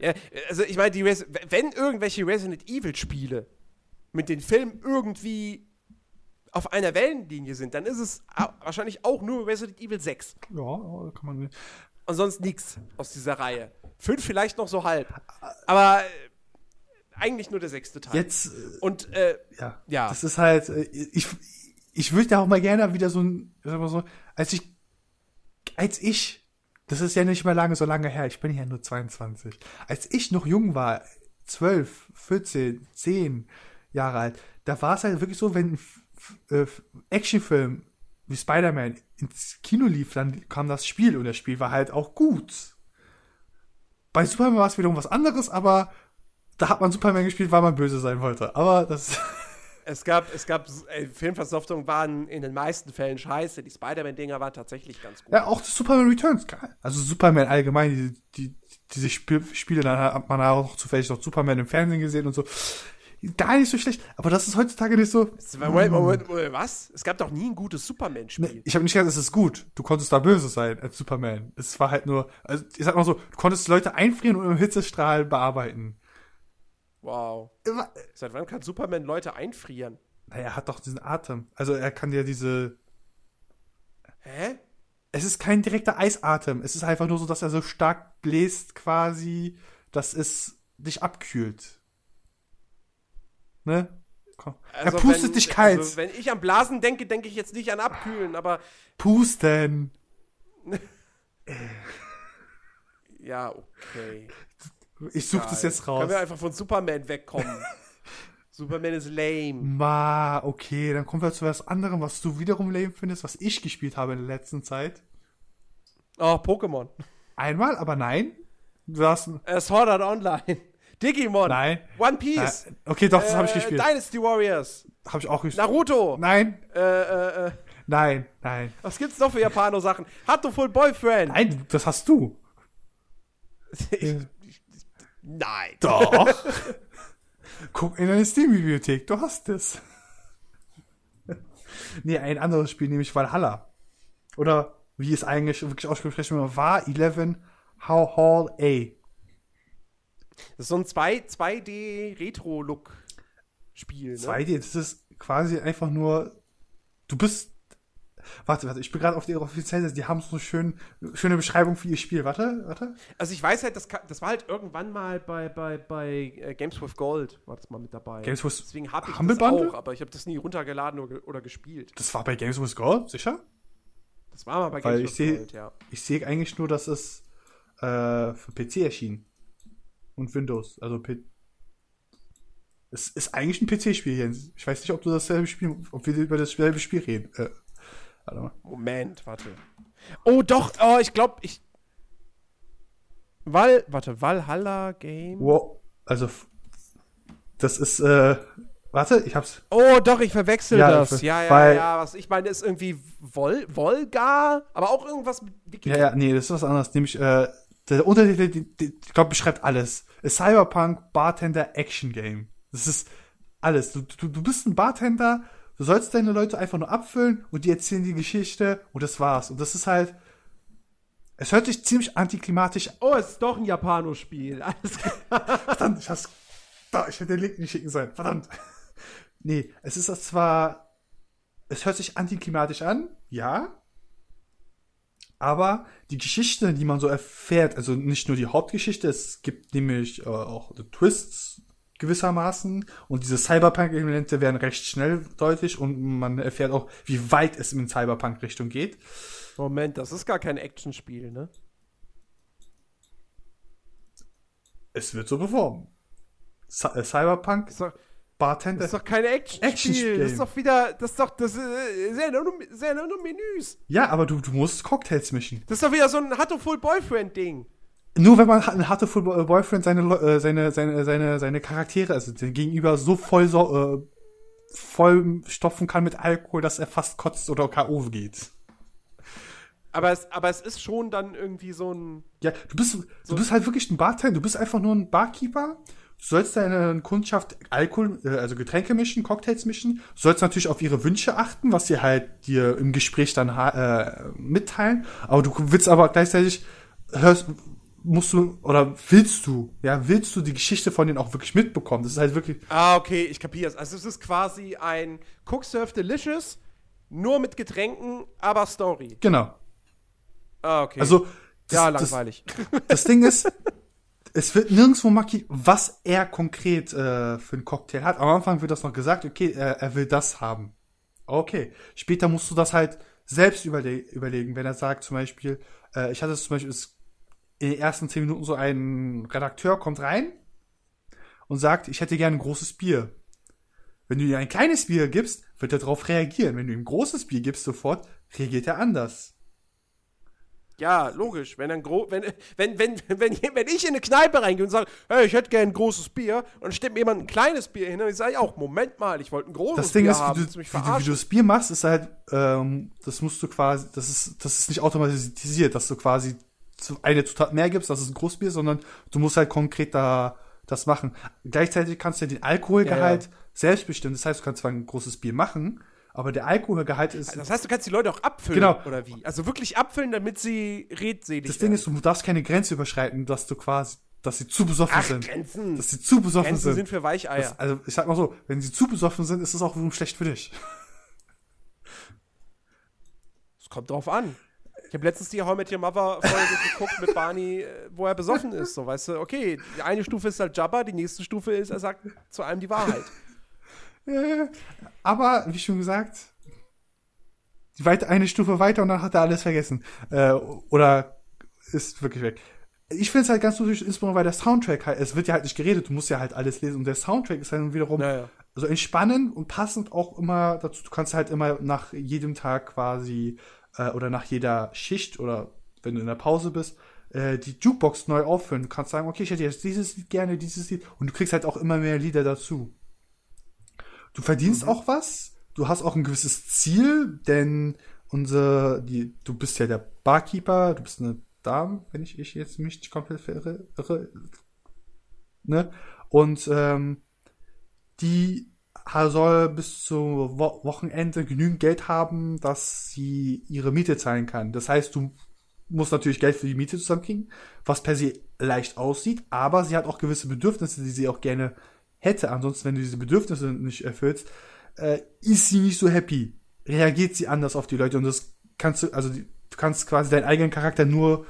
[SPEAKER 1] Ja, also ich meine, die Res wenn irgendwelche Resident Evil Spiele mit den Filmen irgendwie auf einer Wellenlinie sind, dann ist es wahrscheinlich auch nur Resident Evil 6.
[SPEAKER 2] Ja, kann man.
[SPEAKER 1] Und sonst nichts aus dieser Reihe. Fünf vielleicht noch so halb. Aber äh, eigentlich nur der sechste Teil.
[SPEAKER 2] Jetzt, äh,
[SPEAKER 1] Und äh,
[SPEAKER 2] ja.
[SPEAKER 1] Ja.
[SPEAKER 2] Das ist halt, äh, ich, ich würde ja auch mal gerne wieder so ein, sag mal so, als ich, als ich, das ist ja nicht mehr lange, so lange her, ich bin ja nur 22. Als ich noch jung war, 12, 14, 10 Jahre alt, da war es halt wirklich so, wenn ein äh, Actionfilm wie Spider-Man ins Kino lief, dann kam das Spiel und das Spiel war halt auch gut. Bei Superman war es wiederum was anderes, aber da hat man Superman gespielt, weil man böse sein wollte. Aber das,
[SPEAKER 1] es gab, es gab äh, Filmversoftungen waren in den meisten Fällen scheiße. Die Spider-Man-Dinger waren tatsächlich ganz gut.
[SPEAKER 2] ja, auch Superman Returns, geil. Also Superman allgemein, die, die, diese Spiel, Spiele, dann hat man auch zufällig noch Superman im Fernsehen gesehen und so. gar nicht so schlecht. Aber das ist heutzutage nicht so.
[SPEAKER 1] Moment, Moment, Moment, was? Es gab doch nie ein gutes Superman-Spiel.
[SPEAKER 2] Nee, ich habe nicht gesagt, es ist gut. Du konntest da böse sein als Superman. Es war halt nur, also ich sag mal so, du konntest Leute einfrieren und im Hitzestrahl bearbeiten.
[SPEAKER 1] Wow.
[SPEAKER 2] Immer,
[SPEAKER 1] Seit wann kann Superman Leute einfrieren?
[SPEAKER 2] naja, er hat doch diesen Atem. Also er kann ja diese.
[SPEAKER 1] Hä?
[SPEAKER 2] Es ist kein direkter Eisatem. Es ist einfach nur so, dass er so stark bläst, quasi, dass es dich abkühlt. Ne? Komm. er pustet
[SPEAKER 1] Also wenn-
[SPEAKER 2] dich kalt.
[SPEAKER 1] Also, wenn ich an Blasen denke, denke ich jetzt nicht an Abkühlen, aber
[SPEAKER 2] Pusten.
[SPEAKER 1] ja, okay.
[SPEAKER 2] Ich such das jetzt raus.
[SPEAKER 1] Können wir einfach von Superman wegkommen? Superman ist lame.
[SPEAKER 2] Ma, okay, dann kommen wir zu was anderem, was du wiederum lame findest, was ich gespielt habe in der letzten Zeit.
[SPEAKER 1] Oh, Pokémon.
[SPEAKER 2] Einmal, aber nein. Du hast.
[SPEAKER 1] Äh, Sword Art Online. Digimon.
[SPEAKER 2] Nein.
[SPEAKER 1] One Piece.
[SPEAKER 2] Nein. Okay, doch, das habe ich
[SPEAKER 1] Äh,
[SPEAKER 2] gespielt.
[SPEAKER 1] Dynasty Warriors.
[SPEAKER 2] Habe ich auch gespielt.
[SPEAKER 1] Naruto.
[SPEAKER 2] Nein,
[SPEAKER 1] Äh, äh, äh.
[SPEAKER 2] nein, nein.
[SPEAKER 1] Was gibt's noch für Japano-Sachen? Hatoful Boyfriend.
[SPEAKER 2] Nein, das hast du.
[SPEAKER 1] Ich, nein.
[SPEAKER 2] Doch. Guck in deine Steam-Bibliothek, du hast es. nee, ein anderes Spiel, nämlich Valhalla. Oder wie es eigentlich wirklich ausgesprochen wird, war 11 How Hall A.
[SPEAKER 1] Das ist so ein 2, 2D-Retro-Look-Spiel, ne?
[SPEAKER 2] 2D, das ist quasi einfach nur, du bist, warte, warte, ich bin gerade auf der offiziellen Seite, die haben so eine schön, schöne Beschreibung für ihr Spiel, warte, warte.
[SPEAKER 1] Also ich weiß halt, das, das war halt irgendwann mal bei, bei, bei äh, Games with Gold, war das mal mit dabei.
[SPEAKER 2] Games with
[SPEAKER 1] Deswegen habe ich
[SPEAKER 2] Humble
[SPEAKER 1] das
[SPEAKER 2] Bundle?
[SPEAKER 1] auch, aber ich habe das nie runtergeladen oder, oder gespielt.
[SPEAKER 2] Das war bei Games with Gold, sicher?
[SPEAKER 1] Das war mal bei
[SPEAKER 2] Weil
[SPEAKER 1] Games with
[SPEAKER 2] seh-
[SPEAKER 1] Gold, ja.
[SPEAKER 2] Ich sehe eigentlich nur, dass es äh, für PC erschien. Und Windows. Also P es ist eigentlich ein PC-Spiel, Jens. Ich weiß nicht, ob du dasselbe Spiel, ob wir über dasselbe Spiel reden. Äh, warte mal.
[SPEAKER 1] Moment, warte. Oh, doch, oh, ich glaube, ich. Val, warte, Valhalla Game.
[SPEAKER 2] Wow. Also, das ist, äh, warte, ich hab's.
[SPEAKER 1] Oh, doch, ich verwechsel
[SPEAKER 2] Ja,
[SPEAKER 1] das.
[SPEAKER 2] ich-
[SPEAKER 1] Ja, ja,
[SPEAKER 2] weil-
[SPEAKER 1] ja. Was ich meine, ist irgendwie Vol Volga, aber auch irgendwas mit.
[SPEAKER 2] Ja, ja, nee, das ist was anderes. Nämlich, äh, der Untertitel, die, die, ich glaube, beschreibt alles. A Cyberpunk Bartender Action Game. Das ist alles. Du, du, du bist ein Bartender, du sollst deine Leute einfach nur abfüllen und die erzählen die Geschichte und das war's. Und das ist halt, es hört sich ziemlich antiklimatisch an.
[SPEAKER 1] Oh, es ist doch ein Japanospiel. Alles klar.
[SPEAKER 2] Verdammt, ich hab's, da, ich hätte den Link nicht schicken sollen. Verdammt. Nee, es ist zwar, es hört sich antiklimatisch an, ja, aber die Geschichte, die man so erfährt, also nicht nur die Hauptgeschichte, es gibt nämlich äh, auch Twists gewissermaßen und diese Cyberpunk-Elemente werden recht schnell deutlich und man erfährt auch, wie weit es in Cyberpunk-Richtung geht.
[SPEAKER 1] Moment, das ist gar kein Actionspiel, ne?
[SPEAKER 2] Es wird so beworben. Äh, Cyberpunk, Bartender.
[SPEAKER 1] das ist doch kein Actionspiel.
[SPEAKER 2] Actionspiel.
[SPEAKER 1] Das ist doch wieder, das ist doch, das ist, sehr nur, sehr nur Menüs.
[SPEAKER 2] ja, aber du, du musst Cocktails mischen.
[SPEAKER 1] Das ist doch wieder so ein Hatoful Boyfriend-Ding.
[SPEAKER 2] Nur wenn man ein harte Full Boyfriend seine, äh, seine, seine, seine, seine Charaktere, also den Gegenüber so voll, so, äh, voll stopfen kann mit Alkohol, dass er fast kotzt oder K.O. geht.
[SPEAKER 1] Aber es, aber es ist schon dann irgendwie so ein.
[SPEAKER 2] Ja, du bist, du bist halt wirklich ein Bartender, du bist einfach nur ein Barkeeper. Du sollst deine Kundschaft Alkohol, äh, also Getränke mischen, Cocktails mischen. Du sollst natürlich auf ihre Wünsche achten, was sie halt dir im Gespräch dann äh, mitteilen. Aber du willst aber gleichzeitig, hörst, musst du, oder willst du, ja, willst du die Geschichte von denen auch wirklich mitbekommen? Das ist halt wirklich,
[SPEAKER 1] Ah, okay, ich kapier's. Also es ist quasi ein Cook Surf Delicious, nur mit Getränken, aber Story.
[SPEAKER 2] genau.
[SPEAKER 1] Ah, okay.
[SPEAKER 2] Also, das,
[SPEAKER 1] ja,
[SPEAKER 2] das,
[SPEAKER 1] langweilig.
[SPEAKER 2] das Ding ist, es wird nirgendwo markiert, was er konkret äh, für einen Cocktail hat. Am Anfang wird das noch gesagt, okay, er, er will das haben. Okay. Später musst du das halt selbst überle überlegen, wenn er sagt zum Beispiel, äh, ich hatte zum Beispiel es, in den ersten zehn Minuten so ein Redakteur kommt rein und sagt, ich hätte gerne ein großes Bier. Wenn du ihm ein kleines Bier gibst, wird er darauf reagieren. Wenn du ihm ein großes Bier gibst sofort, reagiert er anders.
[SPEAKER 1] Ja, logisch. Wenn dann gro wenn, wenn, wenn, wenn, wenn ich in eine Kneipe reingehe und sage, hey, ich hätte gerne ein großes Bier, und dann steht mir jemand ein kleines Bier hin, und ich sage auch, Moment mal, ich wollte ein großes
[SPEAKER 2] Das Ding
[SPEAKER 1] Bier
[SPEAKER 2] ist,
[SPEAKER 1] haben.
[SPEAKER 2] wie du,
[SPEAKER 1] mich
[SPEAKER 2] wie, du, wie du das Bier machst, ist halt, ähm, das musst du quasi, das ist, das ist nicht automatisiert, dass du quasi eine Zutat mehr gibst, das ist ein Großbier, sondern du musst halt konkret da das machen. Gleichzeitig kannst du den Alkoholgehalt
[SPEAKER 1] Ja, ja.
[SPEAKER 2] selbst bestimmen. Das heißt, du kannst zwar ein großes Bier machen, aber der Alkoholgehalt ist.
[SPEAKER 1] Das heißt, du kannst die Leute auch abfüllen,
[SPEAKER 2] Genau.
[SPEAKER 1] oder wie? Also wirklich abfüllen, damit sie redselig
[SPEAKER 2] das Ding
[SPEAKER 1] werden.
[SPEAKER 2] ist, du darfst keine Grenze überschreiten, dass du quasi, dass sie zu besoffen
[SPEAKER 1] Ach,
[SPEAKER 2] sind.
[SPEAKER 1] Grenzen.
[SPEAKER 2] Dass sie zu besoffen
[SPEAKER 1] Grenzen
[SPEAKER 2] sind.
[SPEAKER 1] sind für Weicheier.
[SPEAKER 2] Das, also, ich sag mal so, wenn sie zu besoffen sind, ist es auch wiederum schlecht für dich.
[SPEAKER 1] Es kommt drauf an. Ich habe letztens die How I Met Your Mother Folge geguckt mit Barney, äh, wo er besoffen ist. So, weißt du, okay, die eine Stufe ist halt Jabba, die nächste Stufe ist, er sagt zu einem die Wahrheit.
[SPEAKER 2] Aber, wie schon gesagt, weit, eine Stufe weiter und dann hat er alles vergessen. Äh, oder ist wirklich weg. Ich finde es halt ganz lustig, insbesondere weil der Soundtrack halt, es wird ja halt nicht geredet, du musst ja halt alles lesen und der Soundtrack ist dann wiederum
[SPEAKER 1] Naja.
[SPEAKER 2] so entspannend und passend auch immer dazu, du kannst halt immer nach jedem Tag quasi äh, oder nach jeder Schicht oder wenn du in der Pause bist, äh, die Jukebox neu auffüllen. Du kannst sagen, okay, ich hätte jetzt dieses Lied gerne, dieses Lied und du kriegst halt auch immer mehr Lieder dazu. Du verdienst auch was, du hast auch ein gewisses Ziel, denn unsere, die, du bist ja der Barkeeper, du bist eine Dame, wenn ich, ich jetzt mich nicht komplett verirre, irre, ne? Und ähm, die soll bis zum Wo Wochenende genügend Geld haben, dass sie ihre Miete zahlen kann. Das heißt, du musst natürlich Geld für die Miete zusammenkriegen, was per se leicht aussieht, aber sie hat auch gewisse Bedürfnisse, die sie auch gerne hätte. Ansonsten, wenn du diese Bedürfnisse nicht erfüllst, äh, ist sie nicht so happy. Reagiert sie anders auf die Leute und das kannst du, also du kannst quasi deinen eigenen Charakter nur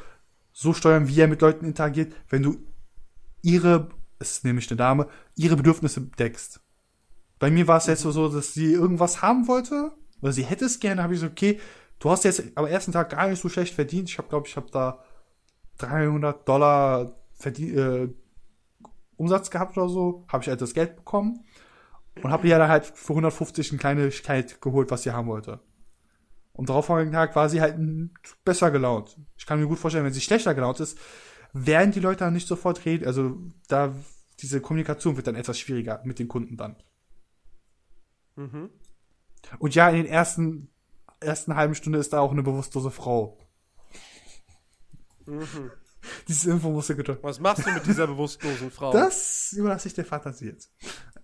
[SPEAKER 2] so steuern, wie er mit Leuten interagiert, wenn du ihre, es ist nämlich eine Dame, ihre Bedürfnisse deckst. Bei mir war es jetzt so, dass sie irgendwas haben wollte, oder sie hätte es gerne, habe ich so, okay, du hast jetzt am ersten Tag gar nicht so schlecht verdient. Ich habe, glaube ich, habe da 300 Dollar verdien, äh, Umsatz gehabt oder so, habe ich halt das Geld bekommen und habe ihr dann halt für 150 eine Kleinigkeit geholt, was sie haben wollte. Und darauf folgenden Tag war sie halt besser gelaunt. Ich kann mir gut vorstellen, wenn sie schlechter gelaunt ist, werden die Leute dann nicht sofort reden. Also da diese Kommunikation wird dann etwas schwieriger mit den Kunden dann.
[SPEAKER 1] Mhm.
[SPEAKER 2] Und ja, in den ersten ersten halben Stunde ist da auch eine bewusstlose Frau.
[SPEAKER 1] Mhm.
[SPEAKER 2] Diese Info musste gedrückt.
[SPEAKER 1] Was machst du mit dieser bewusstlosen Frau?
[SPEAKER 2] Das überlasse ich der Fantasie jetzt.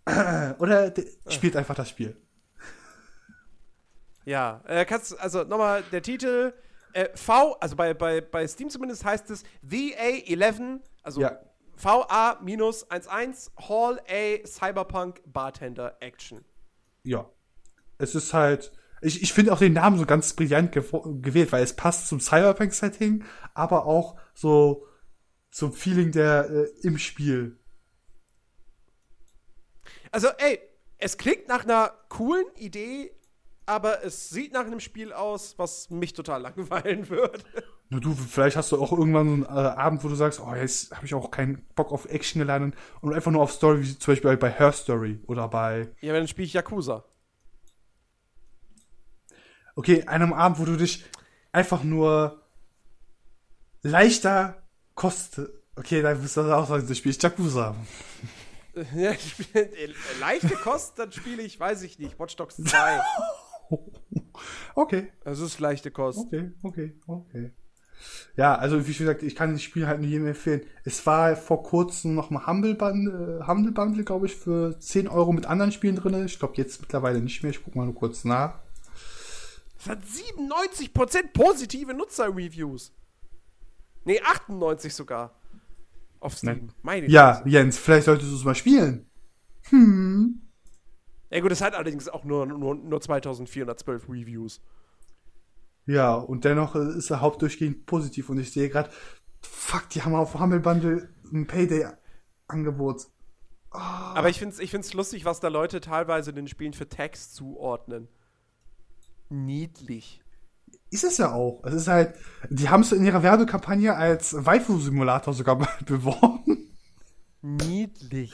[SPEAKER 2] Oder der spielt einfach das Spiel.
[SPEAKER 1] Ja, äh, kannst also nochmal der Titel äh, V, also bei, bei, bei Steam zumindest heißt es VA11, also
[SPEAKER 2] Ja.
[SPEAKER 1] VA-11 Hall A Cyberpunk Bartender Action.
[SPEAKER 2] Ja. Es ist halt. Ich, ich finde auch den Namen so ganz brillant gewählt, weil es passt zum Cyberpunk-Setting, aber auch so zum Feeling der äh, im Spiel.
[SPEAKER 1] Also, ey, es klingt nach einer coolen Idee, aber es sieht nach einem Spiel aus, was mich total langweilen wird.
[SPEAKER 2] Nur du, vielleicht hast du auch irgendwann so einen äh, Abend, wo du sagst, oh, jetzt habe ich auch keinen Bock auf Action geladen und einfach nur auf Story, wie zum Beispiel bei Her Story oder bei
[SPEAKER 1] Ja, dann spiele ich Yakuza.
[SPEAKER 2] Okay, einem Abend, wo du dich einfach nur leichter koste. Okay, dann bist du auch sagen, du spielst Yakuza.
[SPEAKER 1] Ja, ich spiel, äh, leichte Kost, dann spiele ich, weiß ich nicht, Watch Dogs 2.
[SPEAKER 2] Okay,
[SPEAKER 1] Das ist leichte Kost.
[SPEAKER 2] okay, okay, okay. Ja, also wie schon gesagt, ich kann das Spiel halt nur jedem empfehlen. Es war vor kurzem noch mal Humble Bundle, äh, Humble Bundle glaube ich, für 10 Euro mit anderen Spielen drin. Ich glaube jetzt mittlerweile nicht mehr. Ich guck mal nur kurz nach.
[SPEAKER 1] Es hat 97% positive Nutzer-Reviews. Nee, 98 sogar. Auf Steam. Meine
[SPEAKER 2] Ja. Jens, vielleicht solltest du es mal spielen. Hm.
[SPEAKER 1] Ja gut, es hat allerdings auch nur, nur, nur 2412 Reviews.
[SPEAKER 2] Ja, und dennoch äh, ist er hauptdurchgehend positiv und ich sehe gerade, fuck, die haben auf Humble Bundle ein Payday-Angebot.
[SPEAKER 1] Aber ich finde es ich find's lustig, was da Leute teilweise den Spielen für Tags zuordnen. Niedlich.
[SPEAKER 2] Ist es ja auch. Es ist halt, die haben es in ihrer Werbekampagne als Waifu-Simulator sogar beworben.
[SPEAKER 1] Niedlich.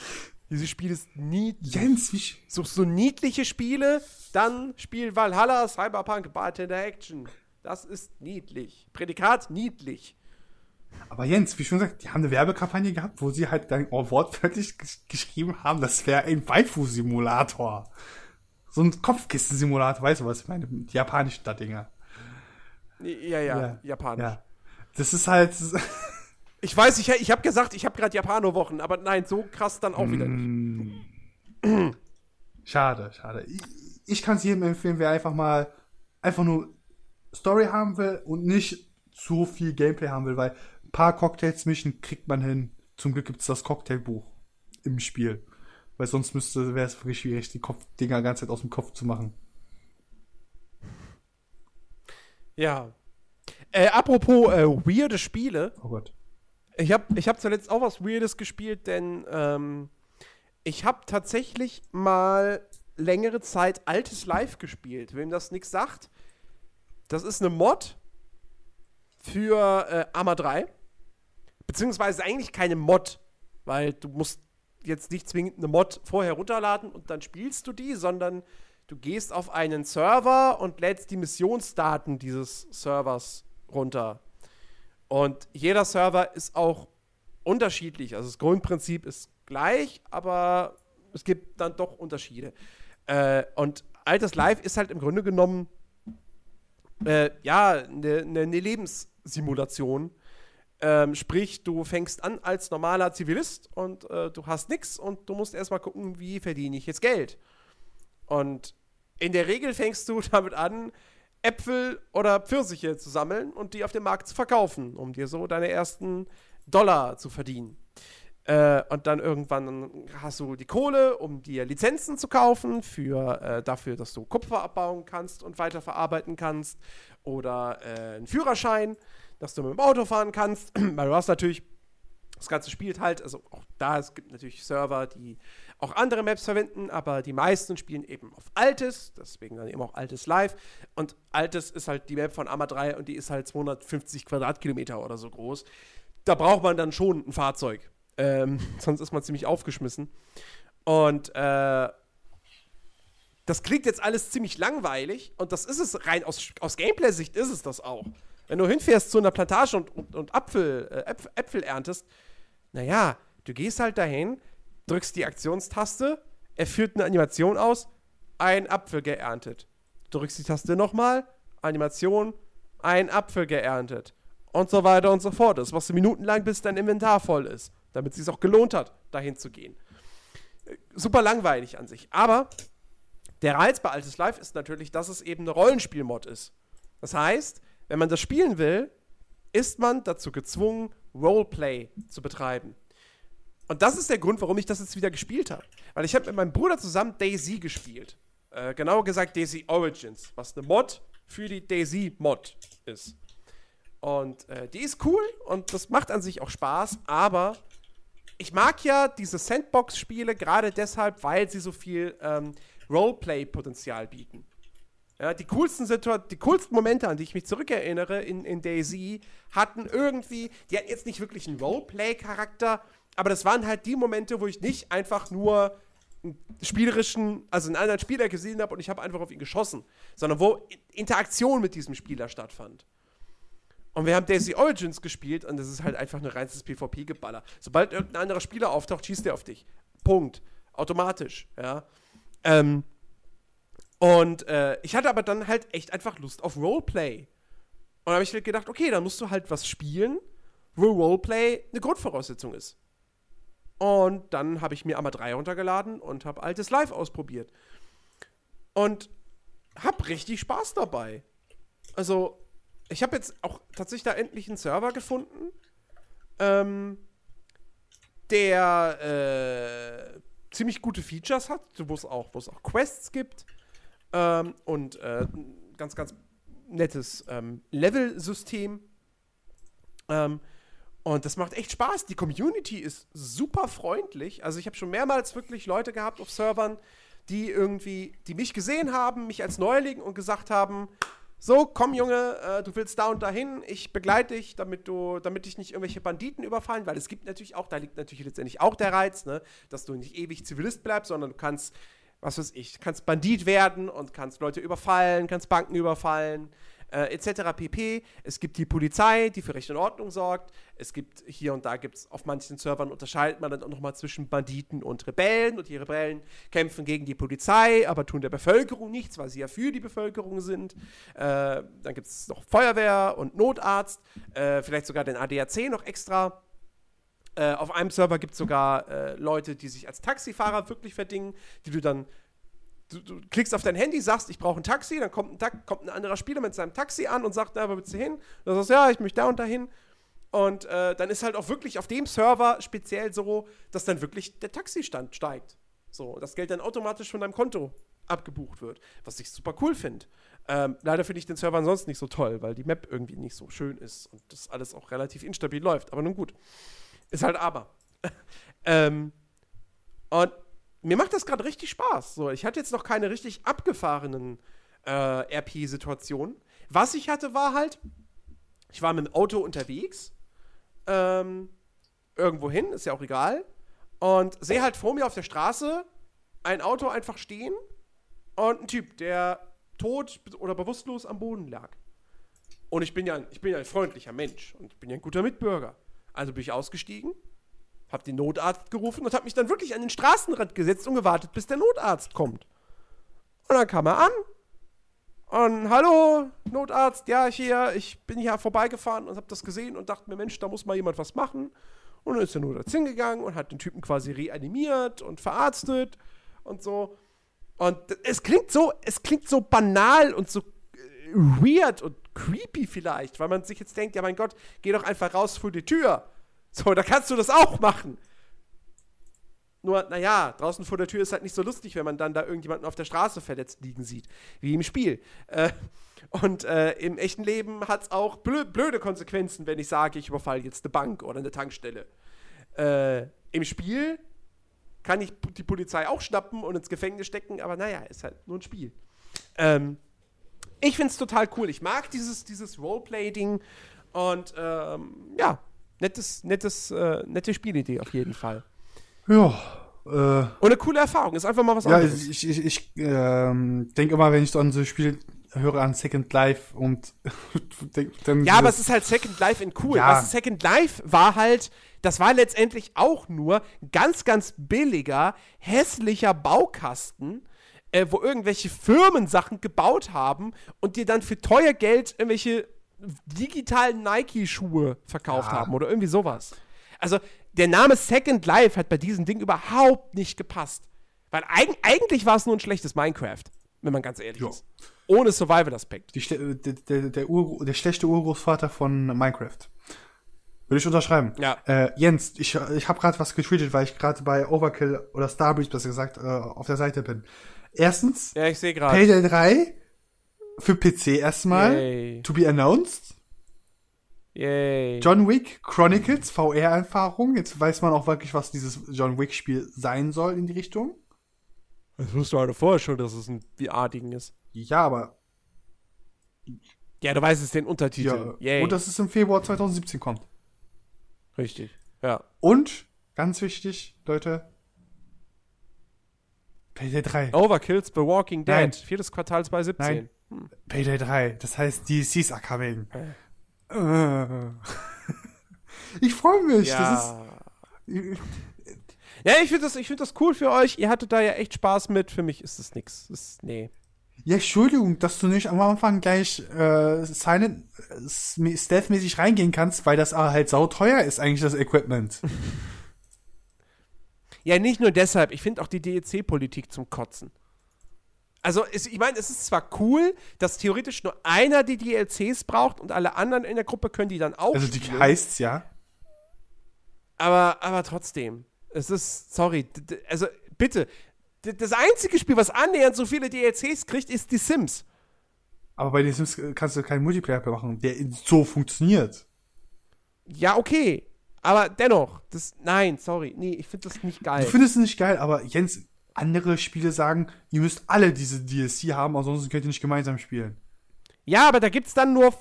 [SPEAKER 1] Dieses Spiel ist niedlich.
[SPEAKER 2] Jens, wie,
[SPEAKER 1] Suchst du niedliche Spiele, dann spiel Valhalla Cyberpunk Bartender Action. Das ist niedlich. Prädikat niedlich.
[SPEAKER 2] aber Jens, wie schon gesagt, die haben eine Werbekampagne gehabt, wo sie halt dann auch wortwörtlich gesch- geschrieben haben, das wäre ein Waifu-Simulator. So ein Kopfkissen-Simulator, weißt du was ich meine? Die japanischen da Dinger.
[SPEAKER 1] Ja, ja,
[SPEAKER 2] Ja,
[SPEAKER 1] japanisch.
[SPEAKER 2] Ja. Das ist halt.
[SPEAKER 1] Ich weiß, ich, ich habe gesagt, ich habe gerade Japano-Wochen, aber nein, so krass dann auch wieder nicht.
[SPEAKER 2] Mm. Schade, schade. Ich, ich kann es jedem empfehlen, wer einfach mal einfach nur Story haben will und nicht zu viel Gameplay haben will, weil ein paar Cocktails mischen kriegt man hin. Zum Glück gibt es das Cocktailbuch im Spiel. Weil sonst müsste, wäre es wirklich schwierig, die Kopf Dinger ganz Zeit aus dem Kopf zu machen.
[SPEAKER 1] Ja. Äh, apropos äh, weirde Spiele.
[SPEAKER 2] Oh Gott.
[SPEAKER 1] Ich habe ich hab zuletzt auch was Weirdes gespielt, denn ähm, ich habe tatsächlich mal längere Zeit altes Live gespielt. Wem das nichts sagt, das ist eine Mod für äh, Arma 3. Beziehungsweise eigentlich keine Mod, weil du musst jetzt nicht zwingend eine Mod vorher runterladen und dann spielst du die, sondern du gehst auf einen Server und lädst die Missionsdaten dieses Servers runter. Und jeder Server ist auch unterschiedlich. Also das Grundprinzip ist gleich, aber es gibt dann doch Unterschiede. Äh, und Altes Live ist halt im Grunde genommen äh, ja eine ne, ne Lebenssimulation. Ähm, sprich, du fängst an als normaler Zivilist und äh, du hast nichts und du musst erstmal gucken, wie verdiene ich jetzt Geld. Und in der Regel fängst du damit an, Äpfel oder Pfirsiche zu sammeln und die auf dem Markt zu verkaufen, um dir so deine ersten Dollar zu verdienen. Äh, und dann irgendwann hast du die Kohle, um dir Lizenzen zu kaufen, für, äh, dafür, dass du Kupfer abbauen kannst und weiterverarbeiten kannst. Oder äh, einen Führerschein, dass du mit dem Auto fahren kannst. Weil du hast natürlich, das Ganze spielt halt, also auch da, es gibt natürlich Server, die auch andere Maps verwenden, aber die meisten spielen eben auf Altes, deswegen dann eben auch Altes Live. Und Altes ist halt die Map von Arma 3 und die ist halt 250 Quadratkilometer oder so groß. Da braucht man dann schon ein Fahrzeug. Ähm, sonst ist man ziemlich aufgeschmissen. Und äh, das klingt jetzt alles ziemlich langweilig und das ist es rein aus, aus Gameplay-Sicht ist es das auch. Wenn du hinfährst zu einer Plantage und, und, und Apfel, äh, Äpfel, Äpfel erntest, naja, du gehst halt dahin, drückst die Aktionstaste, er führt eine Animation aus, ein Apfel geerntet. Drückst die Taste nochmal, Animation, ein Apfel geerntet. Und so weiter und so fort. Das machst du minutenlang, bis dein Inventar voll ist. Damit es sich auch gelohnt hat, dahin zu gehen. Super langweilig an sich. Aber der Reiz bei Altes Life ist natürlich, dass es eben eine Rollenspielmod ist. Das heißt, wenn man das spielen will, ist man dazu gezwungen, Roleplay zu betreiben. Und das ist der Grund, warum ich das jetzt wieder gespielt habe. Weil ich habe mit meinem Bruder zusammen Daisy gespielt. Äh, genauer gesagt Daisy Origins, was eine Mod für die Daisy-Mod ist. Und äh, die ist cool und das macht an sich auch Spaß, aber ich mag ja diese Sandbox-Spiele gerade deshalb, weil sie so viel ähm, Roleplay-Potenzial bieten. Ja, die coolsten die coolsten Momente, an die ich mich zurückerinnere in, in Daisy, hatten irgendwie, die hatten jetzt nicht wirklich einen Roleplay-Charakter, aber das waren halt die Momente, wo ich nicht einfach nur einen spielerischen, also einen anderen Spieler gesehen habe und ich habe einfach auf ihn geschossen, sondern wo Interaktion mit diesem Spieler stattfand. Und wir haben Daisy Origins gespielt und das ist halt einfach ein reines PvP-Geballer. Sobald irgendein anderer Spieler auftaucht, schießt er auf dich. Punkt. Automatisch, ja. Ähm, und äh, ich hatte aber dann halt echt einfach Lust auf Roleplay. Und da habe ich halt gedacht, okay, dann musst du halt was spielen, wo Roleplay eine Grundvoraussetzung ist. Und dann habe ich mir Arma 3 runtergeladen und habe altes Live ausprobiert. Und habe richtig Spaß dabei. Also, ich habe jetzt auch tatsächlich da endlich einen Server gefunden, ähm, der äh, ziemlich gute Features hat, wo es auch, auch Quests gibt ähm, und äh, ganz, ganz nettes ähm, Level-System. Ähm, und das macht echt Spaß. Die Community ist super freundlich. Also ich habe schon mehrmals wirklich Leute gehabt auf Servern, die irgendwie, die mich gesehen haben, mich als Neuling und gesagt haben, so, komm Junge, äh, du willst da und dahin, ich begleite dich, damit du, damit dich nicht irgendwelche Banditen überfallen, weil es gibt natürlich auch, da liegt natürlich letztendlich auch der Reiz, ne, dass du nicht ewig Zivilist bleibst, sondern du kannst, was weiß ich, kannst Bandit werden und kannst Leute überfallen, kannst Banken überfallen, äh, etc. pp. Es gibt die Polizei, die für Recht und Ordnung sorgt. Es gibt hier und da gibt es auf manchen Servern unterscheidet man dann auch nochmal zwischen Banditen und Rebellen und die Rebellen kämpfen gegen die Polizei, aber tun der Bevölkerung nichts, weil sie ja für die Bevölkerung sind. Äh, dann gibt es noch Feuerwehr und Notarzt, äh, vielleicht sogar den ADAC noch extra. Äh, auf einem Server gibt es sogar äh, Leute, die sich als Taxifahrer wirklich verdingen, die du dann. Du, du klickst auf dein Handy, sagst, ich brauche ein Taxi, dann kommt ein, kommt ein anderer Spieler mit seinem Taxi an und sagt, na, wo willst du hin? Und du sagst, ja, ich möchte da und dahin. Und äh, dann ist halt auch wirklich auf dem Server speziell so, dass dann wirklich der Taxistand steigt. So, das Geld dann automatisch von deinem Konto abgebucht wird, was ich super cool finde. Ähm, leider finde ich den Server ansonsten nicht so toll, weil die Map irgendwie nicht so schön ist und das alles auch relativ instabil läuft. Aber nun gut. Ist halt aber. ähm, und mir macht das gerade richtig Spaß. So, ich hatte jetzt noch keine richtig abgefahrenen äh, RP-Situationen. Was ich hatte, war halt, ich war mit dem Auto unterwegs, ähm, irgendwo hin, ist ja auch egal, und sehe halt vor mir auf der Straße ein Auto einfach stehen und ein Typ, der tot oder bewusstlos am Boden lag. Und ich bin ja, ich bin ja ein freundlicher Mensch und ich bin ja ein guter Mitbürger. Also bin ich ausgestiegen, hab den Notarzt gerufen und hab mich dann wirklich an den Straßenrand gesetzt und gewartet, bis der Notarzt kommt. Und dann kam er an und hallo, Notarzt, ja, hier, ich bin hier vorbeigefahren und hab das gesehen und dachte mir, Mensch, da muss mal jemand was machen. Und dann ist der Notarzt hingegangen und hat den Typen quasi reanimiert und verarztet und so. Und es klingt so, es klingt so banal und so äh, weird und creepy vielleicht, weil man sich jetzt denkt, ja mein Gott, geh doch einfach raus vor die Tür. So, da kannst du das auch machen. Nur, naja, draußen vor der Tür ist halt nicht so lustig, wenn man dann da irgendjemanden auf der Straße verletzt liegen sieht, wie im Spiel. Äh, und äh, im echten Leben hat es auch blö blöde Konsequenzen, wenn ich sage, ich überfalle jetzt eine Bank oder eine Tankstelle. Äh, Im Spiel kann ich die Polizei auch schnappen und ins Gefängnis stecken, aber naja, ist halt nur ein Spiel. Ähm, ich finde es total cool. Ich mag dieses, dieses Roleplay-Ding und ähm, ja, nettes, nettes, äh, nette Spielidee auf jeden Fall.
[SPEAKER 2] Ja.
[SPEAKER 1] Äh, und eine coole Erfahrung, ist einfach mal was
[SPEAKER 2] ja,
[SPEAKER 1] anderes.
[SPEAKER 2] ich, ich, ich ähm, denke immer, wenn ich so an so Spiel höre an Second Life und dann
[SPEAKER 1] Ja, aber es ist halt Second Life in cool.
[SPEAKER 2] Ja.
[SPEAKER 1] Was Second Life war halt, das war letztendlich auch nur ganz, ganz billiger, hässlicher Baukasten, äh, wo irgendwelche Firmen Sachen gebaut haben und dir dann für teuer Geld irgendwelche digitalen Nike-Schuhe verkauft
[SPEAKER 2] Ja.
[SPEAKER 1] haben oder irgendwie sowas. Also der Name Second Life hat bei diesem Ding überhaupt nicht gepasst. Weil eig eigentlich war es nur ein schlechtes Minecraft, wenn man ganz ehrlich
[SPEAKER 2] Ja.
[SPEAKER 1] ist. Ohne Survival-Aspekt.
[SPEAKER 2] der, der, der, Ur, der schlechte Urgroßvater von Minecraft. Würde ich unterschreiben.
[SPEAKER 1] Ja.
[SPEAKER 2] Äh, Jens, ich, ich habe gerade was getweetet, weil ich gerade bei Overkill oder Starbreeze, besser gesagt, äh, auf der Seite bin. Erstens,
[SPEAKER 1] Ja, ich sehe gerade.
[SPEAKER 2] Payday 3 für PC erstmal.
[SPEAKER 1] Yay.
[SPEAKER 2] To be announced.
[SPEAKER 1] Yay.
[SPEAKER 2] John Wick Chronicles VR-Erfahrung. Jetzt weiß man auch wirklich, was dieses John Wick-Spiel sein soll in die Richtung.
[SPEAKER 1] Das wusstest du halt vorher schon, dass es ein VR-Ding ist.
[SPEAKER 2] Ja, aber
[SPEAKER 1] Ja, du weißt es den Untertitel.
[SPEAKER 2] ja.
[SPEAKER 1] Yay.
[SPEAKER 2] Und dass es im Februar 2017 kommt.
[SPEAKER 1] Richtig. Ja.
[SPEAKER 2] Und, ganz wichtig, Leute, Payday 3.
[SPEAKER 1] Overkills The Walking Dead.
[SPEAKER 2] Nein.
[SPEAKER 1] Viertes Quartal 2017.
[SPEAKER 2] Nein. Payday 3. Das heißt, DLCs are coming. Äh. Ich freue mich. Das
[SPEAKER 1] Ja.
[SPEAKER 2] ist,
[SPEAKER 1] ja, ich finde das, ich find das cool für euch. Ihr hattet da ja echt Spaß mit. Für mich ist das nix. Das Ist, nee.
[SPEAKER 2] ja, Entschuldigung, dass du nicht am Anfang gleich äh, silent, äh, stealth-mäßig reingehen kannst, weil das halt sauteuer ist, eigentlich das Equipment.
[SPEAKER 1] Ja, nicht nur deshalb. Ich finde auch die DLC-Politik zum Kotzen. Also, es, ich meine, es ist zwar cool, dass theoretisch nur einer die DLCs braucht und alle anderen in der Gruppe können die dann auch
[SPEAKER 2] Also die
[SPEAKER 1] spielen.
[SPEAKER 2] heißt's ja.
[SPEAKER 1] Aber, aber trotzdem. Es ist, sorry, also bitte. Das einzige Spiel, was annähernd so viele DLCs kriegt, ist Die Sims.
[SPEAKER 2] Aber bei den Sims kannst du keinen Multiplayer mehr machen, der so funktioniert.
[SPEAKER 1] Ja, okay. Aber dennoch, das, nein, sorry, nee, ich finde das nicht geil.
[SPEAKER 2] Du findest es nicht geil, aber Jens, andere Spiele sagen, ihr müsst alle diese DLC haben, ansonsten könnt ihr nicht gemeinsam spielen.
[SPEAKER 1] Ja, aber da gibt's dann nur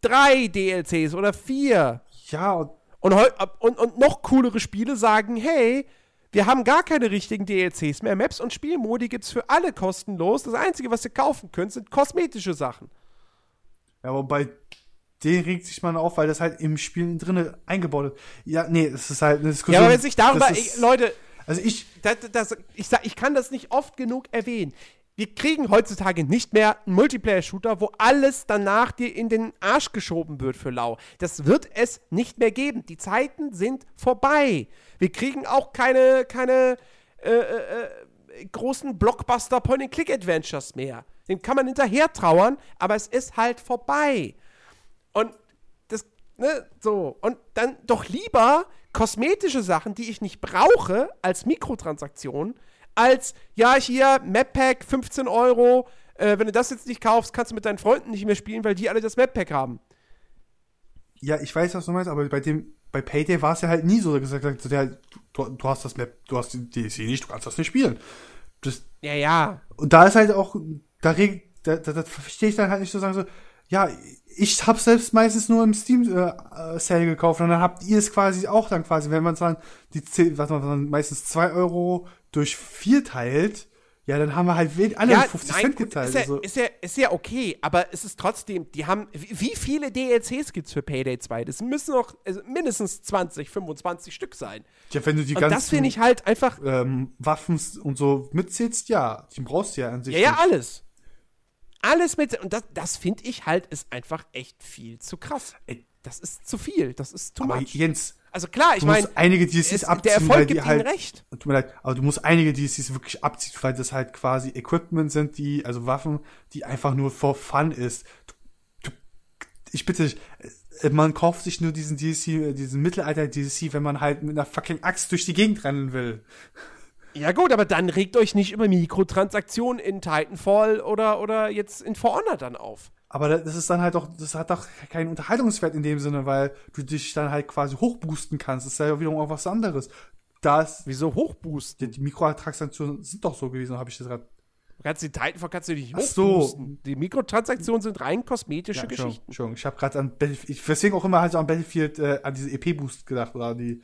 [SPEAKER 1] drei DLCs oder vier.
[SPEAKER 2] Ja, und
[SPEAKER 1] Und, und, und noch coolere Spiele sagen, hey, wir haben gar keine richtigen DLCs mehr. Maps und Spielmodi gibt's für alle kostenlos. Das Einzige, was ihr kaufen könnt, sind kosmetische Sachen.
[SPEAKER 2] Ja, aber bei denen regt sich man auf, weil das halt im Spiel drinne eingebaut ist. Ja, nee, es ist halt eine Diskussion.
[SPEAKER 1] Ja, aber wenn sich darüber, ich, Leute,
[SPEAKER 2] Also ich,
[SPEAKER 1] das, das, ich, sag, ich kann das nicht oft genug erwähnen. wir kriegen heutzutage nicht mehr einen Multiplayer-Shooter, wo alles danach dir in den Arsch geschoben wird für lau. Das wird es nicht mehr geben. Die Zeiten sind vorbei. Wir kriegen auch keine, keine äh, äh, großen Blockbuster Point-and-Click-Adventures mehr. Dem kann man hinterher trauern, aber es ist halt vorbei. Und das, ne, so. Und dann doch lieber kosmetische Sachen, die ich nicht brauche, als Mikrotransaktionen, als, ja, hier, Map Pack, 15 Euro. Äh, wenn du das jetzt nicht kaufst, kannst du mit deinen Freunden nicht mehr spielen, weil die alle das Map Pack haben.
[SPEAKER 2] Ja, ich weiß, was du meinst, aber bei dem, bei Payday war es ja halt nie so, dass gesagt hat, ja, du, du hast das Map, du hast die DLC nicht, du kannst das nicht spielen. Das,
[SPEAKER 1] ja, ja.
[SPEAKER 2] Und da ist halt auch, da, da, da, da verstehe ich dann halt nicht so sagen so, ja, ich hab's selbst meistens nur im Steam äh, äh, Sale gekauft und dann habt ihr es quasi auch dann quasi, wenn man dann die was man dann meistens zwei Euro durch vier teilt, ja, dann haben wir halt alle ja, 50 nein, Cent geteilt.
[SPEAKER 1] Ist ja,
[SPEAKER 2] also.
[SPEAKER 1] ist, ja, ist ja okay, aber es ist trotzdem, die haben, wie viele DLCs gibt's für Payday 2? Das müssen noch also mindestens 20, 25 Stück sein.
[SPEAKER 2] Ja, wenn du die
[SPEAKER 1] und
[SPEAKER 2] ganzen
[SPEAKER 1] das finde ich halt einfach
[SPEAKER 2] ähm, Waffen und so mitzählst, ja, die brauchst du ja an sich.
[SPEAKER 1] Ja, ja, alles. Alles mit. Und das, das finde ich halt, ist einfach echt viel zu krass. Das ist zu viel. Das ist too
[SPEAKER 2] aber
[SPEAKER 1] much.
[SPEAKER 2] Jens,
[SPEAKER 1] also klar, ich meine,
[SPEAKER 2] einige DLCs abziehen,
[SPEAKER 1] der Erfolg
[SPEAKER 2] weil
[SPEAKER 1] gibt
[SPEAKER 2] die halt,
[SPEAKER 1] ihnen recht.
[SPEAKER 2] Tut mir leid, aber du musst einige DLCs wirklich abziehen, weil das halt quasi Equipment sind, die, also Waffen, die einfach nur for fun ist. Du, du, ich bitte dich, äh, man kauft sich nur diesen DLC, äh, diesen Mittelalter-DLC, wenn man halt mit einer fucking Axt durch die Gegend rennen will.
[SPEAKER 1] Ja gut, aber dann regt euch nicht über Mikrotransaktionen in Titanfall oder, oder jetzt in For Honor dann auf.
[SPEAKER 2] Aber das ist dann halt doch, das hat doch keinen Unterhaltungswert in dem Sinne, weil du dich dann halt quasi hochboosten kannst. Das ist ja wiederum auch was anderes. Das,
[SPEAKER 1] Wieso hochboosten?
[SPEAKER 2] Die, die Mikrotransaktionen sind doch so gewesen, habe ich das gerade.
[SPEAKER 1] Du kannst die Titanfall kannst du nicht
[SPEAKER 2] hochboosten.
[SPEAKER 1] So. Die Mikrotransaktionen sind rein kosmetische ja, Geschichten.
[SPEAKER 2] Entschuldigung, ich habe gerade an Battlefield, deswegen auch immer halt so an Battlefield, äh, an diese EP-Boost gedacht oder an die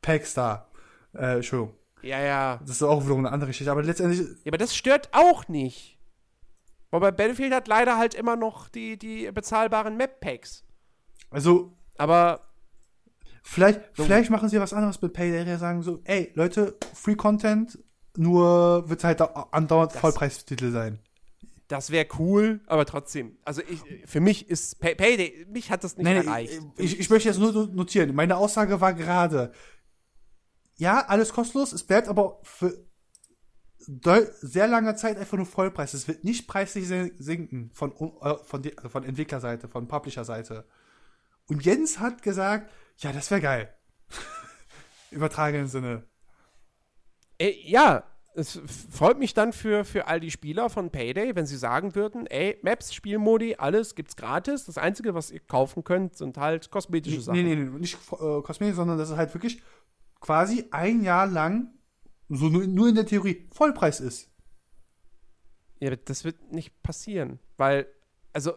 [SPEAKER 2] Packs da. Äh, Entschuldigung.
[SPEAKER 1] Ja, ja.
[SPEAKER 2] Das ist auch wieder eine andere Geschichte, aber letztendlich.
[SPEAKER 1] Ja, aber das stört auch nicht. Wobei Battlefield hat leider halt immer noch die, die bezahlbaren Map-Packs.
[SPEAKER 2] Also.
[SPEAKER 1] Aber.
[SPEAKER 2] Vielleicht, so. vielleicht machen sie was anderes mit Payday, sagen so, ey, Leute, Free Content, nur wird es halt andauernd das, Vollpreistitel sein.
[SPEAKER 1] Das wäre cool, aber trotzdem. Also ich, für mich ist Pay Payday, mich hat das nicht nein, erreicht.
[SPEAKER 2] Ich, ich, möchte jetzt nur notieren. Meine Aussage war gerade, ja, alles kostenlos, es bleibt aber für sehr langer Zeit einfach nur Vollpreis. Es wird nicht preislich sinken von, äh, von, also von Entwicklerseite, von Publisher-Seite. Und Jens hat gesagt, ja, das wäre geil. Übertragenen Sinne.
[SPEAKER 1] Äh, ja, es freut mich dann für, für all die Spieler von Payday, wenn sie sagen würden, ey, Maps, Spielmodi, alles gibt's gratis. Das Einzige, was ihr kaufen könnt, sind halt kosmetische Sachen.
[SPEAKER 2] Nee, nee, nee, nicht äh, kosmetisch, sondern das ist halt wirklich quasi ein Jahr lang, so nur, nur in der Theorie, Vollpreis ist.
[SPEAKER 1] Ja, das wird nicht passieren, weil, also,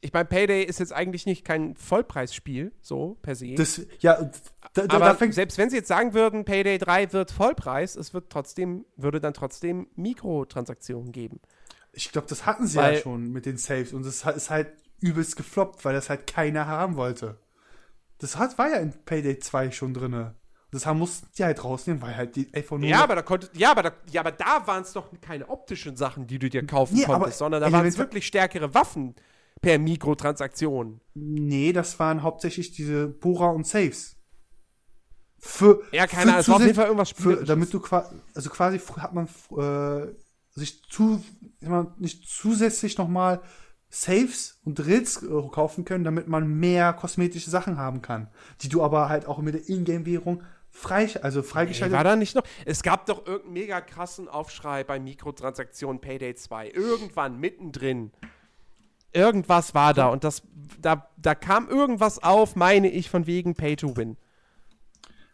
[SPEAKER 1] ich meine, Payday ist jetzt eigentlich nicht kein Vollpreisspiel, so per se.
[SPEAKER 2] Das, ja,
[SPEAKER 1] da, da, aber da selbst wenn sie jetzt sagen würden, Payday 3 wird Vollpreis, es wird trotzdem, würde dann trotzdem Mikrotransaktionen geben.
[SPEAKER 2] Ich glaube, das hatten sie weil, ja schon mit den Saves und das ist halt übelst gefloppt, weil das halt keiner haben wollte. Das hat, war ja in Payday 2 schon drinne. Das haben mussten die halt rausnehmen, weil halt die einfach nur.
[SPEAKER 1] Ja, aber da konnte, ja, aber da, ja, aber da waren es doch keine optischen Sachen, die du dir kaufen nee, konntest, aber, sondern da waren es wirklich stärkere Waffen per Mikrotransaktion.
[SPEAKER 2] Nee, das waren hauptsächlich diese Bora und Saves. Für,
[SPEAKER 1] ja, keine Ahnung, es war auf jeden Fall irgendwas
[SPEAKER 2] für, Damit du quasi, also quasi hat man äh, sich zu, nicht zusätzlich nochmal Saves und Drills äh, kaufen können, damit man mehr kosmetische Sachen haben kann, die du aber halt auch mit der Ingame-Währung frei, also freigeschaltet.
[SPEAKER 1] Nee, war da nicht noch? Es gab doch irgendeinen mega krassen Aufschrei bei Mikrotransaktionen Payday 2. Irgendwann mittendrin. Irgendwas war da und das, da, da kam irgendwas auf, meine ich, von wegen Pay to Win.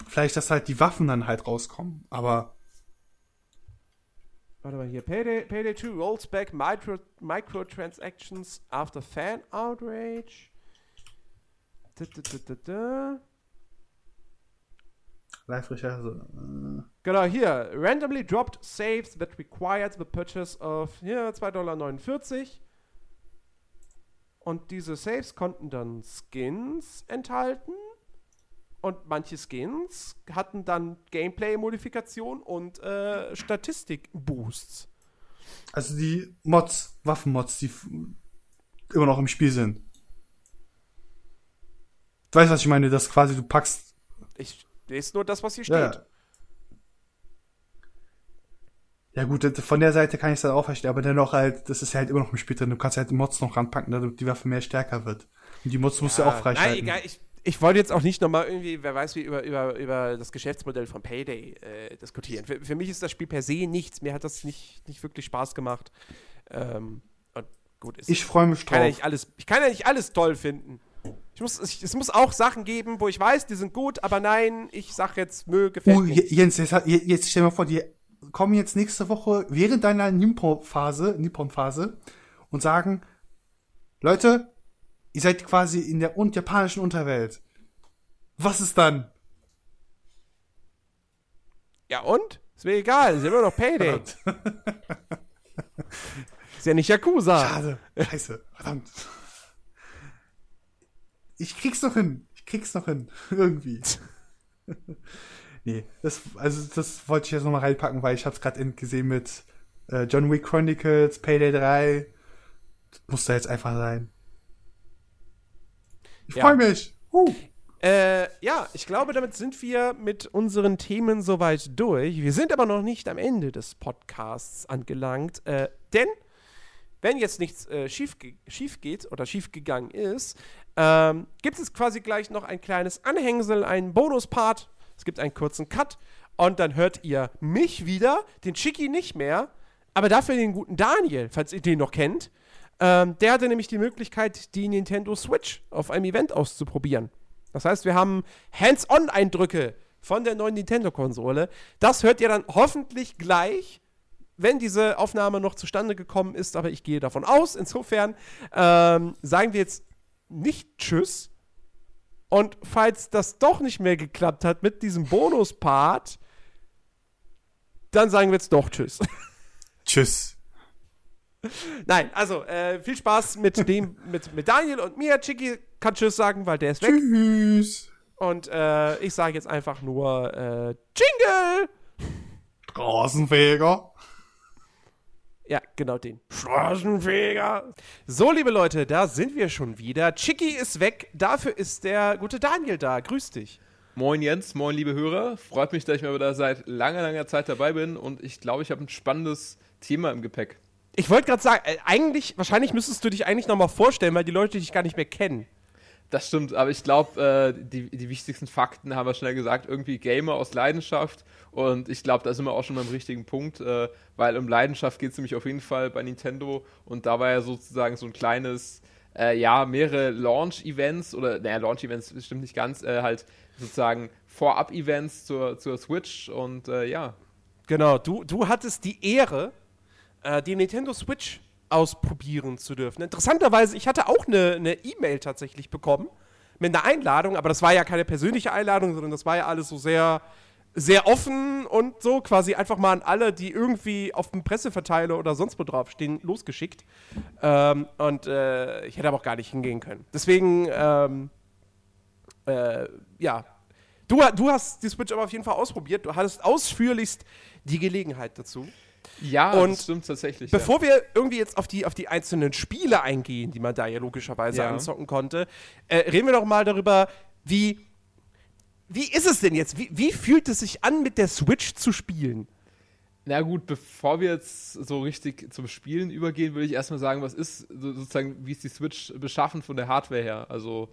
[SPEAKER 2] Vielleicht, dass halt die Waffen dann halt rauskommen, aber.
[SPEAKER 1] Warte mal hier. Payday, Payday 2 rolls back micro, microtransactions after fan outrage. Da, da, da, da, da.
[SPEAKER 2] Live-Recherche. Äh.
[SPEAKER 1] Genau, hier. Randomly dropped saves that required the purchase of hier 2,49 Dollar. Und diese Saves konnten dann Skins enthalten. Und manche Skins hatten dann Gameplay-Modifikation und äh, Statistik-Boosts.
[SPEAKER 2] Also die Mods, Waffenmods, die immer noch im Spiel sind. Du weißt, was ich meine, dass quasi du packst.
[SPEAKER 1] Ich lese nur das, was hier steht.
[SPEAKER 2] Ja, ja. Ja gut, von der Seite kann ich es dann auch verstehen, aber dennoch halt, das ist halt immer noch im Spiel drin. Du kannst halt Mods noch ranpacken, damit die Waffe mehr stärker wird. Und die Mods musst du auch
[SPEAKER 1] Nein,
[SPEAKER 2] freischalten.
[SPEAKER 1] egal. Ich, ich wollte jetzt auch nicht nochmal irgendwie, wer weiß wie, über, über, über das Geschäftsmodell von Payday äh, diskutieren. Für, für mich ist das Spiel per se nichts. Mir hat das nicht, nicht wirklich Spaß gemacht. Ähm, und gut, es
[SPEAKER 2] Ich freue mich
[SPEAKER 1] kann ja
[SPEAKER 2] drauf.
[SPEAKER 1] nicht alles, ich kann ja nicht alles toll finden. Ich muss, ich, es muss auch Sachen geben, wo ich weiß, die sind gut, aber nein, ich sag jetzt, nö, gefällt
[SPEAKER 2] Uh,
[SPEAKER 1] mir.
[SPEAKER 2] Jens, jetzt, jetzt stell dir mal vor, die kommen jetzt nächste Woche während deiner Nippon-Phase, Nippon-Phase und sagen, Leute, ihr seid quasi in der un japanischen Unterwelt. Was ist dann?
[SPEAKER 1] Ja und? Ist mir egal, ist immer noch Payday. ist ja nicht Yakuza.
[SPEAKER 2] Schade. Scheiße. Verdammt. Ich krieg's noch hin. Ich krieg's noch hin. Irgendwie. nee, das, also das wollte ich jetzt nochmal reinpacken, weil ich hab's gerade gesehen mit äh, John Wick Chronicles, Payday 3. Das muss da jetzt einfach sein. Ich
[SPEAKER 1] Ja.
[SPEAKER 2] freue mich. Huh.
[SPEAKER 1] Äh, ja, ich glaube, damit sind wir mit unseren Themen soweit durch. Wir sind aber noch nicht am Ende des Podcasts angelangt, äh, denn wenn jetzt nichts äh, schief, ge schief geht oder schief gegangen ist, ähm, gibt es quasi gleich noch ein kleines Anhängsel, einen Bonuspart. Es gibt einen kurzen Cut und dann hört ihr mich wieder, den Chicky nicht mehr, aber dafür den guten Daniel, falls ihr den noch kennt. Ähm, der hatte nämlich die Möglichkeit, die Nintendo Switch auf einem Event auszuprobieren. Das heißt, wir haben Hands-on-Eindrücke von der neuen Nintendo-Konsole. Das hört ihr dann hoffentlich gleich, wenn diese Aufnahme noch zustande gekommen ist, aber ich gehe davon aus. Insofern ähm, sagen wir jetzt nicht Tschüss. Und falls das doch nicht mehr geklappt hat mit diesem Bonus-Part, dann sagen wir jetzt doch Tschüss.
[SPEAKER 2] Tschüss.
[SPEAKER 1] Nein, also äh, viel Spaß mit dem, mit, mit Daniel und mir. Chicky kann Tschüss sagen, weil der ist weg.
[SPEAKER 2] Tschüss.
[SPEAKER 1] Und äh, ich sage jetzt einfach nur äh, Jingle!
[SPEAKER 2] Straßenfeger.
[SPEAKER 1] Ja, genau den. Straßenfeger. So, liebe Leute, da sind wir schon wieder. Chicky ist weg. Dafür ist der gute Daniel da. Grüß dich.
[SPEAKER 3] Moin Jens, moin liebe Hörer. Freut mich, dass ich mal wieder seit langer, langer Zeit dabei bin und ich glaube, ich habe ein spannendes Thema im Gepäck.
[SPEAKER 1] Ich wollte gerade sagen, äh, eigentlich, wahrscheinlich müsstest du dich eigentlich nochmal vorstellen, weil die Leute dich gar nicht mehr kennen.
[SPEAKER 3] Das stimmt, aber ich glaube, äh, die, die wichtigsten Fakten haben wir schnell gesagt. Irgendwie Gamer aus Leidenschaft. Und ich glaube, da sind wir auch schon beim richtigen Punkt, äh, weil um Leidenschaft geht es nämlich auf jeden Fall bei Nintendo. Und da war ja sozusagen so ein kleines, äh, ja, mehrere Launch-Events oder, naja, Launch-Events stimmt nicht ganz, äh, halt sozusagen Vorab-Events zur, zur Switch. Und äh, ja,
[SPEAKER 1] Genau, du, du hattest die Ehre, äh, die Nintendo Switch ausprobieren zu dürfen. Interessanterweise, ich hatte auch eine E-Mail tatsächlich bekommen mit einer Einladung, aber das war ja keine persönliche Einladung, sondern das war ja alles so sehr, sehr offen und so quasi einfach mal an alle, die irgendwie auf dem Presseverteiler oder sonst wo draufstehen, losgeschickt. Ähm, und äh, ich hätte aber auch gar nicht hingehen können. Deswegen, ähm, äh, ja, du, du hast die Switch aber auf jeden Fall ausprobiert. Du hattest ausführlichst die Gelegenheit dazu.
[SPEAKER 3] Ja,
[SPEAKER 1] Und
[SPEAKER 3] das stimmt tatsächlich.
[SPEAKER 1] Bevor wir irgendwie jetzt auf die, auf die einzelnen Spiele eingehen, die man da ja logischerweise
[SPEAKER 3] Ja.
[SPEAKER 1] anzocken konnte, äh, reden wir doch mal darüber, wie, wie ist es denn jetzt? Wie, wie fühlt es sich an, mit der Switch zu spielen?
[SPEAKER 3] Na gut, bevor wir jetzt so richtig zum Spielen übergehen, würde ich erstmal sagen, was ist so, sozusagen, wie ist die Switch beschaffen von der Hardware her? Also.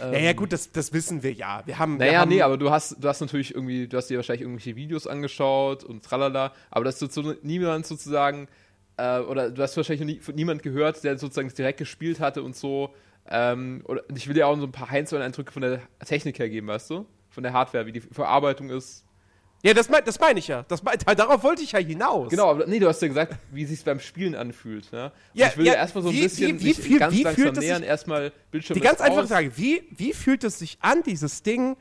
[SPEAKER 3] Ähm,
[SPEAKER 1] Ja, ja, gut, das, das wissen wir ja. Wir haben. wir
[SPEAKER 3] Naja,
[SPEAKER 1] haben,
[SPEAKER 3] nee, aber du hast, du hast natürlich irgendwie, du hast dir wahrscheinlich irgendwelche Videos angeschaut und tralala, aber das ist so niemand sozusagen, äh, oder du hast wahrscheinlich nie, von niemand gehört, der sozusagen direkt gespielt hatte und so. Ähm, oder ich will dir auch so ein paar Einzel-Eindrücke von der Technik her geben, weißt du? Von der Hardware, wie die Verarbeitung ist.
[SPEAKER 1] Ja, das meine das mein ich ja. Das mein, darauf wollte ich ja hinaus.
[SPEAKER 3] Genau, aber nee, du hast ja gesagt, wie es sich beim Spielen anfühlt. Ne?
[SPEAKER 1] Ja,
[SPEAKER 3] ich will
[SPEAKER 1] ja,
[SPEAKER 3] dir erstmal so ein
[SPEAKER 1] wie-
[SPEAKER 3] bisschen
[SPEAKER 1] wie- wie viel-
[SPEAKER 3] ganz
[SPEAKER 1] wie
[SPEAKER 3] langsam nähern, erstmal Bildschirm
[SPEAKER 1] Die ganz einfache. Frage, wie, wie fühlt es sich an, dieses Ding,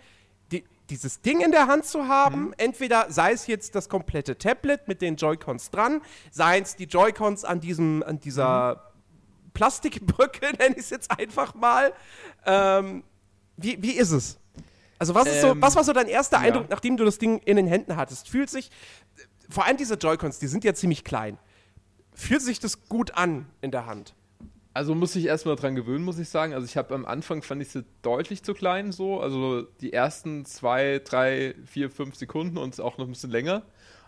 [SPEAKER 1] die, dieses Ding in der Hand zu haben? Entweder sei es jetzt das komplette Tablet mit den Joy-Cons dran, seien es die Joy-Cons an, diesem, an dieser Plastikbrücke, nenne ich es jetzt einfach mal. Ähm, wie, wie ist es? Also, was, ist so,
[SPEAKER 3] Ähm,
[SPEAKER 1] was war so dein erster
[SPEAKER 3] ja.
[SPEAKER 1] Eindruck, nachdem du das Ding in den Händen hattest? Fühlt sich, vor allem diese Joy-Cons, die sind ja ziemlich klein. fühlt sich das gut an in der Hand?
[SPEAKER 3] Also muss ich erstmal dran gewöhnen, muss ich sagen. Also ich habe am Anfang fand ich sie deutlich zu klein so. Also die ersten zwei, drei, vier, fünf Sekunden und auch noch ein bisschen länger.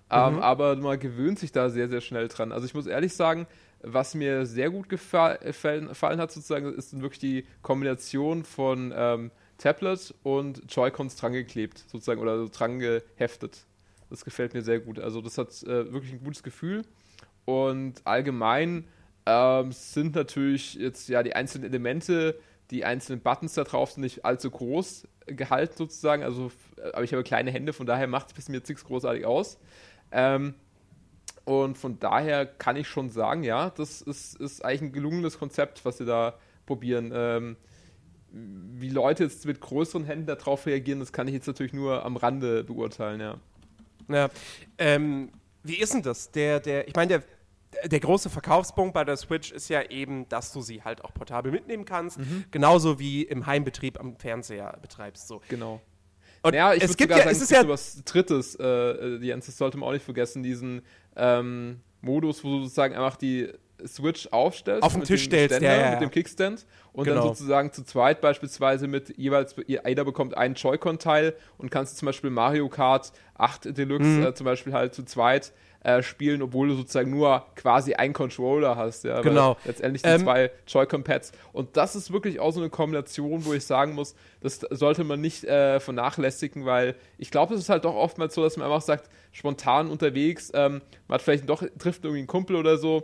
[SPEAKER 3] Ähm, mhm. aber man gewöhnt sich da sehr, sehr schnell dran. Also ich muss ehrlich sagen, was mir sehr gut gefallen, gefallen hat, sozusagen, ist wirklich die Kombination von ähm, Tablet und Joy-Cons dran geklebt, sozusagen, oder so dran geheftet. Das gefällt mir sehr gut. Also das hat äh, wirklich ein gutes Gefühl. Und allgemein ähm, sind natürlich jetzt ja die einzelnen Elemente, die einzelnen Buttons da drauf sind nicht allzu groß gehalten sozusagen. Also, aber ich habe kleine Hände, von daher macht es mir jetzt nichts großartig aus. Ähm, und von daher kann ich schon sagen, ja, das ist, ist eigentlich ein gelungenes Konzept, was sie da probieren. Ähm, wie Leute jetzt mit größeren Händen darauf reagieren, das kann ich jetzt natürlich nur am Rande beurteilen, ja.
[SPEAKER 1] Ja, ähm, wie ist denn das? Der, der, ich meine, der, der große Verkaufspunkt bei der Switch ist ja eben, dass du sie halt auch portabel mitnehmen kannst, mhm. genauso wie im Heimbetrieb am Fernseher betreibst. So.
[SPEAKER 3] Genau. Und ja, ich es gibt ja, sagen, es ist ja was Drittes, äh, äh Jens, das sollte man auch nicht vergessen, diesen ähm, Modus, wo du sozusagen einfach die Switch aufstellst.
[SPEAKER 1] Auf den Tisch stellst,
[SPEAKER 3] Ständer, ja, ja. Mit dem Kickstand. Und genau. dann sozusagen zu zweit beispielsweise mit jeweils, jeder bekommt einen Joy-Con-Teil und kannst zum Beispiel Mario Kart 8 Deluxe mhm. äh, zum Beispiel halt zu zweit äh, spielen, obwohl du sozusagen nur quasi einen Controller hast. Ja,
[SPEAKER 1] genau.
[SPEAKER 3] Letztendlich die ähm, zwei Joy-Con-Pads. Und das ist wirklich auch so eine Kombination, wo ich sagen muss, das sollte man nicht äh, vernachlässigen, weil ich glaube, es ist halt doch oftmals so, dass man einfach sagt, spontan unterwegs, ähm, man hat vielleicht doch, trifft irgendwie einen Kumpel oder so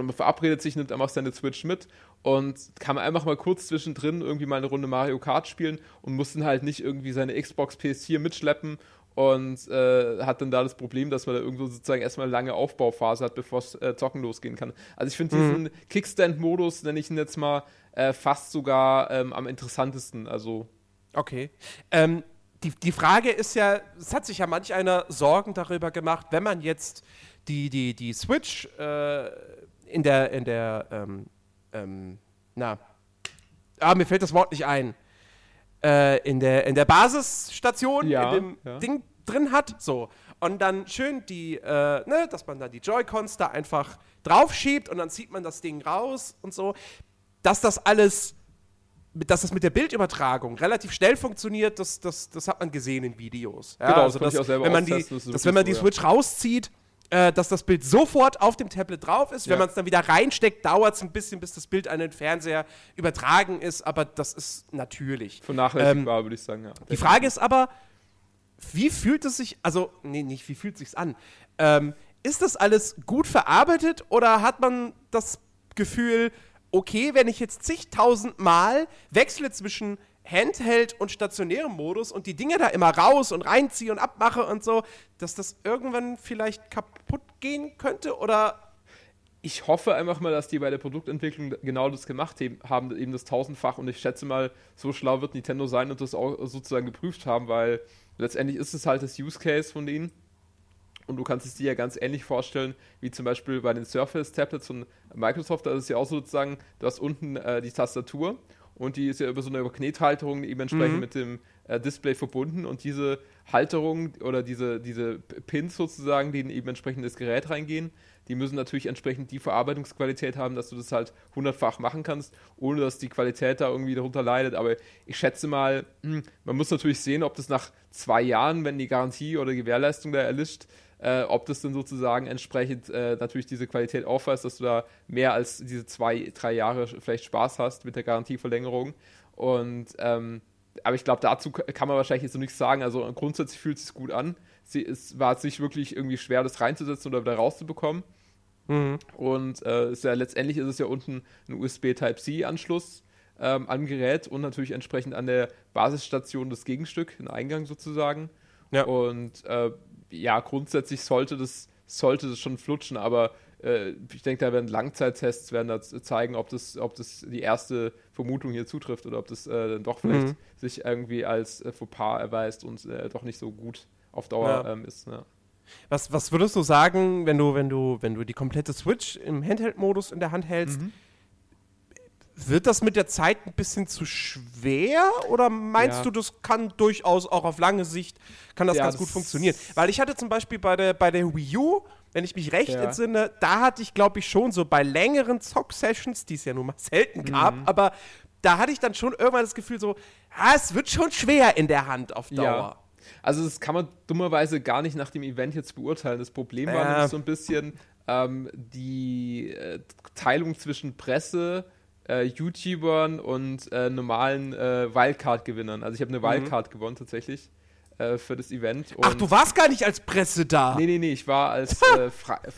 [SPEAKER 3] und man verabredet sich, nimmt einfach seine Switch mit und kann einfach mal kurz zwischendrin irgendwie mal eine Runde Mario Kart spielen und muss dann halt nicht irgendwie seine Xbox PS4 mitschleppen und äh, hat dann da das Problem, dass man da irgendwo sozusagen erstmal eine lange Aufbauphase hat, bevor es äh, zocken losgehen kann. Also ich finde mhm. diesen Kickstand-Modus, nenne ich ihn jetzt mal, äh, fast sogar ähm, am interessantesten. Also.
[SPEAKER 1] Okay. Ähm, die, die Frage ist ja, es hat sich ja manch einer Sorgen darüber gemacht, wenn man jetzt die, die, die Switch äh, in der, in der, ähm, ähm, na, ah, mir fällt das Wort nicht ein, äh, in, der, in der Basisstation, ja, in dem ja. Ding drin hat, so. Und dann schön die, äh, ne, dass man da die Joy-Cons da einfach draufschiebt und dann zieht man das Ding raus und so. Dass das alles, dass das mit der Bildübertragung relativ schnell funktioniert, das, das, das hat man gesehen in Videos. Ja, genau, also das, dass, wenn man die, dass, wenn man die Switch rauszieht, äh, dass das Bild sofort auf dem Tablet drauf ist. Ja. Wenn man es dann wieder reinsteckt, dauert es ein bisschen, bis das Bild an den Fernseher übertragen ist, aber das ist natürlich.
[SPEAKER 3] Vernachlässigbar, ähm, würde ich sagen, ja.
[SPEAKER 1] Die Frage ist aber, wie fühlt es sich, also, nee, nicht, wie fühlt es sich an? Ähm, ist das alles gut verarbeitet oder hat man das Gefühl, okay, wenn ich jetzt zigtausend Mal wechsle zwischen Handheld und stationärem Modus und die Dinge da immer raus und reinziehe und abmache und so, dass das irgendwann vielleicht kaputt gehen könnte oder
[SPEAKER 3] ich hoffe einfach mal, dass die bei der Produktentwicklung genau das gemacht haben, eben das tausendfach. Und ich schätze mal, so schlau wird Nintendo sein und das auch sozusagen geprüft haben, weil letztendlich ist es halt das Use Case von denen. Und du kannst es dir ja ganz ähnlich vorstellen, wie zum Beispiel bei den Surface-Tablets von Microsoft. Da ist es ja auch sozusagen, du hast unten äh, die Tastatur und die ist ja über so eine Knethalterung eben entsprechend mhm. mit dem äh, Display verbunden und diese Halterung oder diese, diese Pins sozusagen, die in eben entsprechend das Gerät reingehen, die müssen natürlich entsprechend die Verarbeitungsqualität haben, dass du das halt hundertfach machen kannst, ohne dass die Qualität da irgendwie darunter leidet. Aber ich schätze mal, hm, man muss natürlich sehen, ob das nach zwei Jahren, wenn die Garantie oder Gewährleistung da erlischt, äh, ob das dann sozusagen entsprechend äh, natürlich diese Qualität aufweist, dass du da mehr als diese zwei, drei Jahre vielleicht Spaß hast mit der Garantieverlängerung. Und ähm, aber ich glaube, dazu kann man wahrscheinlich jetzt noch nichts sagen. Also grundsätzlich fühlt es sich gut an. Sie, es war jetzt nicht wirklich irgendwie schwer, das reinzusetzen oder wieder rauszubekommen. Mhm. Und äh, ist ja, letztendlich ist es ja unten ein USB Type-C-Anschluss ähm, am Gerät und natürlich entsprechend an der Basisstation das Gegenstück, ein Eingang sozusagen. Ja. Und äh, ja, grundsätzlich sollte das, sollte das schon flutschen, aber äh, ich denke, da werden Langzeittests werden da zeigen, ob das, ob das die erste Vermutung hier zutrifft oder ob das äh, dann doch vielleicht mhm. sich irgendwie als äh, Fauxpas erweist und äh, doch nicht so gut auf Dauer ja. ähm, ist. Ja.
[SPEAKER 1] Was, was würdest du sagen, wenn du, wenn du, wenn du die komplette Switch im Handheld-Modus in der Hand hältst? Mhm. Wird das mit der Zeit ein bisschen zu schwer oder meinst ja. du, das kann durchaus auch auf lange Sicht kann das ja, ganz das gut funktionieren? Weil ich hatte zum Beispiel bei der, bei der Wii U wenn ich mich recht
[SPEAKER 3] Ja.
[SPEAKER 1] entsinne, da hatte ich, glaube ich, schon so bei längeren Zock-Sessions, die es ja nun mal selten gab, aber da hatte ich dann schon irgendwann das Gefühl so, ah, es wird schon schwer in der Hand auf Dauer.
[SPEAKER 3] Also das kann man dummerweise gar nicht nach dem Event jetzt beurteilen. Das Problem war nämlich so ein bisschen ähm, die äh, Teilung zwischen Presse, äh, YouTubern und äh, normalen äh, Wildcard-Gewinnern. Also ich habe eine Wildcard gewonnen tatsächlich äh, für das Event.
[SPEAKER 1] Mhm. Ach, du warst gar nicht als Presse da.
[SPEAKER 3] Nee, nee, nee, ich war als, äh,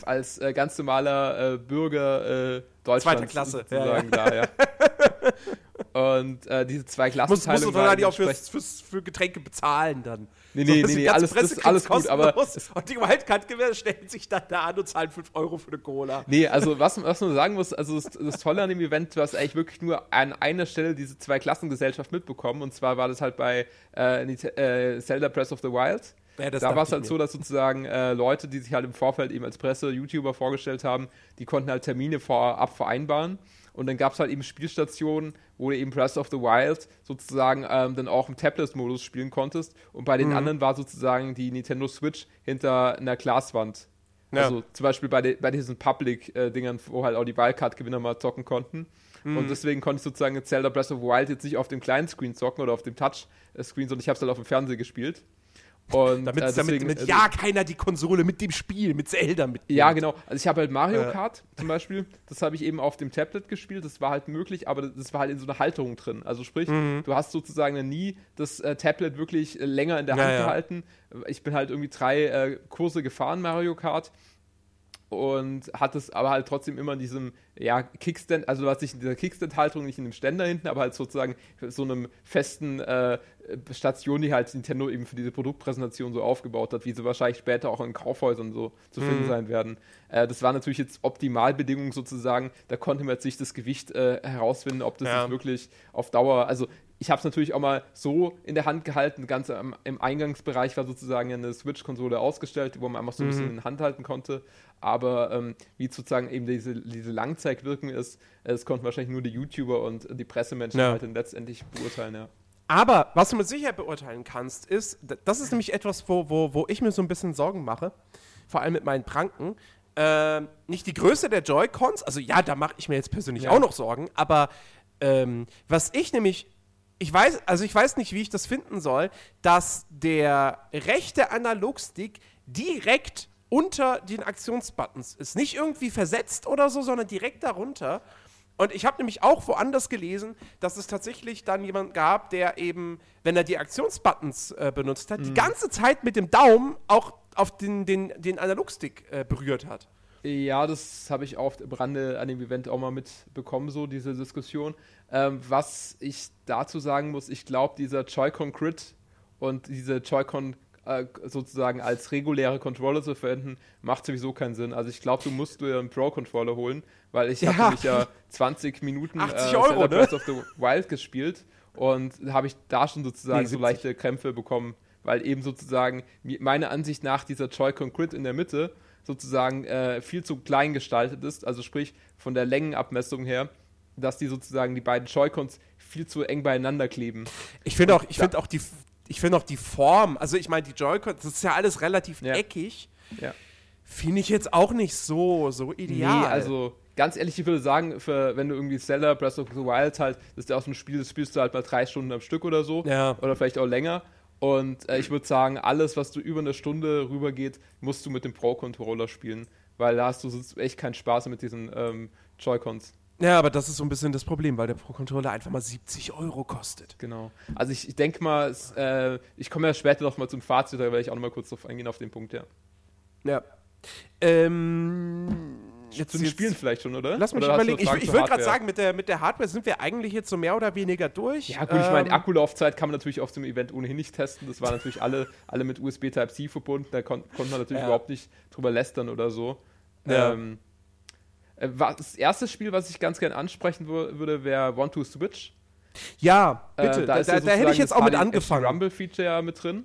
[SPEAKER 3] als äh, ganz normaler Bürger Deutschlands
[SPEAKER 1] Zweiter Klasse,
[SPEAKER 3] sozusagen da, ja. Und diese zwei
[SPEAKER 1] Musst, musst du dann nicht auch fürs, fürs, für Getränke bezahlen dann.
[SPEAKER 3] Nee, nee,
[SPEAKER 1] das
[SPEAKER 3] nee, nee, alles- das alles gut, aber
[SPEAKER 1] Und die Wildcard-Gewinner stellen sich dann da an und zahlen 5 Euro für eine Cola.
[SPEAKER 3] Nee, also was, was man sagen muss, also das, das Tolle an dem Event, du hast eigentlich wirklich nur an einer Stelle diese zwei Klassengesellschaft mitbekommen und zwar war das halt bei äh, äh, Zelda Breath of the Wild.
[SPEAKER 1] Ja,
[SPEAKER 3] da war es halt so, dass sozusagen äh, Leute, die sich halt im Vorfeld eben als Presse, YouTuber vorgestellt haben, die konnten halt Termine vorab vereinbaren. Und dann gab es halt eben Spielstationen, wo du eben Breath of the Wild sozusagen ähm, dann auch im Tablet-Modus spielen konntest. Und bei den
[SPEAKER 1] Mhm.
[SPEAKER 3] anderen war sozusagen die Nintendo Switch hinter einer Glaswand.
[SPEAKER 1] Ja.
[SPEAKER 3] Also zum Beispiel bei, de, bei diesen Public-Dingern, wo halt auch die Wildcard-Gewinner mal zocken konnten.
[SPEAKER 1] Mhm.
[SPEAKER 3] Und deswegen konnte ich sozusagen Zelda Breath of the Wild jetzt nicht auf dem kleinen Screen zocken oder auf dem Touch-Screen, sondern ich habe es halt auf dem Fernseher gespielt. Und
[SPEAKER 1] Damit,
[SPEAKER 3] äh,
[SPEAKER 1] damit,
[SPEAKER 3] deswegen,
[SPEAKER 1] damit
[SPEAKER 3] äh,
[SPEAKER 1] ja keiner die Konsole mit dem Spiel, mit Zelda mit.
[SPEAKER 3] ja, genau. Also ich habe halt Mario
[SPEAKER 1] Ja.
[SPEAKER 3] Kart zum Beispiel, das habe ich eben auf dem Tablet gespielt, das war halt möglich, aber das war halt in so einer Halterung drin. Also sprich,
[SPEAKER 1] Mhm.
[SPEAKER 3] du hast sozusagen nie das äh, Tablet wirklich äh, länger in der Hand
[SPEAKER 1] Ja, ja.
[SPEAKER 3] gehalten. Ich bin halt irgendwie drei äh, Kurse gefahren, Mario Kart. Und hat es aber halt trotzdem immer in diesem, ja, Kickstand, also du hast dich in dieser Kickstand-Halterung nicht in dem Ständer hinten, aber halt sozusagen so einem festen äh, Station, die halt Nintendo eben für diese Produktpräsentation so aufgebaut hat, wie sie wahrscheinlich später auch in Kaufhäusern so zu finden sein werden. Äh, das war natürlich jetzt Optimalbedingungen sozusagen, da konnte man jetzt nicht das Gewicht äh, herausfinden, ob das
[SPEAKER 1] Ja.
[SPEAKER 3] wirklich auf Dauer, also ich habe es natürlich auch mal so in der Hand gehalten, ganz am, im Eingangsbereich war sozusagen eine Switch-Konsole ausgestellt, wo man einfach so ein bisschen in der Hand halten konnte, aber ähm, wie sozusagen eben diese, diese Langzeitwirkung ist, äh, das konnten wahrscheinlich nur die YouTuber und die Pressemenschen
[SPEAKER 1] Ja.
[SPEAKER 3] halt dann letztendlich beurteilen, ja.
[SPEAKER 1] Aber was du mit Sicherheit beurteilen kannst, ist, das ist nämlich etwas, wo, wo, wo ich mir so ein bisschen Sorgen mache, vor allem mit meinen Pranken. Ähm, nicht die Größe der Joy-Cons, also ja, da mache ich mir jetzt persönlich
[SPEAKER 3] Ja.
[SPEAKER 1] auch noch Sorgen, aber ähm, was ich nämlich, ich weiß, also ich weiß nicht, wie ich das finden soll, dass der rechte Analogstick direkt unter den Aktionsbuttons ist. Nicht irgendwie versetzt oder so, sondern direkt darunter. Und ich habe nämlich auch woanders gelesen, dass es tatsächlich dann jemand gab, der eben, wenn er die Aktionsbuttons äh, benutzt hat, die ganze Zeit mit dem Daumen auch auf den, den, den Analogstick äh, berührt hat.
[SPEAKER 3] Ja, das habe ich auf dem Rande an dem Event auch mal mitbekommen, so diese Diskussion. Ähm, was ich dazu sagen muss, ich glaube, dieser Joy-Con Crit und diese Joy-Con äh, sozusagen als reguläre Controller zu verwenden, macht sowieso keinen Sinn. Also ich glaube, du musst dir einen Pro-Controller holen, weil ich
[SPEAKER 1] Ja.
[SPEAKER 3] habe mich ja 20 Minuten
[SPEAKER 1] 80
[SPEAKER 3] äh,
[SPEAKER 1] Euro, ne?
[SPEAKER 3] Breath of the Wild gespielt und habe ich da schon sozusagen
[SPEAKER 1] Nee,
[SPEAKER 3] so
[SPEAKER 1] 70.
[SPEAKER 3] leichte Krämpfe bekommen, weil eben sozusagen meiner Ansicht nach dieser Joy-Con Crit in der Mitte sozusagen äh, viel zu klein gestaltet ist, also sprich von der Längenabmessung her, dass die sozusagen die beiden Joy-Cons viel zu eng beieinander kleben.
[SPEAKER 1] Ich finde auch, ich finde auch die, ich finde auch die Form, also ich meine, die Joy-Cons, das ist ja alles relativ
[SPEAKER 3] Ja.
[SPEAKER 1] eckig.
[SPEAKER 3] Ja.
[SPEAKER 1] Finde ich jetzt auch nicht so, so ideal.
[SPEAKER 3] Nee, also ganz ehrlich, ich würde sagen, für, wenn du irgendwie Zelda Breath of the Wild halt, das ist ja auch so ein Spiel, das spielst du halt mal drei Stunden am Stück oder so.
[SPEAKER 1] Ja.
[SPEAKER 3] Oder vielleicht auch länger. Und äh, ich würde sagen, alles, was du über eine Stunde rübergeht, musst du mit dem Pro-Controller spielen. Weil da hast du sonst echt keinen Spaß mit diesen ähm, Joy-Cons.
[SPEAKER 1] Ja, aber das ist so ein bisschen das Problem, weil der Pro-Controller einfach mal 70 Euro kostet.
[SPEAKER 3] Genau. Also ich, ich denke mal, es, äh, ich komme ja später noch mal zum Fazit, da werde ich auch noch mal kurz drauf eingehen auf den Punkt, ja.
[SPEAKER 1] Ja. Ähm, jetzt,
[SPEAKER 3] Zu den Spielen vielleicht schon, oder?
[SPEAKER 1] Lass mich
[SPEAKER 3] oder
[SPEAKER 1] überlegen. Ich, ich würde gerade sagen, mit der, mit der Hardware sind wir eigentlich jetzt so mehr oder weniger durch.
[SPEAKER 3] Ja, gut, ich meine,
[SPEAKER 1] Ähm,
[SPEAKER 3] Akkulaufzeit kann man natürlich auf dem Event ohnehin nicht testen. Das war natürlich alle, alle mit USB Type-C verbunden. Da kon konnte man natürlich
[SPEAKER 1] Ja.
[SPEAKER 3] überhaupt nicht drüber lästern oder so.
[SPEAKER 1] Ja.
[SPEAKER 3] Ähm, äh, das erste Spiel, was ich ganz gerne ansprechen wür- würde, wäre One to Switch.
[SPEAKER 1] Ja,
[SPEAKER 3] Äh,
[SPEAKER 1] bitte. da,
[SPEAKER 3] ist
[SPEAKER 1] da,
[SPEAKER 3] ja
[SPEAKER 1] da hätte ich jetzt auch mit angefangen.
[SPEAKER 3] Rumble-Feature mit drin.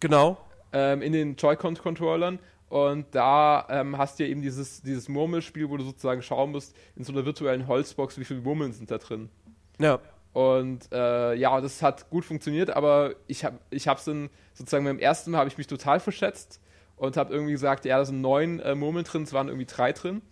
[SPEAKER 1] Genau.
[SPEAKER 3] ähm, in den Joy-Con-Controllern. Und da ähm, hast du ja eben dieses, dieses Murmelspiel, wo du sozusagen schauen musst, in so einer virtuellen Holzbox, wie viele Murmeln sind da drin.
[SPEAKER 1] Ja.
[SPEAKER 3] Und äh, ja, das hat gut funktioniert, aber ich habe ich hab's dann sozusagen beim ersten Mal habe ich mich total verschätzt und habe irgendwie gesagt, ja, da sind neun äh, Murmeln drin, es waren irgendwie drei drin.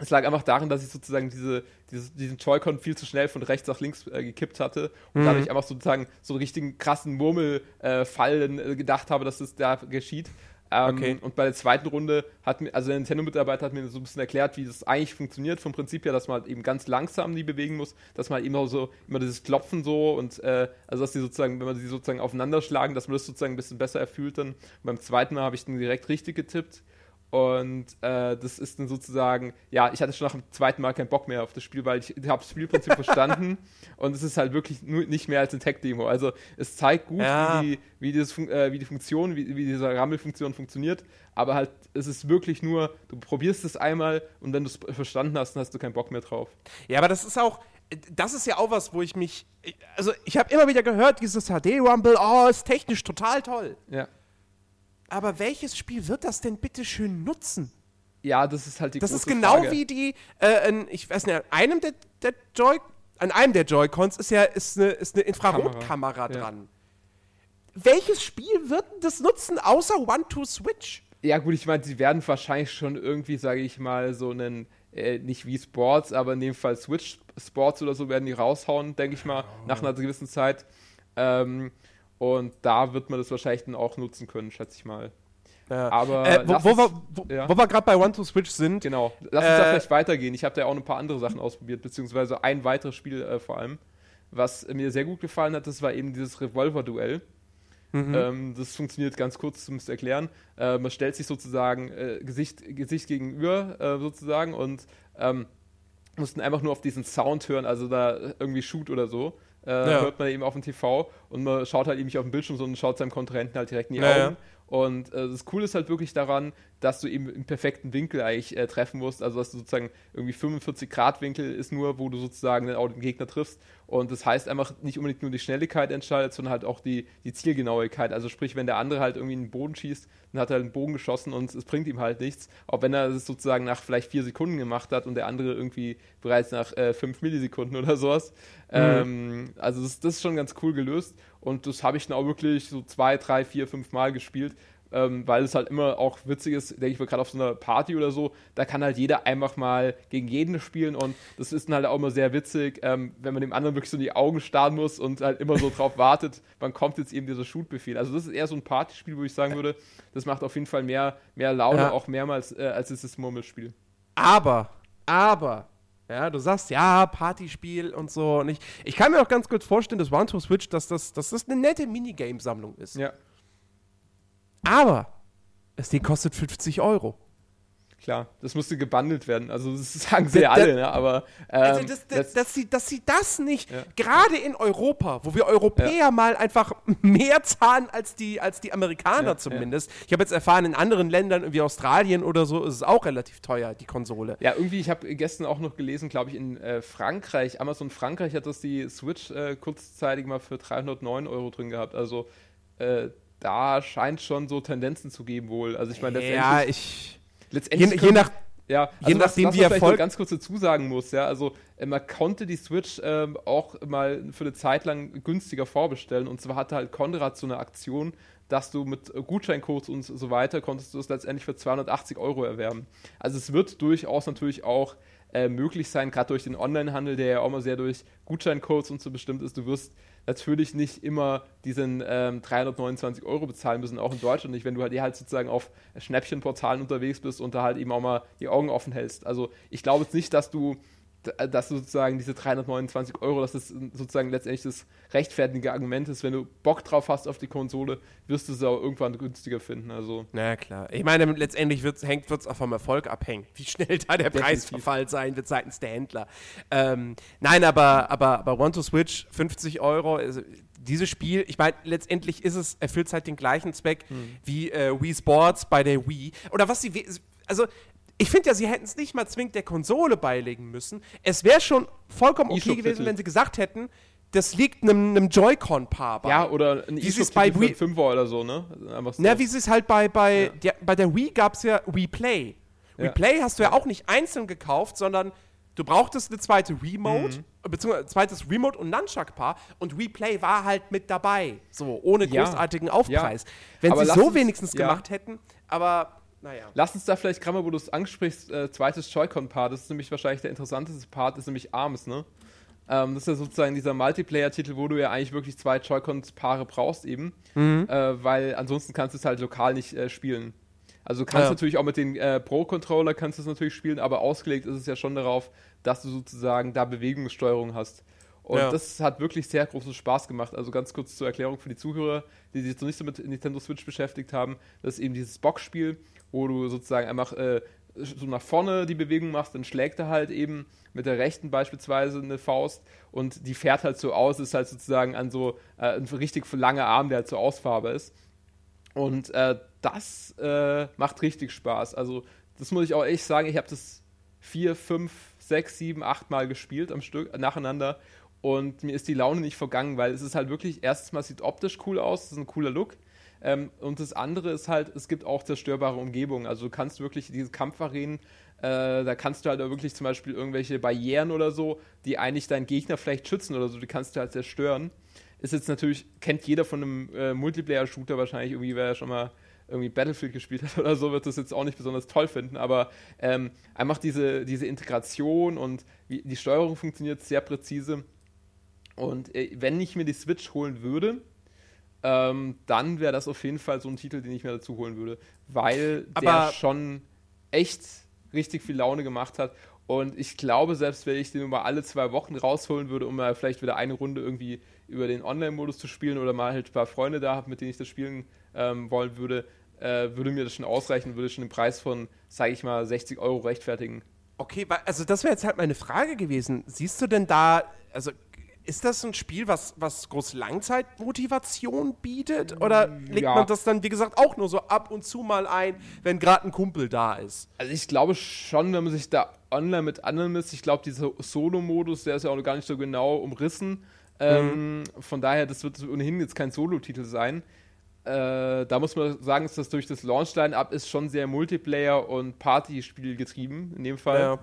[SPEAKER 3] Es lag einfach darin, dass ich sozusagen diese, diese, diesen Joy-Con viel zu schnell von rechts nach links äh, gekippt hatte und
[SPEAKER 1] Mhm.
[SPEAKER 3] dadurch einfach sozusagen so einen richtigen krassen Murmelfall äh, gedacht habe, dass das da geschieht. Ähm,
[SPEAKER 1] Okay.
[SPEAKER 3] Und bei der zweiten Runde hat mir, also der Nintendo-Mitarbeiter hat mir so ein bisschen erklärt, wie das eigentlich funktioniert, vom Prinzip her, dass man halt eben ganz langsam die bewegen muss, dass man halt immer so, immer dieses Klopfen so und, äh, also dass die sozusagen, wenn man sie sozusagen aufeinander schlagen, dass man das sozusagen ein bisschen besser erfüllt dann. Und beim zweiten Mal habe ich dann direkt richtig getippt. Und äh, das ist dann sozusagen, ja, ich hatte schon nach dem zweiten Mal keinen Bock mehr auf das Spiel, weil ich habe das Spielprinzip verstanden und es ist halt wirklich nur, nicht mehr als eine Tech-Demo. Also es zeigt gut,
[SPEAKER 1] Ja.
[SPEAKER 3] wie, die, wie, dieses, äh, wie die Funktion, wie, wie diese Rammelfunktion funktioniert, aber halt, es ist wirklich nur, du probierst es einmal und wenn du es verstanden hast, dann hast du keinen Bock mehr drauf.
[SPEAKER 1] Ja, aber das ist auch, das ist ja auch was, wo ich mich, also ich habe immer wieder gehört, dieses HD-Rumble, oh, ist technisch total toll.
[SPEAKER 3] Ja.
[SPEAKER 1] Aber welches Spiel wird das denn bitte schön nutzen?
[SPEAKER 3] Ja, das ist halt die
[SPEAKER 1] Das ist genau
[SPEAKER 3] Frage.
[SPEAKER 1] wie die, äh, ein, ich weiß nicht, an einem der, der Joy, an einem der Joy-Cons ist ja ist eine, ist eine Infrarotkamera
[SPEAKER 3] Ja.
[SPEAKER 1] dran. Welches Spiel wird das nutzen, außer One-Two-Switch?
[SPEAKER 3] Ja, gut, ich meine, sie werden wahrscheinlich schon irgendwie, sage ich mal, so einen, äh, nicht wie Sports, aber in dem Fall Switch Sports oder so werden die raushauen, denke ich mal, nach einer gewissen Zeit. Ähm, und da wird man das wahrscheinlich dann auch nutzen können, schätze ich mal.
[SPEAKER 1] Ja.
[SPEAKER 3] Aber
[SPEAKER 1] äh, wo, wo,
[SPEAKER 3] uns-
[SPEAKER 1] wir, wo,
[SPEAKER 3] ja.
[SPEAKER 1] wo wir gerade bei One-Two-Switch sind,
[SPEAKER 3] Genau. Lass uns da
[SPEAKER 1] Äh,
[SPEAKER 3] vielleicht weitergehen. Ich habe da auch ein paar andere Sachen ausprobiert, beziehungsweise ein weiteres Spiel äh, vor allem. Was mir sehr gut gefallen hat, das war eben dieses Revolver-Duell.
[SPEAKER 1] Mhm.
[SPEAKER 3] Ähm, das funktioniert ganz kurz zum Erklären. Äh, man stellt sich sozusagen äh, Gesicht, Gesicht gegenüber äh, sozusagen und ähm, mussten einfach nur auf diesen Sound hören, also da irgendwie Shoot oder so. Äh,
[SPEAKER 1] Ja.
[SPEAKER 3] Hört man eben auf dem TV und man schaut halt eben nicht auf den Bildschirm, sondern schaut seinem Kontrahenten halt direkt in die
[SPEAKER 1] ja.
[SPEAKER 3] Augen. Und äh, das Coole ist halt wirklich daran, dass du eben im perfekten Winkel eigentlich äh, treffen musst. Also dass du sozusagen irgendwie 45 Grad Winkel ist nur, wo du sozusagen dann auch den Gegner triffst. Und das heißt einfach nicht unbedingt nur die Schnelligkeit entscheidet, sondern halt auch die, die Zielgenauigkeit. Also sprich, wenn der andere halt irgendwie in den Boden schießt, dann hat er halt einen Bogen geschossen und es bringt ihm halt nichts. Auch wenn er es sozusagen nach vielleicht vier Sekunden gemacht hat und der andere irgendwie bereits nach äh, fünf Millisekunden oder sowas. Ähm, also das, das ist schon ganz cool gelöst. Und das habe ich dann auch wirklich so zwei, drei, vier, fünf Mal gespielt. Ähm, weil es halt immer auch witzig ist, denke ich mal, gerade auf so einer Party oder so, da kann halt jeder einfach mal gegen jeden spielen und das ist dann halt auch immer sehr witzig, ähm, wenn man dem anderen wirklich so in die Augen starren muss und halt immer so drauf wartet, wann kommt jetzt eben dieser Shoot-Befehl. Also das ist eher so ein Partyspiel, wo ich sagen würde, das macht auf jeden Fall mehr, mehr Laune,
[SPEAKER 1] Ja.
[SPEAKER 3] auch mehrmals, äh, als es das Murmelspiel.
[SPEAKER 1] Aber, aber, ja, du sagst, ja, Partyspiel und so. Und ich, ich kann mir auch ganz gut vorstellen, dass One-Two-Switch, dass das, dass das eine nette Minigame-Sammlung ist.
[SPEAKER 3] Ja,
[SPEAKER 1] Aber das Ding kostet 50 Euro.
[SPEAKER 3] Klar, das musste gebundelt werden. Also das sagen sie
[SPEAKER 1] Da-
[SPEAKER 3] ja
[SPEAKER 1] da-
[SPEAKER 3] alle, ne? aber ähm,
[SPEAKER 1] Also, das, das,
[SPEAKER 3] das-
[SPEAKER 1] dass, sie, dass sie das nicht,
[SPEAKER 3] Ja.
[SPEAKER 1] gerade in Europa, wo wir Europäer mal einfach mehr zahlen als die, als die Amerikaner
[SPEAKER 3] Ja,
[SPEAKER 1] zumindest. Ich habe jetzt erfahren, in anderen Ländern wie Australien oder so ist es auch relativ teuer, die Konsole.
[SPEAKER 3] Ja, irgendwie, ich habe gestern auch noch gelesen, glaube ich, in äh, Frankreich, Amazon Frankreich hat das die Switch äh, kurzzeitig mal für 309 Euro drin gehabt. Also äh, da scheint schon so Tendenzen zu geben wohl. Also ich meine,
[SPEAKER 1] Ja,
[SPEAKER 3] letztendlich,
[SPEAKER 1] ich. Je,
[SPEAKER 3] letztendlich
[SPEAKER 1] je
[SPEAKER 3] können-
[SPEAKER 1] nach.
[SPEAKER 3] ja,
[SPEAKER 1] je nachdem,
[SPEAKER 3] was, was
[SPEAKER 1] wie
[SPEAKER 3] ganz kurz dazu sagen muss, ja, also äh, man konnte die Switch ähm, auch mal für eine Zeit lang günstiger vorbestellen und zwar hatte halt Konrad so eine Aktion, dass du mit Gutscheincodes und so weiter konntest du es letztendlich für 280 Euro erwerben. Also es wird durchaus natürlich auch äh, möglich sein, gerade durch den Onlinehandel, der ja auch mal sehr durch Gutscheincodes und so bestimmt ist. Du wirst natürlich nicht immer diesen ähm, 329 Euro bezahlen müssen, auch in Deutschland nicht, wenn du halt, dir halt sozusagen auf Schnäppchenportalen unterwegs bist und da halt eben auch mal die Augen offen hältst. Also ich glaube jetzt nicht, dass du dass du sozusagen diese 329 Euro, dass das sozusagen letztendlich das rechtfertige Argument ist, wenn du Bock drauf hast auf die Konsole, wirst du es auch irgendwann günstiger finden. Also
[SPEAKER 1] Na klar. Ich meine, letztendlich hängt es auch vom Erfolg abhängen, wie schnell da der. Preisverfall sein wird seitens der Händler. Ähm, nein, aber, aber, aber One to Switch, 50 Euro, also dieses Spiel, ich meine, letztendlich ist es, erfüllt es halt den gleichen Zweck
[SPEAKER 3] Hm.
[SPEAKER 1] wie äh, Wii Sports bei der Wii. Oder was sie, also ich finde ja, sie hätten es nicht mal zwingend der Konsole beilegen müssen. Es wäre schon vollkommen okay gewesen, wenn sie gesagt hätten, das liegt einem, einem Joy-Con-Paar bei.
[SPEAKER 3] ja, oder ein
[SPEAKER 1] Wie es bei Wii-
[SPEAKER 3] einen Fünfer oder so, ne? Einfach so.
[SPEAKER 1] Na, wie sie es halt bei, bei,
[SPEAKER 3] Ja.
[SPEAKER 1] der, bei der Wii gab es ja Wii Play.
[SPEAKER 3] Ja.
[SPEAKER 1] Wii Play hast du ja auch nicht einzeln gekauft, sondern Du brauchtest eine zweite Remote, mhm. beziehungsweise zweites Remote und Nunchuck-Paar und Replay war halt mit dabei. So, ohne ja. großartigen Aufpreis. Ja. Wenn aber sie so wenigstens ja. gemacht hätten, aber naja.
[SPEAKER 3] Lass uns da vielleicht gerade mal, wo du es ansprichst, äh, zweites Joy-Con-Part, das ist nämlich wahrscheinlich der interessanteste Part, ist nämlich ARMS, ne? Ähm, das ist ja sozusagen dieser Multiplayer-Titel, wo du ja eigentlich wirklich zwei Joy-Con-Paare brauchst eben, mhm. äh, weil ansonsten kannst du es halt lokal nicht äh, spielen. Also du kannst ja. natürlich auch mit den äh, Pro-Controller kannst du es natürlich spielen, aber ausgelegt ist es ja schon darauf, dass du sozusagen da Bewegungssteuerung hast. Und ja. das hat wirklich sehr großen Spaß gemacht. Also ganz kurz zur Erklärung für die Zuhörer, die sich jetzt noch nicht so mit Nintendo Switch beschäftigt haben. Das ist eben dieses Boxspiel, wo du sozusagen einfach äh, so nach vorne die Bewegung machst, dann schlägt er halt eben mit der rechten beispielsweise eine Faust und die fährt halt so aus, ist halt sozusagen an so äh, ein richtig langer Arm, der halt so ausfahrbar ist. Und äh, das äh, macht richtig Spaß. Also, das muss ich auch echt sagen. Ich habe das vier, fünf, sechs, sieben, acht Mal gespielt am Stück nacheinander und mir ist die Laune nicht vergangen, weil es ist halt wirklich, erstens mal sieht optisch cool aus, das ist ein cooler Look. Ähm, und das andere ist halt, es gibt auch zerstörbare Umgebungen. Also du kannst wirklich diese Kampfarenen, äh, da kannst du halt auch wirklich zum Beispiel irgendwelche Barrieren oder so, die eigentlich deinen Gegner vielleicht schützen oder so, die kannst du halt zerstören ist jetzt natürlich, kennt jeder von einem äh, Multiplayer-Shooter wahrscheinlich irgendwie, wer ja schon mal irgendwie Battlefield gespielt hat oder so, wird das jetzt auch nicht besonders toll finden, aber ähm, einfach diese, diese Integration und wie, die Steuerung funktioniert sehr präzise. Und äh, wenn ich mir die Switch holen würde, ähm, dann wäre das auf jeden Fall so ein Titel, den ich mir dazu holen würde, weil aber der schon echt richtig viel Laune gemacht hat. Und ich glaube, selbst wenn ich den mal alle zwei Wochen rausholen würde, um mal vielleicht wieder eine Runde irgendwie über den Online-Modus zu spielen oder mal halt ein paar Freunde da habe, mit denen ich das spielen ähm, wollen würde, äh, würde mir das schon ausreichen, würde schon den Preis von, sage ich mal, 60 Euro rechtfertigen.
[SPEAKER 1] Okay, also das wäre jetzt halt meine Frage gewesen. Siehst du denn da, also ist das ein Spiel, was, was groß Langzeitmotivation bietet? Oder legt ja. man das dann, wie gesagt, auch nur so ab und zu mal ein, wenn gerade ein Kumpel da ist?
[SPEAKER 3] Also ich glaube schon, wenn man sich da online mit anderen misst, ich glaube, dieser Solo-Modus, der ist ja auch noch gar nicht so genau umrissen. Ähm, mhm. Von daher, das wird ohnehin jetzt kein Solo-Titel sein. Äh, da muss man sagen, ist das durch das Launch-Line-Up ist schon sehr Multiplayer- und Party-Spiel getrieben, in dem Fall. Ja.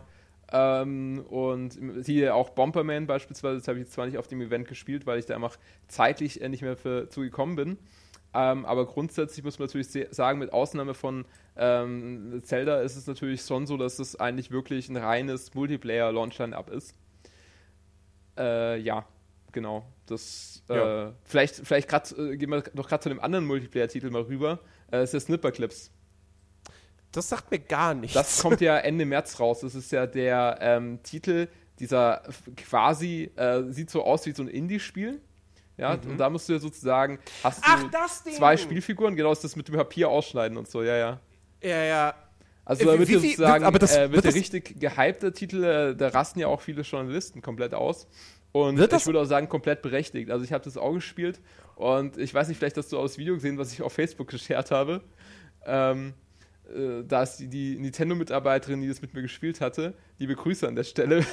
[SPEAKER 3] Ähm, und hier auch Bomberman beispielsweise, das habe ich jetzt zwar nicht auf dem Event gespielt, weil ich da einfach zeitlich nicht mehr für, zugekommen bin. Ähm, aber grundsätzlich muss man natürlich sagen, mit Ausnahme von ähm, Zelda ist es natürlich schon so, dass es eigentlich wirklich ein reines Multiplayer-Launch-Line-Up ist. Äh, ja, genau. Das, ja. äh, vielleicht, vielleicht grad, äh, gehen wir doch gerade zu dem anderen Multiplayer-Titel mal rüber. Äh, das ist der Snipper Clips.
[SPEAKER 1] Das sagt mir gar nichts.
[SPEAKER 3] Das kommt ja Ende März raus. Das ist ja der ähm, Titel dieser quasi, äh, sieht so aus wie so ein Indie-Spiel. Ja, mhm. und da musst du ja sozusagen, hast
[SPEAKER 1] Ach,
[SPEAKER 3] du zwei Spielfiguren, genau, ist das mit dem Papier ausschneiden und so, ja, ja.
[SPEAKER 1] Ja, ja.
[SPEAKER 3] Also da wird ja sozusagen, aber das, äh, wird der richtig gehypte Titel, äh, da rasten ja auch viele Journalisten komplett aus. Und Wird ich würde auch sagen, komplett berechtigt. Also ich habe das auch gespielt und ich weiß nicht, vielleicht hast du auch das Video gesehen, was ich auf Facebook geshared habe. Ähm, äh, da ist die, die Nintendo-Mitarbeiterin, die das mit mir gespielt hatte, die begrüße an der Stelle.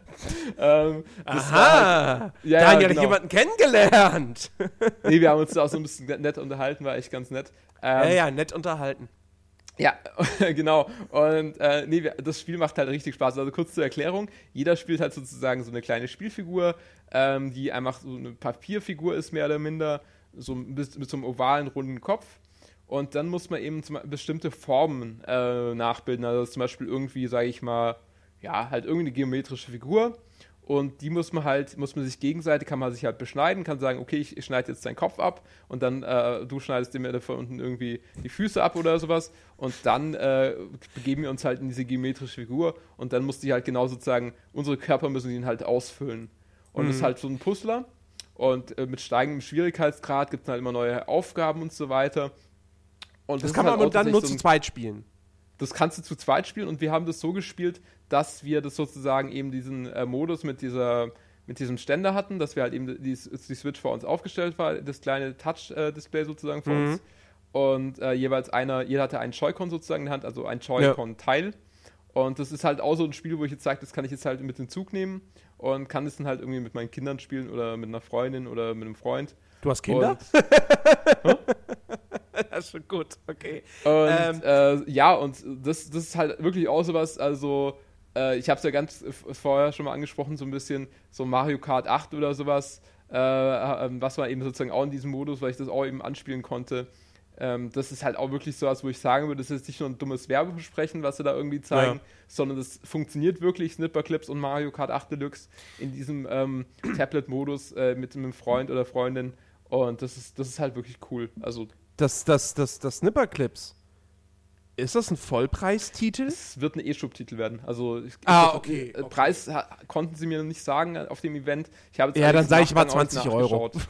[SPEAKER 1] ähm, Aha! Halt, ja, Daniel ja, genau. jemanden kennengelernt.
[SPEAKER 3] nee, wir haben uns da auch so ein bisschen nett unterhalten, war echt ganz nett.
[SPEAKER 1] Ähm, ja, ja, nett unterhalten.
[SPEAKER 3] Ja, genau. Und äh, nee, das Spiel macht halt richtig Spaß. Also kurz zur Erklärung: Jeder spielt halt sozusagen so eine kleine Spielfigur, ähm, die einfach so eine Papierfigur ist, mehr oder minder, so mit, mit so einem ovalen, runden Kopf. Und dann muss man eben bestimmte Formen äh, nachbilden. Also zum Beispiel irgendwie, sage ich mal, ja, halt irgendwie eine geometrische Figur. Und die muss man halt, muss man sich gegenseitig, kann man sich halt beschneiden, kann sagen, okay, ich, ich schneide jetzt deinen Kopf ab und dann äh, du schneidest dir da von unten irgendwie die Füße ab oder sowas. Und dann äh, begeben wir uns halt in diese geometrische Figur und dann muss die halt genau sozusagen, unsere Körper müssen ihn halt ausfüllen. Und mhm. das ist halt so ein Puzzler. Und äh, mit steigendem Schwierigkeitsgrad gibt es halt immer neue Aufgaben und so weiter.
[SPEAKER 1] Und das, das kann man halt dann nur zu zweit spielen.
[SPEAKER 3] Das kannst du zu zweit spielen und wir haben das so gespielt, dass wir das sozusagen eben diesen äh, Modus mit dieser mit diesem Ständer hatten, dass wir halt eben die, die Switch vor uns aufgestellt war, das kleine Touch-Display sozusagen vor mhm. uns. Und äh, jeweils einer, jeder hatte einen Joy-Con sozusagen in der Hand, also ein Joy-Con-Teil. Ja. Und das ist halt auch so ein Spiel, wo ich jetzt sage, das kann ich jetzt halt mit in Zug nehmen und kann das dann halt irgendwie mit meinen Kindern spielen oder mit einer Freundin oder mit einem Freund.
[SPEAKER 1] Du hast Kinder? Und, das ist schon gut, okay.
[SPEAKER 3] Und ähm. äh, ja, und das, das ist halt wirklich auch sowas, also äh, ich habe es ja ganz vorher schon mal angesprochen, so ein bisschen so Mario Kart 8 oder sowas, äh, äh, was war eben sozusagen auch in diesem Modus, weil ich das auch eben anspielen konnte. Ähm, das ist halt auch wirklich so, als wo ich sagen würde, das ist nicht nur ein dummes Werbebesprechen, was sie da irgendwie zeigen, ja. sondern das funktioniert wirklich, Snipper Clips und Mario Kart 8 Deluxe in diesem ähm, Tablet-Modus äh, mit einem Freund oder Freundin. Und das ist, das ist halt wirklich cool. Also
[SPEAKER 1] das, das, das, das Snipper Clips. Ist das ein Vollpreistitel?
[SPEAKER 3] Es wird ein E-Shop-Titel werden. Also ich,
[SPEAKER 1] ah, okay,
[SPEAKER 3] okay. Preis konnten sie mir nicht sagen auf dem Event.
[SPEAKER 1] ja, dann sage ich mal 20 Euro.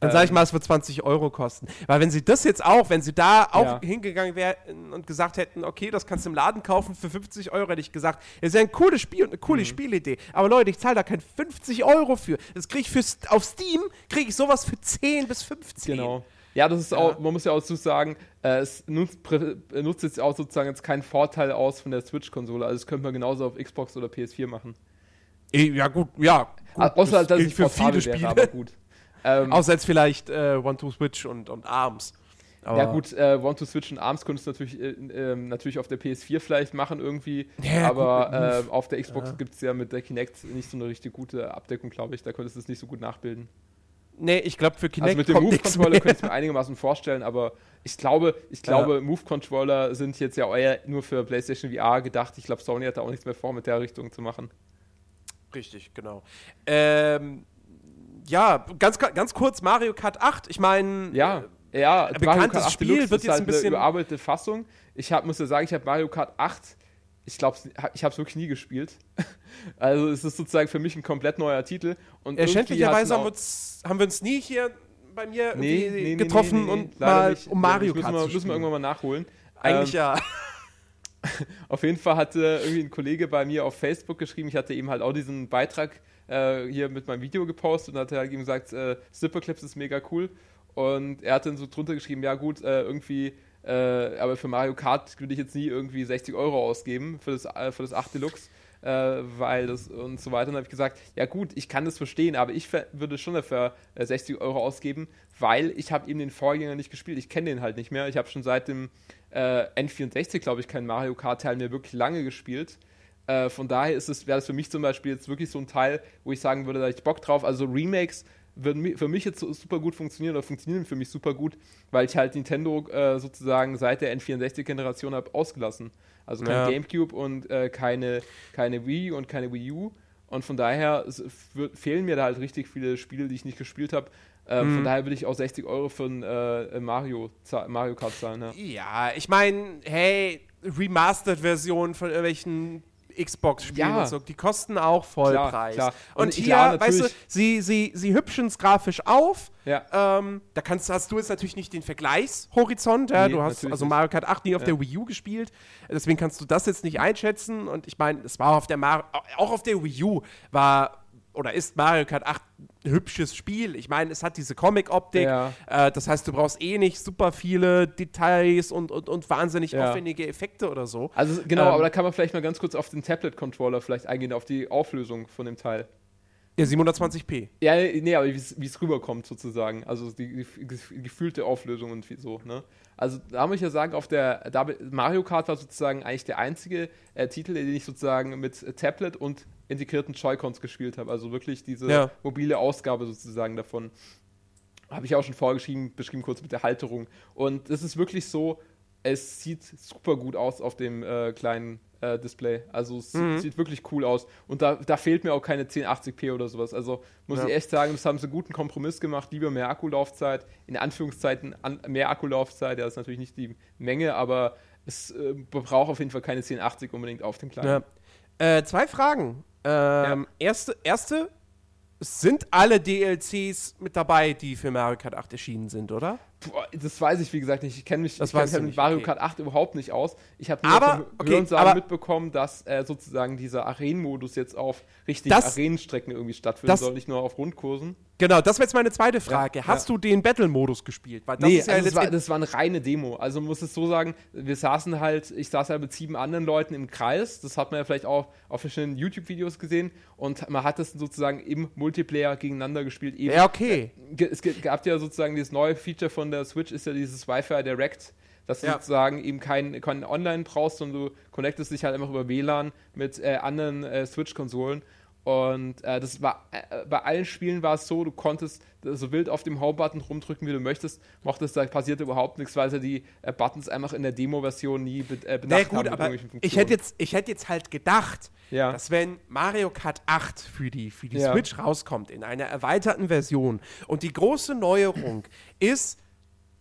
[SPEAKER 1] Dann sage ich ähm. mal, es wird 20 Euro kosten. Weil wenn sie das jetzt auch, wenn sie da auch ja. hingegangen wären und gesagt hätten, okay, das kannst du im Laden kaufen für 50 Euro, hätte ich gesagt, das ist ja ein cooles Spiel und eine coole mhm. Spielidee. Aber Leute, ich zahle da kein 50 Euro für. Das kriege ich für, auf Steam, kriege ich sowas für 10 bis 15.
[SPEAKER 3] Genau. Ja, das ist auch, man muss ja auch dazu sagen, äh, es nutzt, nutzt, jetzt auch sozusagen jetzt keinen Vorteil aus von der Switch-Konsole. Also das könnte man genauso auf Xbox oder PS4 machen.
[SPEAKER 1] Ja, gut, ja.
[SPEAKER 3] Gut, Außer, das dass es für viele Spiele. Wäre, aber gut.
[SPEAKER 1] Ähm, Außer jetzt vielleicht äh, One-to-Switch und, und ARMS.
[SPEAKER 3] Aber ja gut, äh, One-to-Switch und ARMS könntest du natürlich, äh, äh, natürlich auf der PS4 vielleicht machen irgendwie, ja, aber äh, auf der Xbox ja. gibt es ja mit der Kinect nicht so eine richtig gute Abdeckung, glaube ich. Da könntest du es nicht so gut nachbilden.
[SPEAKER 1] Nee, ich glaube für Kinect
[SPEAKER 3] Also mit dem Move-Controller könnte ich mir einigermaßen vorstellen, aber ich glaube, ich glaube, ja. Move-Controller sind jetzt ja eher nur für PlayStation VR gedacht. Ich glaube, Sony hat da auch nichts mehr vor, mit der Richtung zu machen.
[SPEAKER 1] Richtig, genau. Ähm, ja, ganz, ganz kurz Mario Kart 8. Ich meine,
[SPEAKER 3] ja, ja,
[SPEAKER 1] bekanntes Spiel wird jetzt halt ein bisschen
[SPEAKER 3] eine überarbeitete Fassung. Ich hab, muss ja sagen, ich habe Mario Kart 8 ich glaube, ich habe es wirklich nie gespielt. Also es ist sozusagen für mich ein komplett neuer Titel.
[SPEAKER 1] Und Erschändlicherweise haben, haben, wir uns nie hier bei mir nee, nee, getroffen nee, und mal nicht. um Mario
[SPEAKER 3] Kart müssen wir, müssen wir irgendwann mal nachholen.
[SPEAKER 1] Eigentlich ähm, ja.
[SPEAKER 3] auf jeden Fall hatte irgendwie ein Kollege bei mir auf Facebook geschrieben, ich hatte eben halt auch diesen Beitrag äh, hier mit meinem Video gepostet und hat halt eben gesagt, äh, Clips ist mega cool. Und er hat dann so drunter geschrieben, ja gut, äh, irgendwie äh, aber für Mario Kart würde ich jetzt nie irgendwie 60 Euro ausgeben für das, äh, für das 8 Deluxe. Äh, weil das und so weiter. Und dann habe ich gesagt, ja gut, ich kann das verstehen, aber ich würde schon dafür 60 Euro ausgeben, weil ich habe eben den Vorgänger nicht gespielt. Ich kenne den halt nicht mehr. Ich habe schon seit dem äh, N64, glaube ich, keinen Mario Kart-Teil mehr wirklich lange gespielt. Äh, von daher wäre das für mich zum Beispiel jetzt wirklich so ein Teil, wo ich sagen würde, da ich Bock drauf. Also Remakes würden für mich jetzt super gut funktionieren oder funktionieren für mich super gut, weil ich halt Nintendo äh, sozusagen seit der N64-Generation habe ausgelassen. Also kein ja. GameCube und äh, keine, keine Wii und keine Wii U. Und von daher fehlen mir da halt richtig viele Spiele, die ich nicht gespielt habe. Ähm, mhm. Von daher würde ich auch 60 Euro für ein äh, Mario, Mario Kart zahlen.
[SPEAKER 1] Ja, ja ich meine, hey, Remastered-Version von irgendwelchen Xbox-Spielen ja. und so, die kosten auch Vollpreis. Klar, klar. Und, und, hier, klar, weißt du, sie, sie, sie hübschen es grafisch auf. Ja. Ähm, da kannst, hast du jetzt natürlich nicht den Vergleichshorizont. Ja? Nee, du hast also Mario Kart 8 nie auf ja. der Wii U gespielt. Deswegen kannst du das jetzt nicht einschätzen. Und ich meine, es war auf der Mar auch auf der Wii U war oder ist Mario Kart 8 ein hübsches Spiel. Ich meine, es hat diese Comic-Optik. Ja. Äh, das heißt, du brauchst eh nicht super viele Details und, und, und wahnsinnig ja. aufwendige Effekte oder so.
[SPEAKER 3] Also genau, ähm, aber da kann man vielleicht mal ganz kurz auf den Tablet-Controller vielleicht eingehen, auf die Auflösung von dem Teil.
[SPEAKER 1] Ja, 720p.
[SPEAKER 3] Ja, nee, aber wie es rüberkommt sozusagen. Also die, die, die, gefühlte Auflösung und so, ne? Also da muss ich ja sagen, auf der Mario Kart war sozusagen eigentlich der einzige äh, Titel, den ich sozusagen mit Tablet und integrierten Joy-Cons gespielt habe. Also wirklich diese ja. mobile Ausgabe sozusagen davon. Habe ich auch schon vorgeschrieben, beschrieben kurz mit der Halterung. Und es ist wirklich so, es sieht super gut aus auf dem äh, kleinen äh, Display. Also es mhm. sieht wirklich cool aus. Und da, da fehlt mir auch keine 1080p oder sowas. Also muss ja. ich echt sagen, das haben sie einen guten Kompromiss gemacht. Lieber mehr Akkulaufzeit, in Anführungszeiten an, mehr Akkulaufzeit. Ja, das ist natürlich nicht die Menge, aber es äh, braucht auf jeden Fall keine 1080 unbedingt auf dem kleinen.
[SPEAKER 1] Ja. Äh, zwei Fragen. Ähm, ja. erste, erste, sind alle DLCs mit dabei, die für Mario Kart 8 erschienen sind, oder?
[SPEAKER 3] Boah, das weiß ich, wie gesagt, nicht. Ich kenne mich,
[SPEAKER 1] das
[SPEAKER 3] ich kenn mit Mario okay. Kart 8 überhaupt nicht aus. Ich habe nur aber, okay, aber, mitbekommen, dass äh, sozusagen dieser Arenenmodus jetzt auf richtigen Arenenstrecken irgendwie stattfinden soll, nicht nur auf Rundkursen.
[SPEAKER 1] Genau, das wäre jetzt meine zweite Frage. Ja, Hast ja. du den Battle-Modus gespielt?
[SPEAKER 3] Weil das nee, ja also das, war, das, war, eine reine Demo. Also muss es so sagen, wir saßen halt, ich saß halt mit sieben anderen Leuten im Kreis. Das hat man ja vielleicht auch auf verschiedenen YouTube-Videos gesehen. Und man hat das sozusagen im Multiplayer gegeneinander gespielt.
[SPEAKER 1] Eben, ja, okay.
[SPEAKER 3] Äh, es gab ja sozusagen dieses neue Feature von der Switch, ist ja dieses Wi-Fi Direct dass du
[SPEAKER 1] Ja.
[SPEAKER 3] sozusagen eben kein, kein Online brauchst, sondern du connectest dich halt einfach über WLAN mit äh, anderen äh, Switch-Konsolen. Und äh, das war äh, bei allen Spielen war es so, du konntest so wild auf dem Home-Button rumdrücken, wie du möchtest, mochtest, da passierte überhaupt nichts, weil sie die äh, Buttons einfach in der Demo-Version nie be äh, bedacht
[SPEAKER 1] Na
[SPEAKER 3] haben.
[SPEAKER 1] gut,
[SPEAKER 3] mit
[SPEAKER 1] aber ich hätte, jetzt, ich hätte jetzt halt gedacht,
[SPEAKER 3] Ja.
[SPEAKER 1] dass wenn Mario Kart 8 für die, für die
[SPEAKER 3] Ja.
[SPEAKER 1] Switch rauskommt, in einer erweiterten Version, und die große Neuerung ist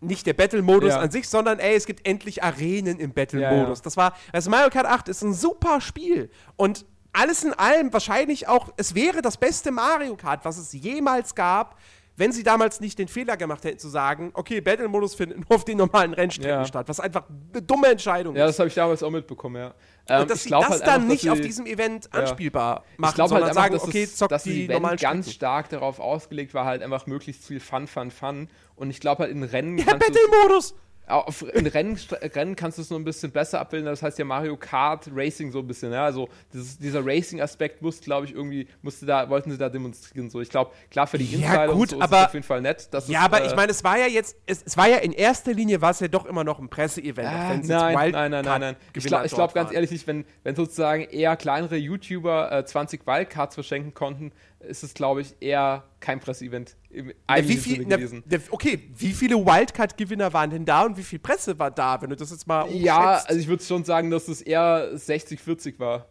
[SPEAKER 1] nicht der Battle-Modus
[SPEAKER 3] Ja.
[SPEAKER 1] an sich, sondern ey, es gibt endlich Arenen im Battle-Modus.
[SPEAKER 3] Ja.
[SPEAKER 1] Das war, also Mario Kart 8 ist ein super Spiel und alles in allem wahrscheinlich auch, es wäre das beste Mario Kart, was es jemals gab, wenn sie damals nicht den Fehler gemacht hätten zu sagen, okay, Battle-Modus findet nur auf den normalen Rennstrecken
[SPEAKER 3] Ja.
[SPEAKER 1] statt, was einfach eine dumme Entscheidung
[SPEAKER 3] Ja,
[SPEAKER 1] ist.
[SPEAKER 3] das habe ich damals auch mitbekommen, ja. Ähm,
[SPEAKER 1] Und dass sie das
[SPEAKER 3] halt
[SPEAKER 1] dann
[SPEAKER 3] einfach,
[SPEAKER 1] nicht auf diesem Event
[SPEAKER 3] Ja.
[SPEAKER 1] anspielbar machen,
[SPEAKER 3] ich glaube
[SPEAKER 1] sondern
[SPEAKER 3] halt einfach,
[SPEAKER 1] sagen,
[SPEAKER 3] dass,
[SPEAKER 1] okay,
[SPEAKER 3] es,
[SPEAKER 1] zockt
[SPEAKER 3] dass
[SPEAKER 1] die
[SPEAKER 3] das
[SPEAKER 1] normalen
[SPEAKER 3] Event ganz
[SPEAKER 1] Strecken.
[SPEAKER 3] stark darauf ausgelegt war, halt einfach möglichst viel Fun, Fun, Fun. Und ich glaube halt in Rennen
[SPEAKER 1] Ja, Battle-Modus!
[SPEAKER 3] Auf, in Rennen, Rennen kannst du es nur ein bisschen besser abbilden. Das heißt ja Mario Kart Racing so ein bisschen. Ja? Also dieses, dieser Racing-Aspekt muss, glaube ich, irgendwie musste da wollten sie da demonstrieren. So, ich glaube, klar für die
[SPEAKER 1] Ja,
[SPEAKER 3] Insider
[SPEAKER 1] gut,
[SPEAKER 3] und so ist
[SPEAKER 1] aber-
[SPEAKER 3] es auf jeden Fall nett.
[SPEAKER 1] Ja,
[SPEAKER 3] es,
[SPEAKER 1] aber
[SPEAKER 3] äh,
[SPEAKER 1] ich meine, es war ja jetzt, es, es war ja in erster Linie, war es ja doch immer noch ein Presseevent. jetzt
[SPEAKER 3] nein, nein, nein, nein, nein. Ich glaube glaub ganz ehrlich nicht, wenn, wenn sozusagen eher kleinere YouTuber äh, 20 Wildcards verschenken konnten, ist es, glaube ich, eher kein Presseevent im
[SPEAKER 1] Ja,
[SPEAKER 3] eigentlichen
[SPEAKER 1] viel,
[SPEAKER 3] Sinne gewesen.
[SPEAKER 1] na, okay, wie viele Wildcard-Gewinner waren denn da und wie viel Presse war da, wenn du das jetzt mal
[SPEAKER 3] Ja,
[SPEAKER 1] umschätzt?
[SPEAKER 3] also ich würde schon sagen, dass es eher 60-40 war.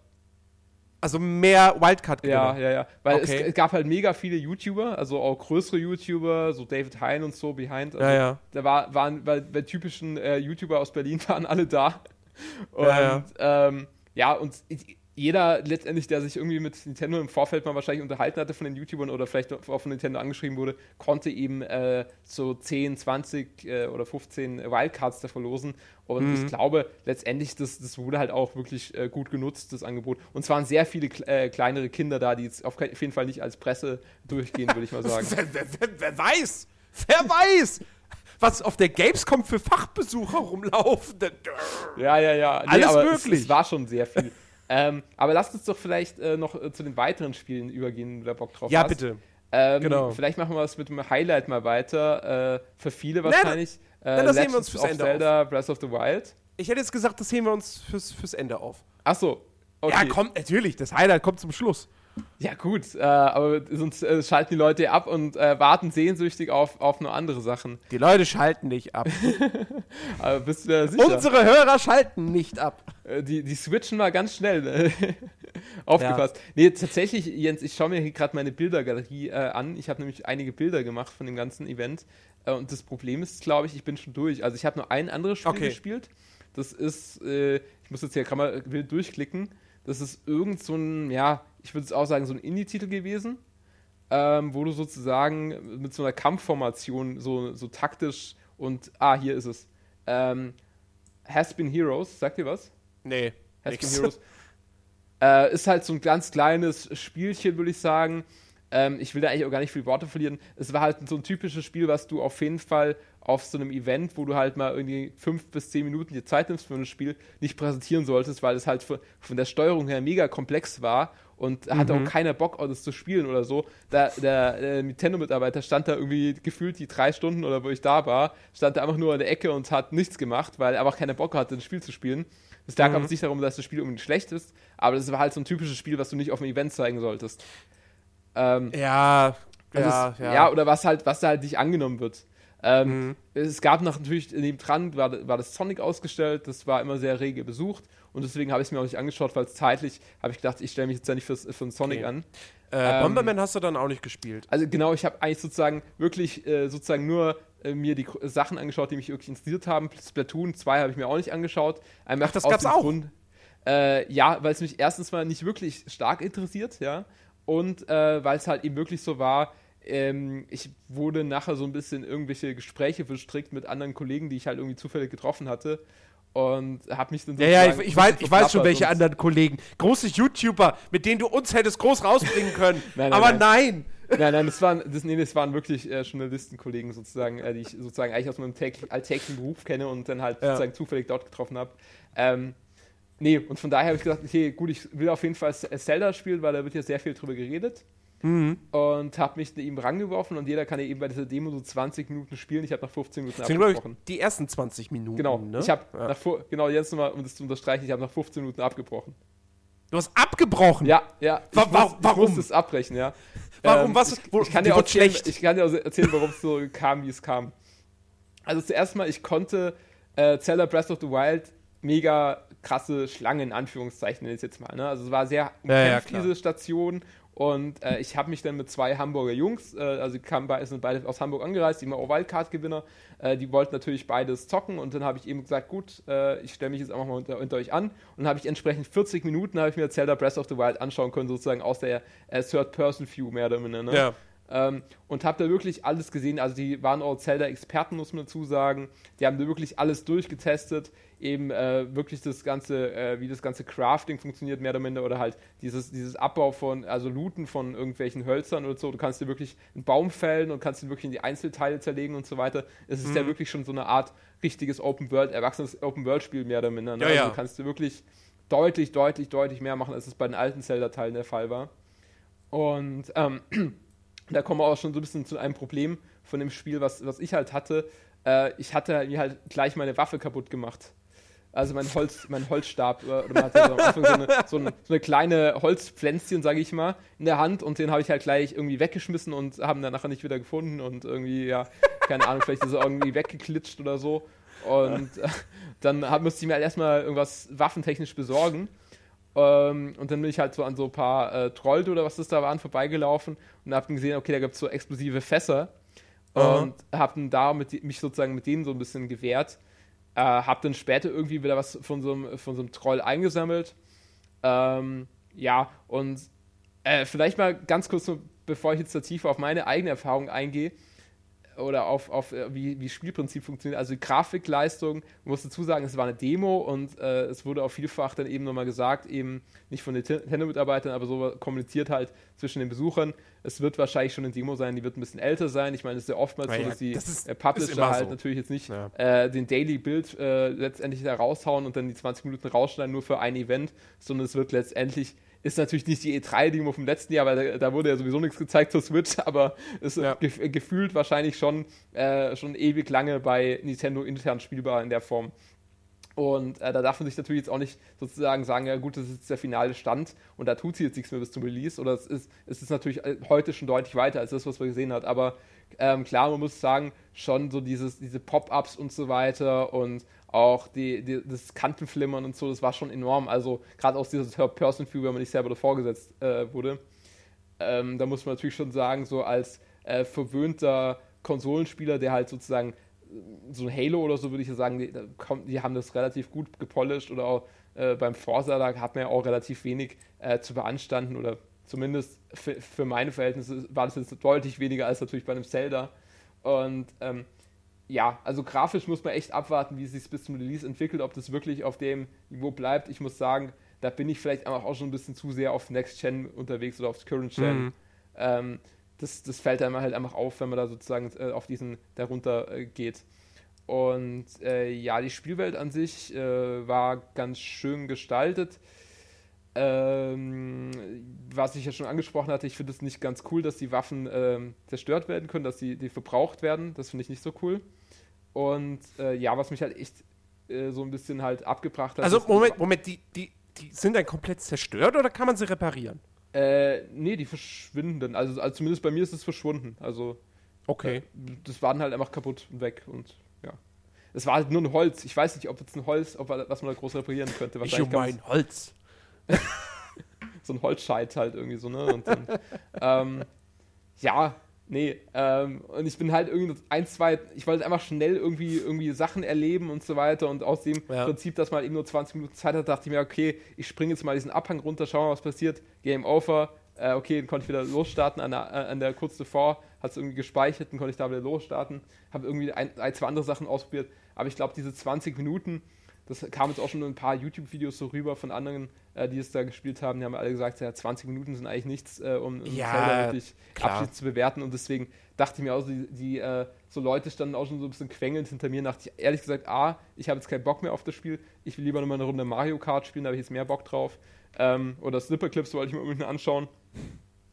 [SPEAKER 1] also mehr Wildcard-Gewinner.
[SPEAKER 3] Ja, ja, ja. Weil
[SPEAKER 1] Okay.
[SPEAKER 3] es, es gab halt mega viele YouTuber, also auch größere YouTuber, so David Hein und so behind. Also
[SPEAKER 1] Ja, ja.
[SPEAKER 3] Da war, waren, weil bei typischen äh, YouTuber aus Berlin waren alle da. Und
[SPEAKER 1] Ja,
[SPEAKER 3] ja, ähm, ja und ich- jeder letztendlich, der sich irgendwie mit Nintendo im Vorfeld mal wahrscheinlich unterhalten hatte von den YouTubern oder vielleicht auch von Nintendo angeschrieben wurde, konnte eben äh, so 10, 20 äh, oder 15 Wildcards da verlosen. Und ich glaube, letztendlich, das, das wurde halt auch wirklich äh, gut genutzt, das Angebot. Und es waren sehr viele äh, kleinere Kinder da, die jetzt auf auf jeden Fall nicht als Presse durchgehen, würde ich mal sagen.
[SPEAKER 1] Wer, wer, wer, wer weiß? Wer weiß? Was auf der Gamescom für Fachbesucher rumlaufen?
[SPEAKER 3] Ja, ja, ja.
[SPEAKER 1] Alles
[SPEAKER 3] aber
[SPEAKER 1] möglich.
[SPEAKER 3] Es, es war schon sehr viel. Ähm, aber lasst uns doch vielleicht äh, noch äh, zu den weiteren Spielen übergehen, wenn du da Bock drauf
[SPEAKER 1] Ja,
[SPEAKER 3] hast.
[SPEAKER 1] bitte.
[SPEAKER 3] Ähm,
[SPEAKER 1] Genau.
[SPEAKER 3] Vielleicht machen wir es mit dem Highlight mal weiter. Äh, für viele
[SPEAKER 1] Nein,
[SPEAKER 3] wahrscheinlich. äh,
[SPEAKER 1] das sehen wir uns fürs Ende
[SPEAKER 3] Zelda Breath of the Wild.
[SPEAKER 1] Ich hätte jetzt gesagt, das heben wir uns fürs, fürs Ende auf.
[SPEAKER 3] Achso. Okay.
[SPEAKER 1] Ja, kommt natürlich. Das Highlight kommt zum Schluss.
[SPEAKER 3] Ja, gut, äh, aber sonst äh, schalten die Leute ab und äh, warten sehnsüchtig auf, auf nur andere Sachen.
[SPEAKER 1] Die Leute schalten nicht ab.
[SPEAKER 3] Aber bist du da sicher?
[SPEAKER 1] Unsere Hörer schalten nicht ab.
[SPEAKER 3] Äh, die, die switchen mal ganz schnell. Ne? Aufgepasst. Nee, tatsächlich, Jens, ich schaue mir hier gerade meine Bildergalerie äh, an. Ich habe nämlich einige Bilder gemacht von dem ganzen Event. Äh, und das Problem ist, glaube ich, ich bin schon durch. Also ich habe nur ein anderes Spiel
[SPEAKER 1] Okay.
[SPEAKER 3] gespielt. Das ist, äh, ich muss jetzt hier gerade mal wild durchklicken. Das ist irgend so ein, ja, ich würde es auch sagen, so ein Indie-Titel gewesen. Ähm, wo du sozusagen mit so einer Kampfformation so, so taktisch und, ah, hier ist es. Ähm, Has Been Heroes, sagt ihr was?
[SPEAKER 1] Nee.
[SPEAKER 3] Has
[SPEAKER 1] nix.
[SPEAKER 3] Been Heroes. Äh, ist halt so ein ganz kleines Spielchen, würde ich sagen. Ähm, ich will da eigentlich auch gar nicht viel Worte verlieren. Es war halt so ein typisches Spiel, was du auf jeden Fall auf so einem Event, wo du halt mal irgendwie fünf bis zehn Minuten dir Zeit nimmst für ein Spiel, nicht präsentieren solltest, weil es halt von, von der Steuerung her mega komplex war und hatte auch keiner Bock, das zu spielen oder so. Da, der, der Nintendo-Mitarbeiter stand da irgendwie gefühlt die drei Stunden oder wo ich da war, stand da einfach nur in der Ecke und hat nichts gemacht, weil er einfach keiner Bock hatte, das Spiel zu spielen. Es lag aber nicht darum, dass das Spiel unbedingt schlecht ist, aber das war halt so ein typisches Spiel, was du nicht auf einem Event zeigen solltest. Ähm,
[SPEAKER 1] Ja,
[SPEAKER 3] also
[SPEAKER 1] ja,
[SPEAKER 3] es,
[SPEAKER 1] ja.
[SPEAKER 3] ja. oder was halt, was da halt nicht angenommen wird. Ähm, Es gab noch natürlich nebendran war, war das Sonic ausgestellt, das war immer sehr rege besucht und deswegen habe ich es mir auch nicht angeschaut, weil es zeitlich habe ich gedacht, ich stelle mich jetzt ja nicht fürs, für einen Sonic
[SPEAKER 1] Okay.
[SPEAKER 3] an.
[SPEAKER 1] Äh,
[SPEAKER 3] ähm,
[SPEAKER 1] Bomberman hast du dann auch nicht gespielt.
[SPEAKER 3] Also genau, ich habe eigentlich sozusagen wirklich äh, sozusagen nur äh, mir die Sachen angeschaut, die mich wirklich interessiert haben. Splatoon 2 habe ich mir auch nicht angeschaut. Einfach
[SPEAKER 1] Ach, das gab's auch?
[SPEAKER 3] Grund, äh, ja, weil es mich erstens mal nicht wirklich stark interessiert, ja. Und äh, weil es halt eben wirklich so war, ähm, ich wurde nachher so ein bisschen irgendwelche Gespräche verstrickt mit anderen Kollegen, die ich halt irgendwie zufällig getroffen hatte. Und habe mich dann
[SPEAKER 1] Ja, ja, ich, ich, weiß, ich weiß schon, welche anderen Kollegen. Große YouTuber, mit denen du uns hättest groß rausbringen können.
[SPEAKER 3] Nein, nein,
[SPEAKER 1] Aber
[SPEAKER 3] nein.
[SPEAKER 1] nein.
[SPEAKER 3] Nein, nein, das waren, das, nee, das waren wirklich äh, Journalistenkollegen sozusagen, äh, die ich sozusagen eigentlich aus meinem täglich, alltäglichen Beruf kenne und dann halt
[SPEAKER 1] Ja.
[SPEAKER 3] sozusagen zufällig dort getroffen habe. Ähm, nee, und von daher habe ich gesagt, okay, gut, ich will auf jeden Fall Zelda spielen, weil da wird ja sehr viel drüber geredet.
[SPEAKER 1] Mhm.
[SPEAKER 3] und habe mich ihm rangeworfen und jeder kann ja eben bei dieser Demo so 20 Minuten spielen. Ich habe nach 15 Minuten
[SPEAKER 1] Das sind, ich,
[SPEAKER 3] abgebrochen.
[SPEAKER 1] die ersten 20 Minuten.
[SPEAKER 3] Genau,
[SPEAKER 1] Ne?
[SPEAKER 3] ich habe
[SPEAKER 1] ja.
[SPEAKER 3] nach genau jetzt nochmal, um das zu unterstreichen, ich habe nach 15 Minuten abgebrochen.
[SPEAKER 1] Du hast abgebrochen.
[SPEAKER 3] Ja, ja. Ich
[SPEAKER 1] wa-
[SPEAKER 3] muss,
[SPEAKER 1] warum?
[SPEAKER 3] Ich musste es abbrechen, ja.
[SPEAKER 1] Warum?
[SPEAKER 3] Ähm,
[SPEAKER 1] Was?
[SPEAKER 3] Ich,
[SPEAKER 1] Wo-
[SPEAKER 3] ich kann dir auch erzählen,
[SPEAKER 1] schlecht.
[SPEAKER 3] ich kann dir auch erzählen, warum es so kam, wie es kam. Also zuerst mal, ich konnte äh, Zelda Breath of the Wild mega krasse Schlange in Anführungszeichen jetzt mal. Ne? Also es war sehr
[SPEAKER 1] Ja, ja,
[SPEAKER 3] umkämpft,
[SPEAKER 1] klar.
[SPEAKER 3] diese Station. Und äh, ich habe mich dann mit zwei Hamburger Jungs, äh, also kamen beide, sind beide aus Hamburg angereist, die waren auch Wildcard-Gewinner, äh, die wollten natürlich beides zocken und dann habe ich eben gesagt, gut, äh, ich stelle mich jetzt einfach mal unter, unter euch an und habe ich entsprechend 40 Minuten, habe ich mir Zelda Breath of the Wild anschauen können, sozusagen aus der äh, Third-Person-View mehr oder minder. Ne?
[SPEAKER 1] Ja.
[SPEAKER 3] Ähm, und habe da wirklich alles gesehen. Also die waren auch Zelda-Experten, muss man dazu sagen. Die haben da wirklich alles durchgetestet. Eben äh, wirklich das ganze, äh, wie das ganze Crafting funktioniert, mehr oder minder, oder halt dieses, dieses Abbau von, also Looten von irgendwelchen Hölzern oder so. Du kannst dir wirklich einen Baum fällen und kannst ihn wirklich in die Einzelteile zerlegen und so weiter. Es ist ja wirklich schon so eine Art richtiges Open World, erwachsenes Open World-Spiel, mehr oder minder. Ne?
[SPEAKER 1] Ja,
[SPEAKER 3] also
[SPEAKER 1] ja.
[SPEAKER 3] du kannst dir wirklich deutlich, deutlich, deutlich mehr machen, als es bei den alten Zelda-Teilen der Fall war. Und ähm, da kommen wir auch schon so ein bisschen zu einem Problem von dem Spiel, was, was ich halt hatte. Äh, ich hatte mir halt gleich meine Waffe kaputt gemacht. Also mein Holz, mein Holzstab, äh, oder man hatte so am Anfang so eine, so, ein, so eine kleine Holzpflänzchen, sage ich mal, in der Hand und den habe ich halt gleich irgendwie weggeschmissen und haben dann nachher nicht wieder gefunden und irgendwie, ja, keine Ahnung, vielleicht ist er irgendwie weggeklitscht oder so. Und äh, dann hab, musste ich mir halt erstmal irgendwas waffentechnisch besorgen. Ähm, und dann bin ich halt so an so ein paar äh, Trollte oder was das da waren vorbeigelaufen und hab dann gesehen, okay, da gibt es so explosive Fässer.
[SPEAKER 1] Aha.
[SPEAKER 3] Und hab dann da mit, mich sozusagen mit denen so ein bisschen gewehrt. Äh, hab dann später irgendwie wieder was von so einem, von so einem Troll eingesammelt. Ähm, ja, und äh, vielleicht mal ganz kurz, bevor ich jetzt da tiefer auf meine eigene Erfahrung eingehe oder auf, auf äh, wie, wie Spielprinzip funktioniert. Also die Grafikleistung, man muss dazu sagen, es war eine Demo und äh, es wurde auch vielfach dann eben nochmal gesagt, eben nicht von den Nintendo-Mitarbeitern, aber so kommuniziert halt zwischen den Besuchern. Es wird wahrscheinlich schon eine Demo sein, die wird ein bisschen älter sein. Ich meine, es ist ja oftmals
[SPEAKER 1] Ja,
[SPEAKER 3] so, dass die
[SPEAKER 1] das ist-
[SPEAKER 3] äh, Publisher halt
[SPEAKER 1] so.
[SPEAKER 3] natürlich jetzt nicht
[SPEAKER 1] Ja.
[SPEAKER 3] äh, den Daily Build äh, letztendlich da raushauen und dann die 20 Minuten rausschneiden nur für ein Event, sondern es wird letztendlich ist natürlich nicht die E3-Demo vom letzten Jahr, weil da, da wurde ja sowieso nichts gezeigt zur Switch, aber es ist
[SPEAKER 1] Ja.
[SPEAKER 3] gef gefühlt wahrscheinlich schon, äh, schon ewig lange bei Nintendo intern spielbar in der Form. Und äh, da darf man sich natürlich jetzt auch nicht sozusagen sagen, ja gut, das ist jetzt der finale Stand und da tut sie jetzt nichts mehr bis zum Release. Oder es ist, es ist natürlich äh, heute schon deutlich weiter als das, was man gesehen hat. Aber ähm, klar, man muss sagen, schon so dieses, diese Pop-Ups und so weiter und auch die, die, das Kantenflimmern und so, das war schon enorm. Also gerade aus dieser Third-Person-View, wenn man nicht selber davor gesetzt äh, wurde. Ähm, da muss man natürlich schon sagen, so als äh, verwöhnter Konsolenspieler, der halt sozusagen so ein Halo oder so würde ich ja sagen, die, die haben das relativ gut gepolished oder auch äh, beim Forza, da hat man ja auch relativ wenig äh, zu beanstanden oder zumindest für, für meine Verhältnisse war das jetzt deutlich weniger als natürlich bei einem Zelda. Und ähm, ja, also grafisch muss man echt abwarten, wie es sich bis zum Release entwickelt, ob das wirklich auf dem Niveau bleibt. Ich muss sagen, da bin ich vielleicht einfach auch schon ein bisschen zu sehr auf Next Gen unterwegs oder auf Current Gen.
[SPEAKER 1] Mhm.
[SPEAKER 3] Ähm, das, das fällt einem halt einfach auf, wenn man da sozusagen äh, auf diesen darunter äh, geht. Und äh, ja, die Spielwelt an sich äh, war ganz schön gestaltet. Ähm, was ich ja schon angesprochen hatte, ich finde es nicht ganz cool, dass die Waffen ähm, zerstört werden können, dass die, die verbraucht werden. Das finde ich nicht so cool. Und äh, ja, was mich halt echt äh, so ein bisschen halt abgebracht hat.
[SPEAKER 1] Also, Moment, Moment, die, die, die sind dann komplett zerstört oder kann man sie reparieren?
[SPEAKER 3] Äh, nee, die verschwinden dann. Also, also zumindest bei mir ist es verschwunden. Also
[SPEAKER 1] Okay.
[SPEAKER 3] Äh, das war dann halt einfach kaputt und weg und ja. Es war halt nur ein Holz. Ich weiß nicht, ob jetzt ein Holz, ob was man da groß reparieren könnte.
[SPEAKER 1] Ich mein Holz.
[SPEAKER 3] so ein Holzscheit halt irgendwie so, ne? Und dann, ähm, ja, nee. Ähm, und ich bin halt irgendwie ein, zwei, ich wollte einfach schnell irgendwie, irgendwie Sachen erleben und so weiter. Und aus dem
[SPEAKER 1] Ja.
[SPEAKER 3] Prinzip, dass man eben nur 20 Minuten Zeit hat, dachte ich mir, okay, ich springe jetzt mal diesen Abhang runter, schau mal, was passiert. Game over. Äh, okay, dann konnte ich wieder losstarten an der, äh, an der kurz davor, hat es irgendwie gespeichert, dann konnte ich da wieder losstarten. Habe irgendwie ein, ein, zwei andere Sachen ausprobiert. Aber ich glaube, diese 20 Minuten, das kam jetzt auch schon in ein paar YouTube-Videos so rüber von anderen, äh, die es da gespielt haben. Die haben alle gesagt, ja, 20 Minuten sind eigentlich nichts, äh, um, um
[SPEAKER 1] Ja,
[SPEAKER 3] Zelda wirklich abschließend zu bewerten. Und deswegen dachte ich mir auch, so, die, die äh, so Leute standen auch schon so ein bisschen quengelnd hinter mir. Dachte ich ehrlich gesagt, A, ich habe jetzt keinen Bock mehr auf das Spiel. Ich will lieber nochmal eine Runde Mario Kart spielen, da habe ich jetzt mehr Bock drauf. Ähm, oder Slipperclips wollte ich mir unbedingt anschauen.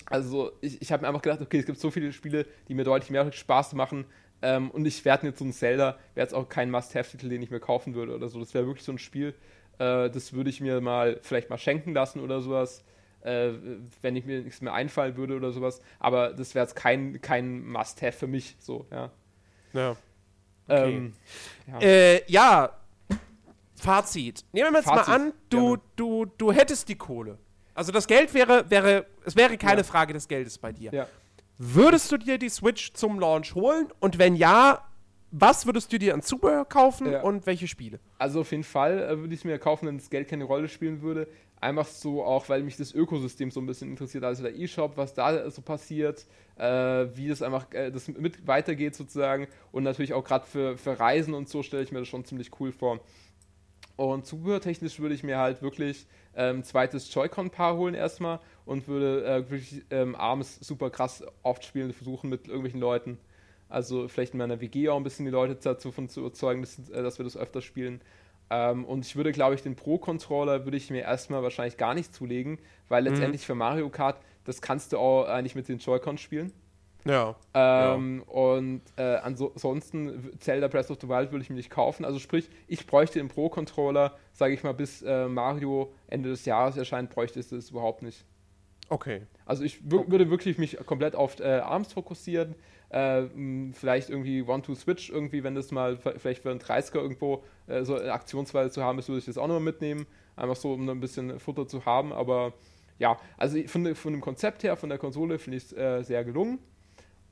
[SPEAKER 3] Also ich, ich habe mir einfach gedacht, okay, es gibt so viele Spiele, die mir deutlich mehr Spaß machen. Ähm, und ich werde jetzt so ein Zelda, wäre jetzt auch kein Must-Have-Titel, den ich mir kaufen würde oder so. Das wäre wirklich so ein Spiel, äh, das würde ich mir mal vielleicht mal schenken lassen oder sowas, äh, wenn ich mir nichts mehr einfallen würde oder sowas. Aber das wäre jetzt kein, kein Must-Have für mich, so, ja.
[SPEAKER 1] Ja.
[SPEAKER 3] Okay.
[SPEAKER 1] Ähm, ja. Äh, ja. Fazit. Nehmen wir jetzt Fazit. mal an, du, du, du hättest die Kohle. Also das Geld wäre, wäre, es wäre keine ja. Frage des Geldes bei dir.
[SPEAKER 3] Ja.
[SPEAKER 1] Würdest du dir die Switch zum Launch holen? Und wenn ja, was würdest du dir an Zubehör kaufen ja. und welche Spiele?
[SPEAKER 3] Also auf jeden Fall äh, würde ich es mir kaufen, wenn das Geld keine Rolle spielen würde. Einfach so auch, weil mich das Ökosystem so ein bisschen interessiert, also der E-Shop, was da so passiert, äh, wie das einfach äh, das mit weitergeht sozusagen und natürlich auch gerade für, für Reisen und so stelle ich mir das schon ziemlich cool vor. Und zubehörtechnisch würde ich mir halt wirklich ähm, zweites Joy-Con-Paar holen erstmal und würde äh, wirklich ähm, abends super krass oft spielen versuchen mit irgendwelchen Leuten. Also vielleicht in meiner WG auch ein bisschen die Leute dazu von zu überzeugen, dass, äh, dass wir das öfter spielen. Ähm, und ich würde, glaube ich, den Pro-Controller würde ich mir erstmal wahrscheinlich gar nicht zulegen, weil mhm. letztendlich für Mario Kart, das kannst du auch eigentlich mit den Joy-Con spielen.
[SPEAKER 1] Ja.
[SPEAKER 3] Ähm, ja. Und äh, ansonsten Zelda Breath of the Wild würde ich mir nicht kaufen. Also sprich, ich bräuchte den Pro-Controller, sage ich mal, bis äh, Mario Ende des Jahres erscheint, bräuchte ich das überhaupt nicht.
[SPEAKER 1] Okay.
[SPEAKER 3] Also ich würde wirklich mich komplett auf äh, ARMS fokussieren. Äh, vielleicht irgendwie One-Two-Switch irgendwie, wenn das mal vielleicht für einen 30er irgendwo äh, so eine Aktionsweise zu haben ist, würde ich das auch nochmal mitnehmen. Einfach so, um ein bisschen Futter zu haben. Aber ja, also von, von dem Konzept her, von der Konsole finde ich es äh, sehr gelungen.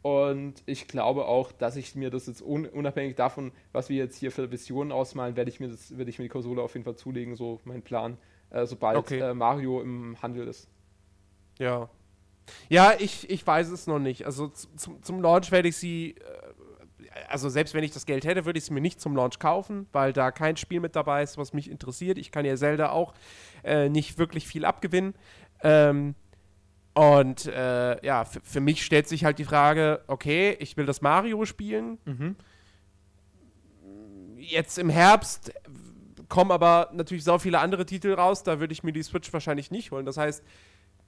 [SPEAKER 3] Und ich glaube auch, dass ich mir das jetzt unabhängig davon, was wir jetzt hier für Visionen ausmalen, werde ich mir das, werde ich mir die Konsole auf jeden Fall zulegen, so mein Plan, äh, sobald okay. äh, Mario im Handel ist.
[SPEAKER 1] Ja. Ja, ich, ich weiß es noch nicht. Also zum, zum Launch werde ich sie, äh, also selbst wenn ich das Geld hätte, würde ich sie mir nicht zum Launch kaufen, weil da kein Spiel mit dabei ist, was mich interessiert. Ich kann ja Zelda auch äh, nicht wirklich viel abgewinnen. Ähm, und äh, ja, für mich stellt sich halt die Frage, okay, ich will das Mario spielen. Mhm. Jetzt im Herbst kommen aber natürlich so viele andere Titel raus, da würde ich mir die Switch wahrscheinlich nicht holen. Das heißt,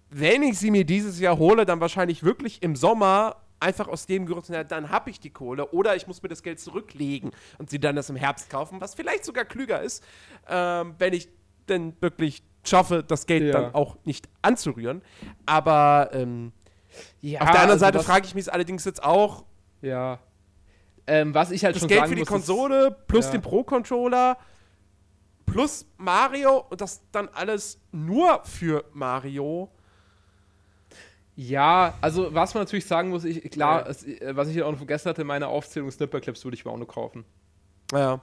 [SPEAKER 1] wenn ich sie mir dieses Jahr hole, dann wahrscheinlich wirklich im Sommer einfach aus dem Grund, dann habe ich die Kohle oder ich muss mir das Geld zurücklegen und sie dann das im Herbst kaufen, was vielleicht sogar klüger ist, ähm, wenn ich denn wirklich schaffe, das Geld ja. dann auch nicht anzurühren. Aber ähm, ja, auf der anderen also Seite frage ich mich allerdings jetzt auch.
[SPEAKER 3] Ja. Ähm, was ich halt
[SPEAKER 1] das
[SPEAKER 3] schon
[SPEAKER 1] Geld
[SPEAKER 3] sagen
[SPEAKER 1] für die Konsole plus ja. den Pro-Controller plus Mario und das dann alles nur für Mario.
[SPEAKER 3] Ja, also was man natürlich sagen muss, ich, klar, ja. es, äh, was ich auch noch vergessen hatte, meine Aufzählung Snipper-Clips würde ich mir auch noch kaufen.
[SPEAKER 1] Ja.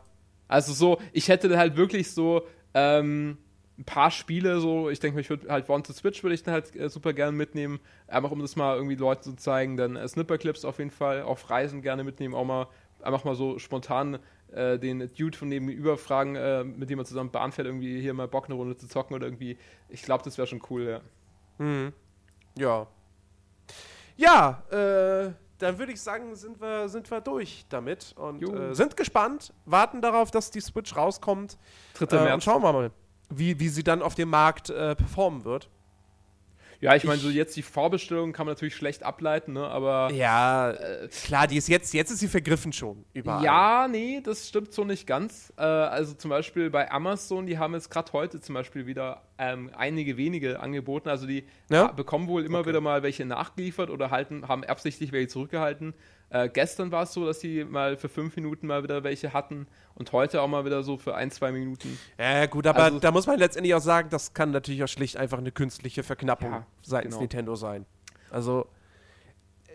[SPEAKER 3] Also so, ich hätte halt wirklich so, ähm, ein paar Spiele so, ich denke, ich würde halt One to Switch würde ich dann halt äh, super gerne mitnehmen, einfach um das mal irgendwie Leuten zu zeigen, dann äh, Snipper Clips auf jeden Fall, auf Reisen gerne mitnehmen, auch mal einfach mal so spontan äh, den Dude von nebenüber fragen, äh, mit dem man zusammen Bahn fährt, irgendwie hier mal Bock eine Runde zu zocken oder irgendwie, ich glaube, das wäre schon cool, ja.
[SPEAKER 1] Mhm. Ja. Ja, äh, dann würde ich sagen, sind wir, sind wir durch damit und äh, sind gespannt, warten darauf, dass die Switch rauskommt.
[SPEAKER 3] 3. März.
[SPEAKER 1] Und schauen wir mal wie, wie sie dann auf dem Markt äh, performen wird.
[SPEAKER 3] Ja, ich meine, so jetzt die Vorbestellung kann man natürlich schlecht ableiten, ne? Aber.
[SPEAKER 1] Ja, äh, klar, die ist jetzt, jetzt ist sie vergriffen schon überall.
[SPEAKER 3] Ja, nee, das stimmt so nicht ganz. Äh, also zum Beispiel bei Amazon, die haben jetzt gerade heute zum Beispiel wieder ähm, einige wenige angeboten. Also die ja? bekommen wohl immer okay. wieder mal welche nachgeliefert oder halten, haben absichtlich welche zurückgehalten. Äh, gestern war es so, dass sie mal für fünf Minuten mal wieder welche hatten und heute auch mal wieder so für ein, zwei Minuten.
[SPEAKER 1] Ja, gut, aber also, da muss man letztendlich auch sagen, das kann natürlich auch schlicht einfach eine künstliche Verknappung ja, seitens genau. Nintendo sein. Also.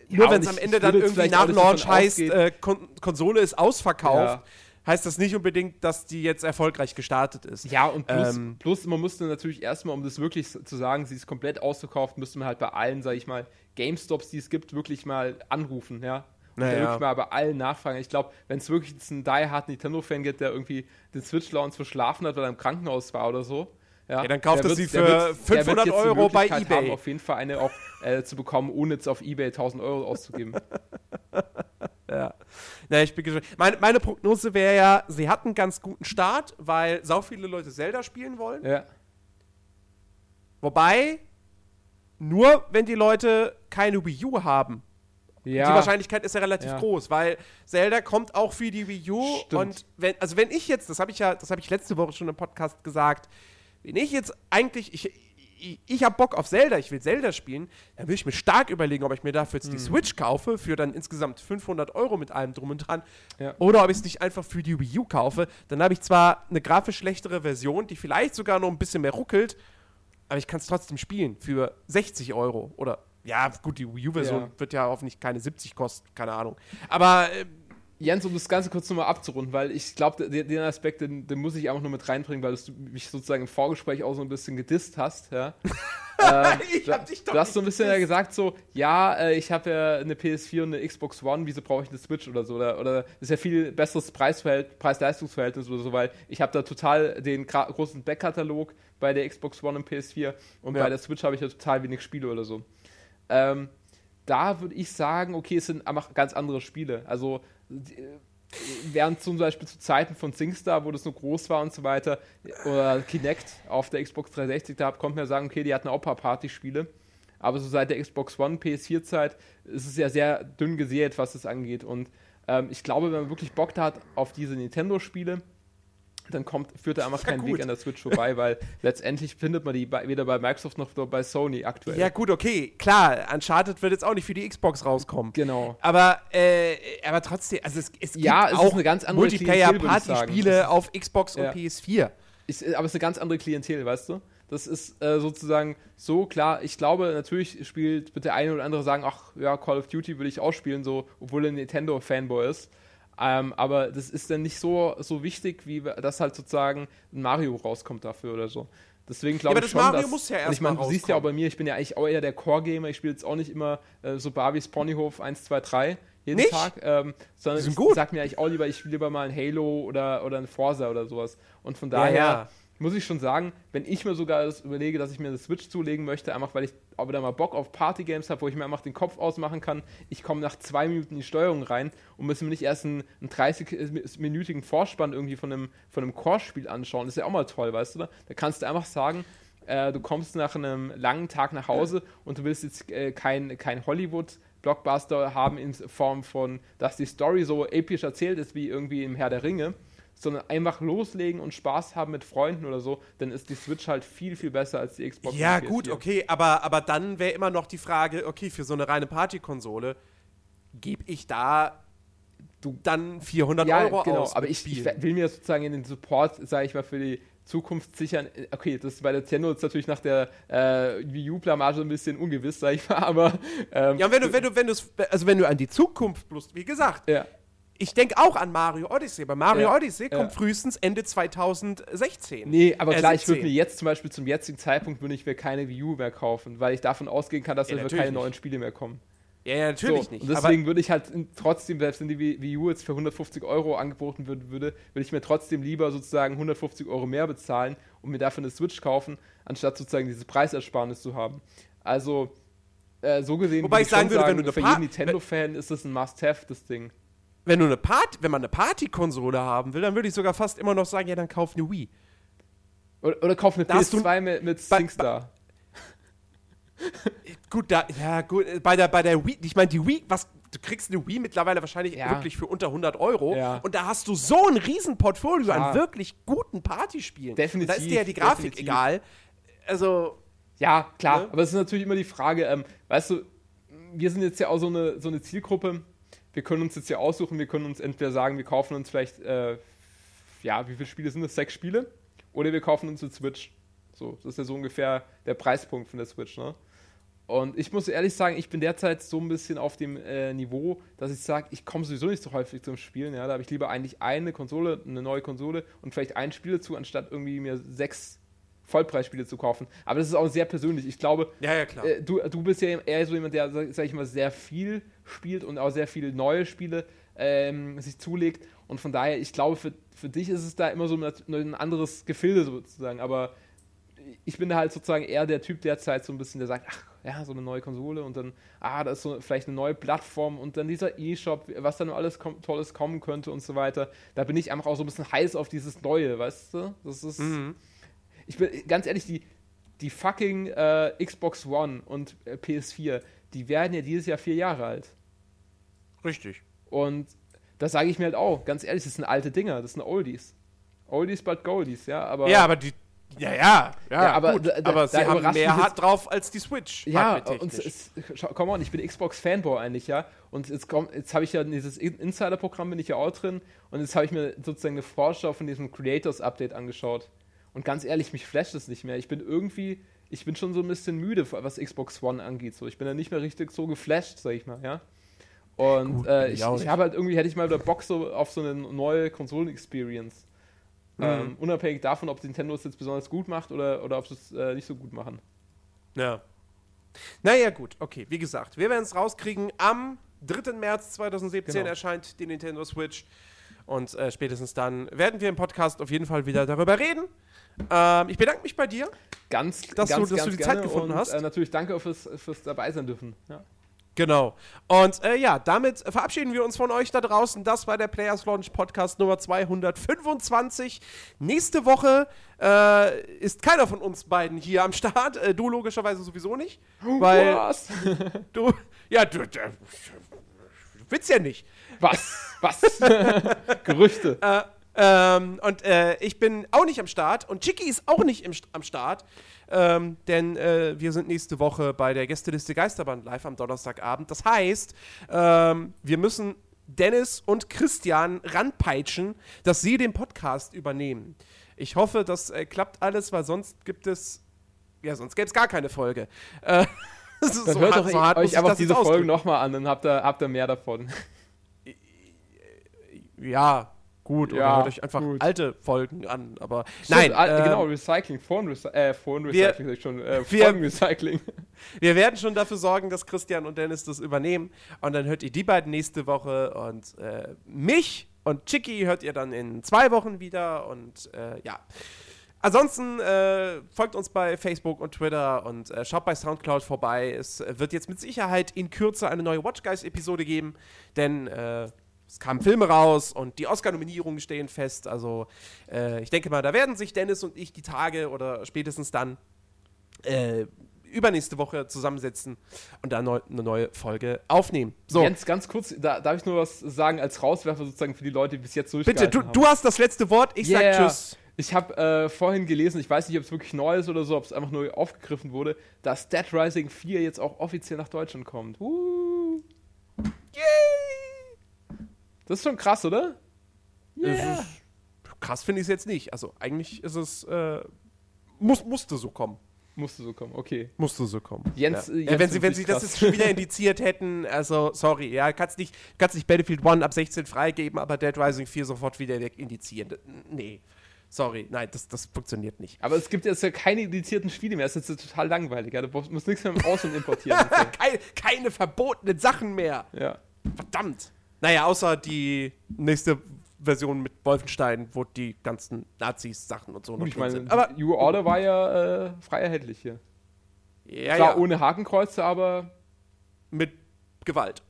[SPEAKER 1] Ja, nur wenn es am Ende dann irgendwie nach Launch heißt, äh, Kon Konsole ist ausverkauft, ja. Heißt das nicht unbedingt, dass die jetzt erfolgreich gestartet ist.
[SPEAKER 3] Ja, und plus, ähm, plus man musste natürlich erstmal, um das wirklich zu sagen, sie ist komplett ausverkauft, müsste man halt bei allen, sag ich mal, GameStops, die es gibt, wirklich mal anrufen, ja. Naja. Der wirklich mal bei allen nachfragen. Ich glaube, wenn es wirklich einen Die Hard Nintendo-Fan gibt, der irgendwie den Switch-Launch verschlafen hat, weil er im Krankenhaus war oder so, ja,
[SPEAKER 1] ja, dann kauft er sie für wird, 500 Euro bei eBay. Haben,
[SPEAKER 3] auf jeden Fall eine auch äh, zu bekommen, ohne jetzt auf eBay 1000 Euro auszugeben.
[SPEAKER 1] Na, ich bin gespannt. Meine, meine Prognose wäre ja, sie hatten einen ganz guten Start, weil so viele Leute Zelda spielen wollen.
[SPEAKER 3] Ja.
[SPEAKER 1] Wobei, nur, wenn die Leute keine Wii U haben.
[SPEAKER 3] Ja,
[SPEAKER 1] Die Wahrscheinlichkeit ist ja relativ
[SPEAKER 3] Ja.
[SPEAKER 1] groß, weil Zelda kommt auch für die Wii U
[SPEAKER 3] Stimmt.
[SPEAKER 1] und wenn, also wenn ich jetzt, das habe ich ja, das habe ich letzte Woche schon im Podcast gesagt, wenn ich jetzt eigentlich, ich, ich, ich habe Bock auf Zelda, ich will Zelda spielen, dann will ich mir stark überlegen, ob ich mir dafür jetzt die Switch kaufe, für dann insgesamt 500 Euro mit allem drum und dran,
[SPEAKER 3] Ja.
[SPEAKER 1] oder ob ich es nicht einfach für die Wii U kaufe. Dann habe ich zwar eine grafisch schlechtere Version, die vielleicht sogar noch ein bisschen mehr ruckelt, aber ich kann es trotzdem spielen für 60 Euro oder ja, gut, die Wii U-Version
[SPEAKER 3] Ja.
[SPEAKER 1] wird ja hoffentlich keine 70 kosten, keine Ahnung. Aber äh,
[SPEAKER 3] Jens, um das Ganze kurz nochmal abzurunden, weil ich glaube, den, den Aspekt, den, den muss ich einfach nur mit reinbringen, weil du mich sozusagen im Vorgespräch auch so ein bisschen gedisst hast, ja. ähm,
[SPEAKER 1] Ich
[SPEAKER 3] du,
[SPEAKER 1] hab dich doch
[SPEAKER 3] du hast so ein bisschen ja gesagt, so, ja, äh, ich habe ja eine PS4 und eine Xbox One, wieso brauche ich eine Switch oder so? Oder, oder ist ja viel besseres Preis-Leistungsverhältnis oder so, weil ich habe da total den großen Backkatalog bei der Xbox One und PS4 und
[SPEAKER 1] Ja.
[SPEAKER 3] bei der Switch habe ich ja total wenig Spiele oder so. Ähm, da würde ich sagen, okay, es sind einfach ganz andere Spiele. Also während zum Beispiel zu Zeiten von SingStar, wo das so groß war und so weiter, oder Kinect auf der Xbox 360, da kommt man ja sagen, okay, die hatten auch ein paar Partyspiele. Aber so seit der Xbox One, PS4-Zeit ist es ja sehr dünn gesät, was das angeht. Und ähm, ich glaube, wenn man wirklich Bock da hat auf diese Nintendo-Spiele, dann kommt, führt da einfach
[SPEAKER 1] Ja,
[SPEAKER 3] kein. Weg an der Switch vorbei, weil letztendlich findet man die bei, weder bei Microsoft noch bei Sony aktuell.
[SPEAKER 1] ja, gut, okay, klar, Uncharted wird jetzt auch nicht für die Xbox rauskommen.
[SPEAKER 3] Genau.
[SPEAKER 1] Aber, äh, aber trotzdem, also es, es gibt
[SPEAKER 3] Ja, es ist
[SPEAKER 1] auch
[SPEAKER 3] eine ganz andere
[SPEAKER 1] Multiplayer-Partyspiele
[SPEAKER 3] ist-
[SPEAKER 1] auf Xbox
[SPEAKER 3] Ja.
[SPEAKER 1] und PS4.
[SPEAKER 3] Ist, aber es ist eine ganz andere Klientel, weißt du? Das ist äh, sozusagen so klar. Ich glaube, natürlich spielt wird der eine oder andere sagen, ach ja, Call of Duty will ich auch spielen, so, obwohl er ein Nintendo-Fanboy ist. Ähm, aber das ist dann nicht so, so wichtig, wie dass halt sozusagen ein Mario rauskommt dafür oder so. Deswegen
[SPEAKER 1] Ja,
[SPEAKER 3] glaube
[SPEAKER 1] aber
[SPEAKER 3] ich
[SPEAKER 1] das
[SPEAKER 3] schon,
[SPEAKER 1] Mario
[SPEAKER 3] dass,
[SPEAKER 1] muss ja erst
[SPEAKER 3] ich meine, du siehst ja auch bei mir, ich bin ja eigentlich auch eher der Core-Gamer. Ich spiele jetzt auch nicht immer äh, so Barbies Ponyhof 1, 2, 3 jeden
[SPEAKER 1] Nicht?
[SPEAKER 3] Tag, ähm, sondern ich
[SPEAKER 1] gut.
[SPEAKER 3] sag mir eigentlich auch lieber, ich spiele lieber mal ein Halo oder, oder ein Forza oder sowas. Und von daher
[SPEAKER 1] ja.
[SPEAKER 3] muss ich schon sagen, wenn ich mir sogar das überlege, dass ich mir eine Switch zulegen möchte, einfach weil ich auch wieder mal Bock auf Partygames habe, wo ich mir einfach den Kopf ausmachen kann, ich komme nach zwei Minuten in die Steuerung rein und muss mir nicht erst einen, einen 30-minütigen Vorspann irgendwie von einem, von einem Core-Spiel anschauen. Das ist ja auch mal toll, weißt du? Da Da kannst du einfach sagen, äh, du kommst nach einem langen Tag nach Hause und du willst jetzt äh, kein, kein Hollywood-Blockbuster haben in Form von, dass die Story so episch erzählt ist wie irgendwie im Herr der Ringe, sondern einfach loslegen und Spaß haben mit Freunden oder so, dann ist die Switch halt viel, viel besser als die Xbox.
[SPEAKER 1] Ja, gut,
[SPEAKER 3] PS4.
[SPEAKER 1] okay, aber, aber dann wäre immer noch die Frage, okay, für so eine reine Partykonsole gebe ich da
[SPEAKER 3] Du-
[SPEAKER 1] dann 400
[SPEAKER 3] Ja,
[SPEAKER 1] Euro
[SPEAKER 3] genau,
[SPEAKER 1] aus.
[SPEAKER 3] aber ich, ich will mir sozusagen in den Support, sage ich mal, für die Zukunft sichern. Okay, das ist bei Nintendo jetzt natürlich nach der äh, Wii U-Blamage ein bisschen ungewiss, sag ich mal, aber ähm,
[SPEAKER 1] ja, und wenn du, wenn du, wenn du, also wenn du an die Zukunft bloß, wie gesagt,
[SPEAKER 3] ja.
[SPEAKER 1] Ich denke auch an Mario Odyssey. Bei Mario
[SPEAKER 3] Ja,
[SPEAKER 1] Odyssey kommt
[SPEAKER 3] ja.
[SPEAKER 1] frühestens Ende 2016.
[SPEAKER 3] Nee, aber
[SPEAKER 1] Äh,
[SPEAKER 3] klar, ich würde
[SPEAKER 1] 17.
[SPEAKER 3] mir jetzt zum Beispiel zum jetzigen Zeitpunkt würde ich mir keine Wii U mehr kaufen, weil ich davon ausgehen kann, dass
[SPEAKER 1] Ja,
[SPEAKER 3] keine
[SPEAKER 1] nicht.
[SPEAKER 3] neuen Spiele mehr kommen.
[SPEAKER 1] Ja, ja, natürlich
[SPEAKER 3] so,
[SPEAKER 1] nicht.
[SPEAKER 3] Und deswegen würde ich halt trotzdem, selbst wenn die Wii U jetzt für 150 Euro angeboten würde, würde, ich mir trotzdem lieber sozusagen 150 Euro mehr bezahlen und mir dafür eine Switch kaufen, anstatt sozusagen diese Preisersparnis zu haben. Also, äh, so gesehen,
[SPEAKER 1] Wobei
[SPEAKER 3] würde
[SPEAKER 1] ich sagen würde, wenn du
[SPEAKER 3] für jeden Nintendo-Fan ist das ein Must-Have, das Ding.
[SPEAKER 1] Wenn du eine Party, wenn man eine Partykonsole haben will, dann würde ich sogar fast immer noch sagen, ja, dann kauf eine Wii.
[SPEAKER 3] Oder, oder kauf eine
[SPEAKER 1] Da hast du-
[SPEAKER 3] PS2 mit, mit SingStar.
[SPEAKER 1] Gut, da, ja, gut, bei der, bei der Wii, ich meine, die Wii, was, du kriegst eine Wii mittlerweile wahrscheinlich
[SPEAKER 3] Ja.
[SPEAKER 1] wirklich für unter 100 Euro
[SPEAKER 3] Ja.
[SPEAKER 1] und da hast du so ein riesen Portfolio
[SPEAKER 3] Klar.
[SPEAKER 1] an wirklich guten Partyspielen.
[SPEAKER 3] Definitiv,
[SPEAKER 1] Und da ist dir ja die Grafik
[SPEAKER 3] definitiv.
[SPEAKER 1] egal. Also,
[SPEAKER 3] Ja, klar,
[SPEAKER 1] Ne?
[SPEAKER 3] aber es ist natürlich immer die Frage, ähm, weißt du, wir sind jetzt ja auch so eine, so eine Zielgruppe, wir können uns jetzt ja aussuchen, wir können uns entweder sagen, wir kaufen uns vielleicht, äh, ja, wie viele Spiele sind das? Sechs Spiele? Oder wir kaufen uns eine Switch. So, das ist ja so ungefähr der Preispunkt von der Switch, ne? Und ich muss ehrlich sagen, ich bin derzeit so ein bisschen auf dem äh, Niveau, dass ich sage, ich komme sowieso nicht so häufig zum Spielen. Ja? Da habe ich lieber eigentlich eine Konsole, eine neue Konsole und vielleicht ein Spiel dazu, anstatt irgendwie mir sechs Vollpreisspiele zu kaufen. Aber das ist auch sehr persönlich. Ich glaube,
[SPEAKER 1] ja, ja,
[SPEAKER 3] äh, du, du bist ja eher so jemand, der, sag, sag ich mal, sehr viel spielt und auch sehr viele neue Spiele ähm, sich zulegt. Und von daher, ich glaube, für, für dich ist es da immer so ein, ein anderes Gefilde sozusagen. Aber ich bin da halt sozusagen eher der Typ derzeit so ein bisschen, der sagt, ach ja, so eine neue Konsole und dann, ah, da ist so vielleicht eine neue Plattform und dann dieser E-Shop, was da nur alles kom Tolles kommen könnte und so weiter. Da bin ich einfach auch so ein bisschen heiß auf dieses Neue, weißt du? Das ist,
[SPEAKER 1] Mhm.
[SPEAKER 3] Ich bin ganz ehrlich, die, die fucking äh, Xbox One und äh, PS4, die werden ja dieses Jahr vier Jahre alt.
[SPEAKER 1] Richtig.
[SPEAKER 3] Und das sage ich mir halt auch, ganz ehrlich, das sind alte Dinger, das sind Oldies. Oldies but Goldies, ja, aber.
[SPEAKER 1] Ja, aber die. Ja, ja, ja,
[SPEAKER 3] Ja, aber
[SPEAKER 1] gut,
[SPEAKER 3] da- da-
[SPEAKER 1] aber sie haben mehr hart drauf als die Switch.
[SPEAKER 3] Ja, und es, come on, ich bin Xbox-Fanboy eigentlich, ja. Und jetzt, komm, jetzt habe ich ja dieses In- Insider-Programm bin ich ja auch drin und jetzt habe ich mir sozusagen eine Vorschau von diesem Creators-Update angeschaut. Und ganz ehrlich, mich flasht es nicht mehr. Ich bin irgendwie, ich bin schon so ein bisschen müde, was Xbox One angeht. So, ich bin da nicht mehr richtig so geflasht, sag ich mal, ja. Und
[SPEAKER 1] Gut,
[SPEAKER 3] äh,
[SPEAKER 1] ich
[SPEAKER 3] ich, habe halt irgendwie, hätte ich mal wieder Bock so auf so eine neue Konsolen-Experience.
[SPEAKER 1] Mhm.
[SPEAKER 3] Ähm, unabhängig davon, ob Nintendo es jetzt besonders gut macht oder, oder ob sie es äh, nicht so gut machen.
[SPEAKER 1] Ja. Naja, gut, okay. Wie gesagt, wir werden es rauskriegen. Am 3. März 2017
[SPEAKER 3] Genau.
[SPEAKER 1] erscheint die Nintendo Switch. Und äh, spätestens dann werden wir im Podcast auf jeden Fall wieder darüber reden. Ähm, ich bedanke mich bei dir.
[SPEAKER 3] Ganz,
[SPEAKER 1] Dass du-
[SPEAKER 3] ganz,
[SPEAKER 1] dass du
[SPEAKER 3] ganz
[SPEAKER 1] die Zeit gefunden
[SPEAKER 3] und,
[SPEAKER 1] hast.
[SPEAKER 3] Äh, natürlich danke fürs, fürs dabei sein dürfen. Ja.
[SPEAKER 1] Genau. Und äh, ja, damit verabschieden wir uns von euch da draußen. Das war der Players Launch Podcast Nummer 225. Nächste Woche äh, ist keiner von uns beiden hier am Start. Äh, du logischerweise sowieso nicht. Weil
[SPEAKER 3] Was?
[SPEAKER 1] du. Ja, du. du willst ja nicht.
[SPEAKER 3] Was? Was? Gerüchte.
[SPEAKER 1] Äh, ähm, und äh, ich bin auch nicht am Start und Chicky ist auch nicht im, am Start, ähm, denn äh, wir sind nächste Woche bei der Gästeliste Geisterbahn live am Donnerstagabend. Das heißt, ähm, wir müssen Dennis und Christian ranpeitschen, dass sie den Podcast übernehmen. Ich hoffe, das äh, klappt alles, weil sonst gibt es, ja, sonst gäbe es gar keine Folge. Äh, so
[SPEAKER 3] Dann hört
[SPEAKER 1] hart-
[SPEAKER 3] doch
[SPEAKER 1] so hart
[SPEAKER 3] euch einfach
[SPEAKER 1] das
[SPEAKER 3] diese Folgen
[SPEAKER 1] ausdrücken.
[SPEAKER 3] nochmal an, dann habt ihr, habt ihr mehr davon.
[SPEAKER 1] Ja, gut. oder
[SPEAKER 3] Ja,
[SPEAKER 1] hört euch einfach
[SPEAKER 3] gut.
[SPEAKER 1] alte Folgen an. Aber
[SPEAKER 3] Stimmt,
[SPEAKER 1] nein, ähm,
[SPEAKER 3] genau, Recycling, Foren-Recycling, äh, Foren-Recycling, sag ich schon, äh,
[SPEAKER 1] wir-
[SPEAKER 3] Folgen-Recycling.
[SPEAKER 1] Wir werden schon dafür sorgen, dass Christian und Dennis das übernehmen. Und dann hört ihr die beiden nächste Woche. Und äh, mich und Chicky hört ihr dann in zwei Wochen wieder. Und äh, ja. Ansonsten äh, folgt uns bei Facebook und Twitter und äh, schaut bei Soundcloud vorbei. Es wird jetzt mit Sicherheit in Kürze eine neue Watch Guys-Episode geben, denn äh, es kamen Filme raus und die Oscar-Nominierungen stehen fest. Also äh, ich denke mal, da werden sich Dennis und ich die Tage oder spätestens dann äh, übernächste Woche zusammensetzen und dann neu, eine neue Folge aufnehmen. So,
[SPEAKER 3] Jens, ganz kurz, da, darf ich nur was sagen als Rauswerfer sozusagen für die Leute, die bis jetzt
[SPEAKER 1] bitte,
[SPEAKER 3] durchgehalten
[SPEAKER 1] du,
[SPEAKER 3] haben.
[SPEAKER 1] du hast das letzte Wort. Ich
[SPEAKER 3] Yeah.
[SPEAKER 1] sag Tschüss.
[SPEAKER 3] Ich habe äh, vorhin gelesen, ich weiß nicht, ob es wirklich neu ist oder so, ob es einfach nur aufgegriffen wurde, dass Dead Rising 4 jetzt auch offiziell nach Deutschland kommt. Uh,
[SPEAKER 1] Yay!
[SPEAKER 3] Das ist schon krass, oder?
[SPEAKER 1] Ist- Krass finde ich es jetzt nicht. Also eigentlich ist es, äh, muss, musste so kommen.
[SPEAKER 3] Musste so kommen, okay.
[SPEAKER 1] Musste so kommen.
[SPEAKER 3] Jens-
[SPEAKER 1] ja.
[SPEAKER 3] äh,
[SPEAKER 1] ja,
[SPEAKER 3] Jens
[SPEAKER 1] wenn sie, wenn sie das jetzt schon wieder indiziert hätten, also sorry, ja, kannst nicht, kannst nicht Battlefield 1 ab 16 freigeben, aber Dead Rising 4 sofort wieder indizieren. Nee. Sorry, nein, das, das funktioniert nicht.
[SPEAKER 3] Aber es gibt jetzt ja keine indizierten Spiele mehr, das ist jetzt total langweilig. Ja? Du musst nichts mehr im Ausland importieren.
[SPEAKER 1] keine, keine verbotenen Sachen mehr.
[SPEAKER 3] ja.
[SPEAKER 1] Verdammt. Naja, außer die nächste Version mit Wolfenstein, wo die ganzen Nazis-Sachen und so noch
[SPEAKER 3] ich
[SPEAKER 1] drin
[SPEAKER 3] meine,
[SPEAKER 1] sind. Aber
[SPEAKER 3] New Order war ja äh, frei erhältlich hier.
[SPEAKER 1] ja,
[SPEAKER 3] Zwar
[SPEAKER 1] ja,
[SPEAKER 3] ohne Hakenkreuze, aber
[SPEAKER 1] mit Gewalt.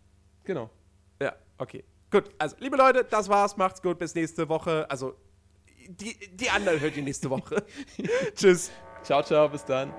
[SPEAKER 3] genau.
[SPEAKER 1] Ja, okay. Gut, also liebe Leute, das war's. Macht's gut, bis nächste Woche. Also, die, die anderen hört ihr nächste Woche. Tschüss.
[SPEAKER 3] Ciao, ciao, bis dann.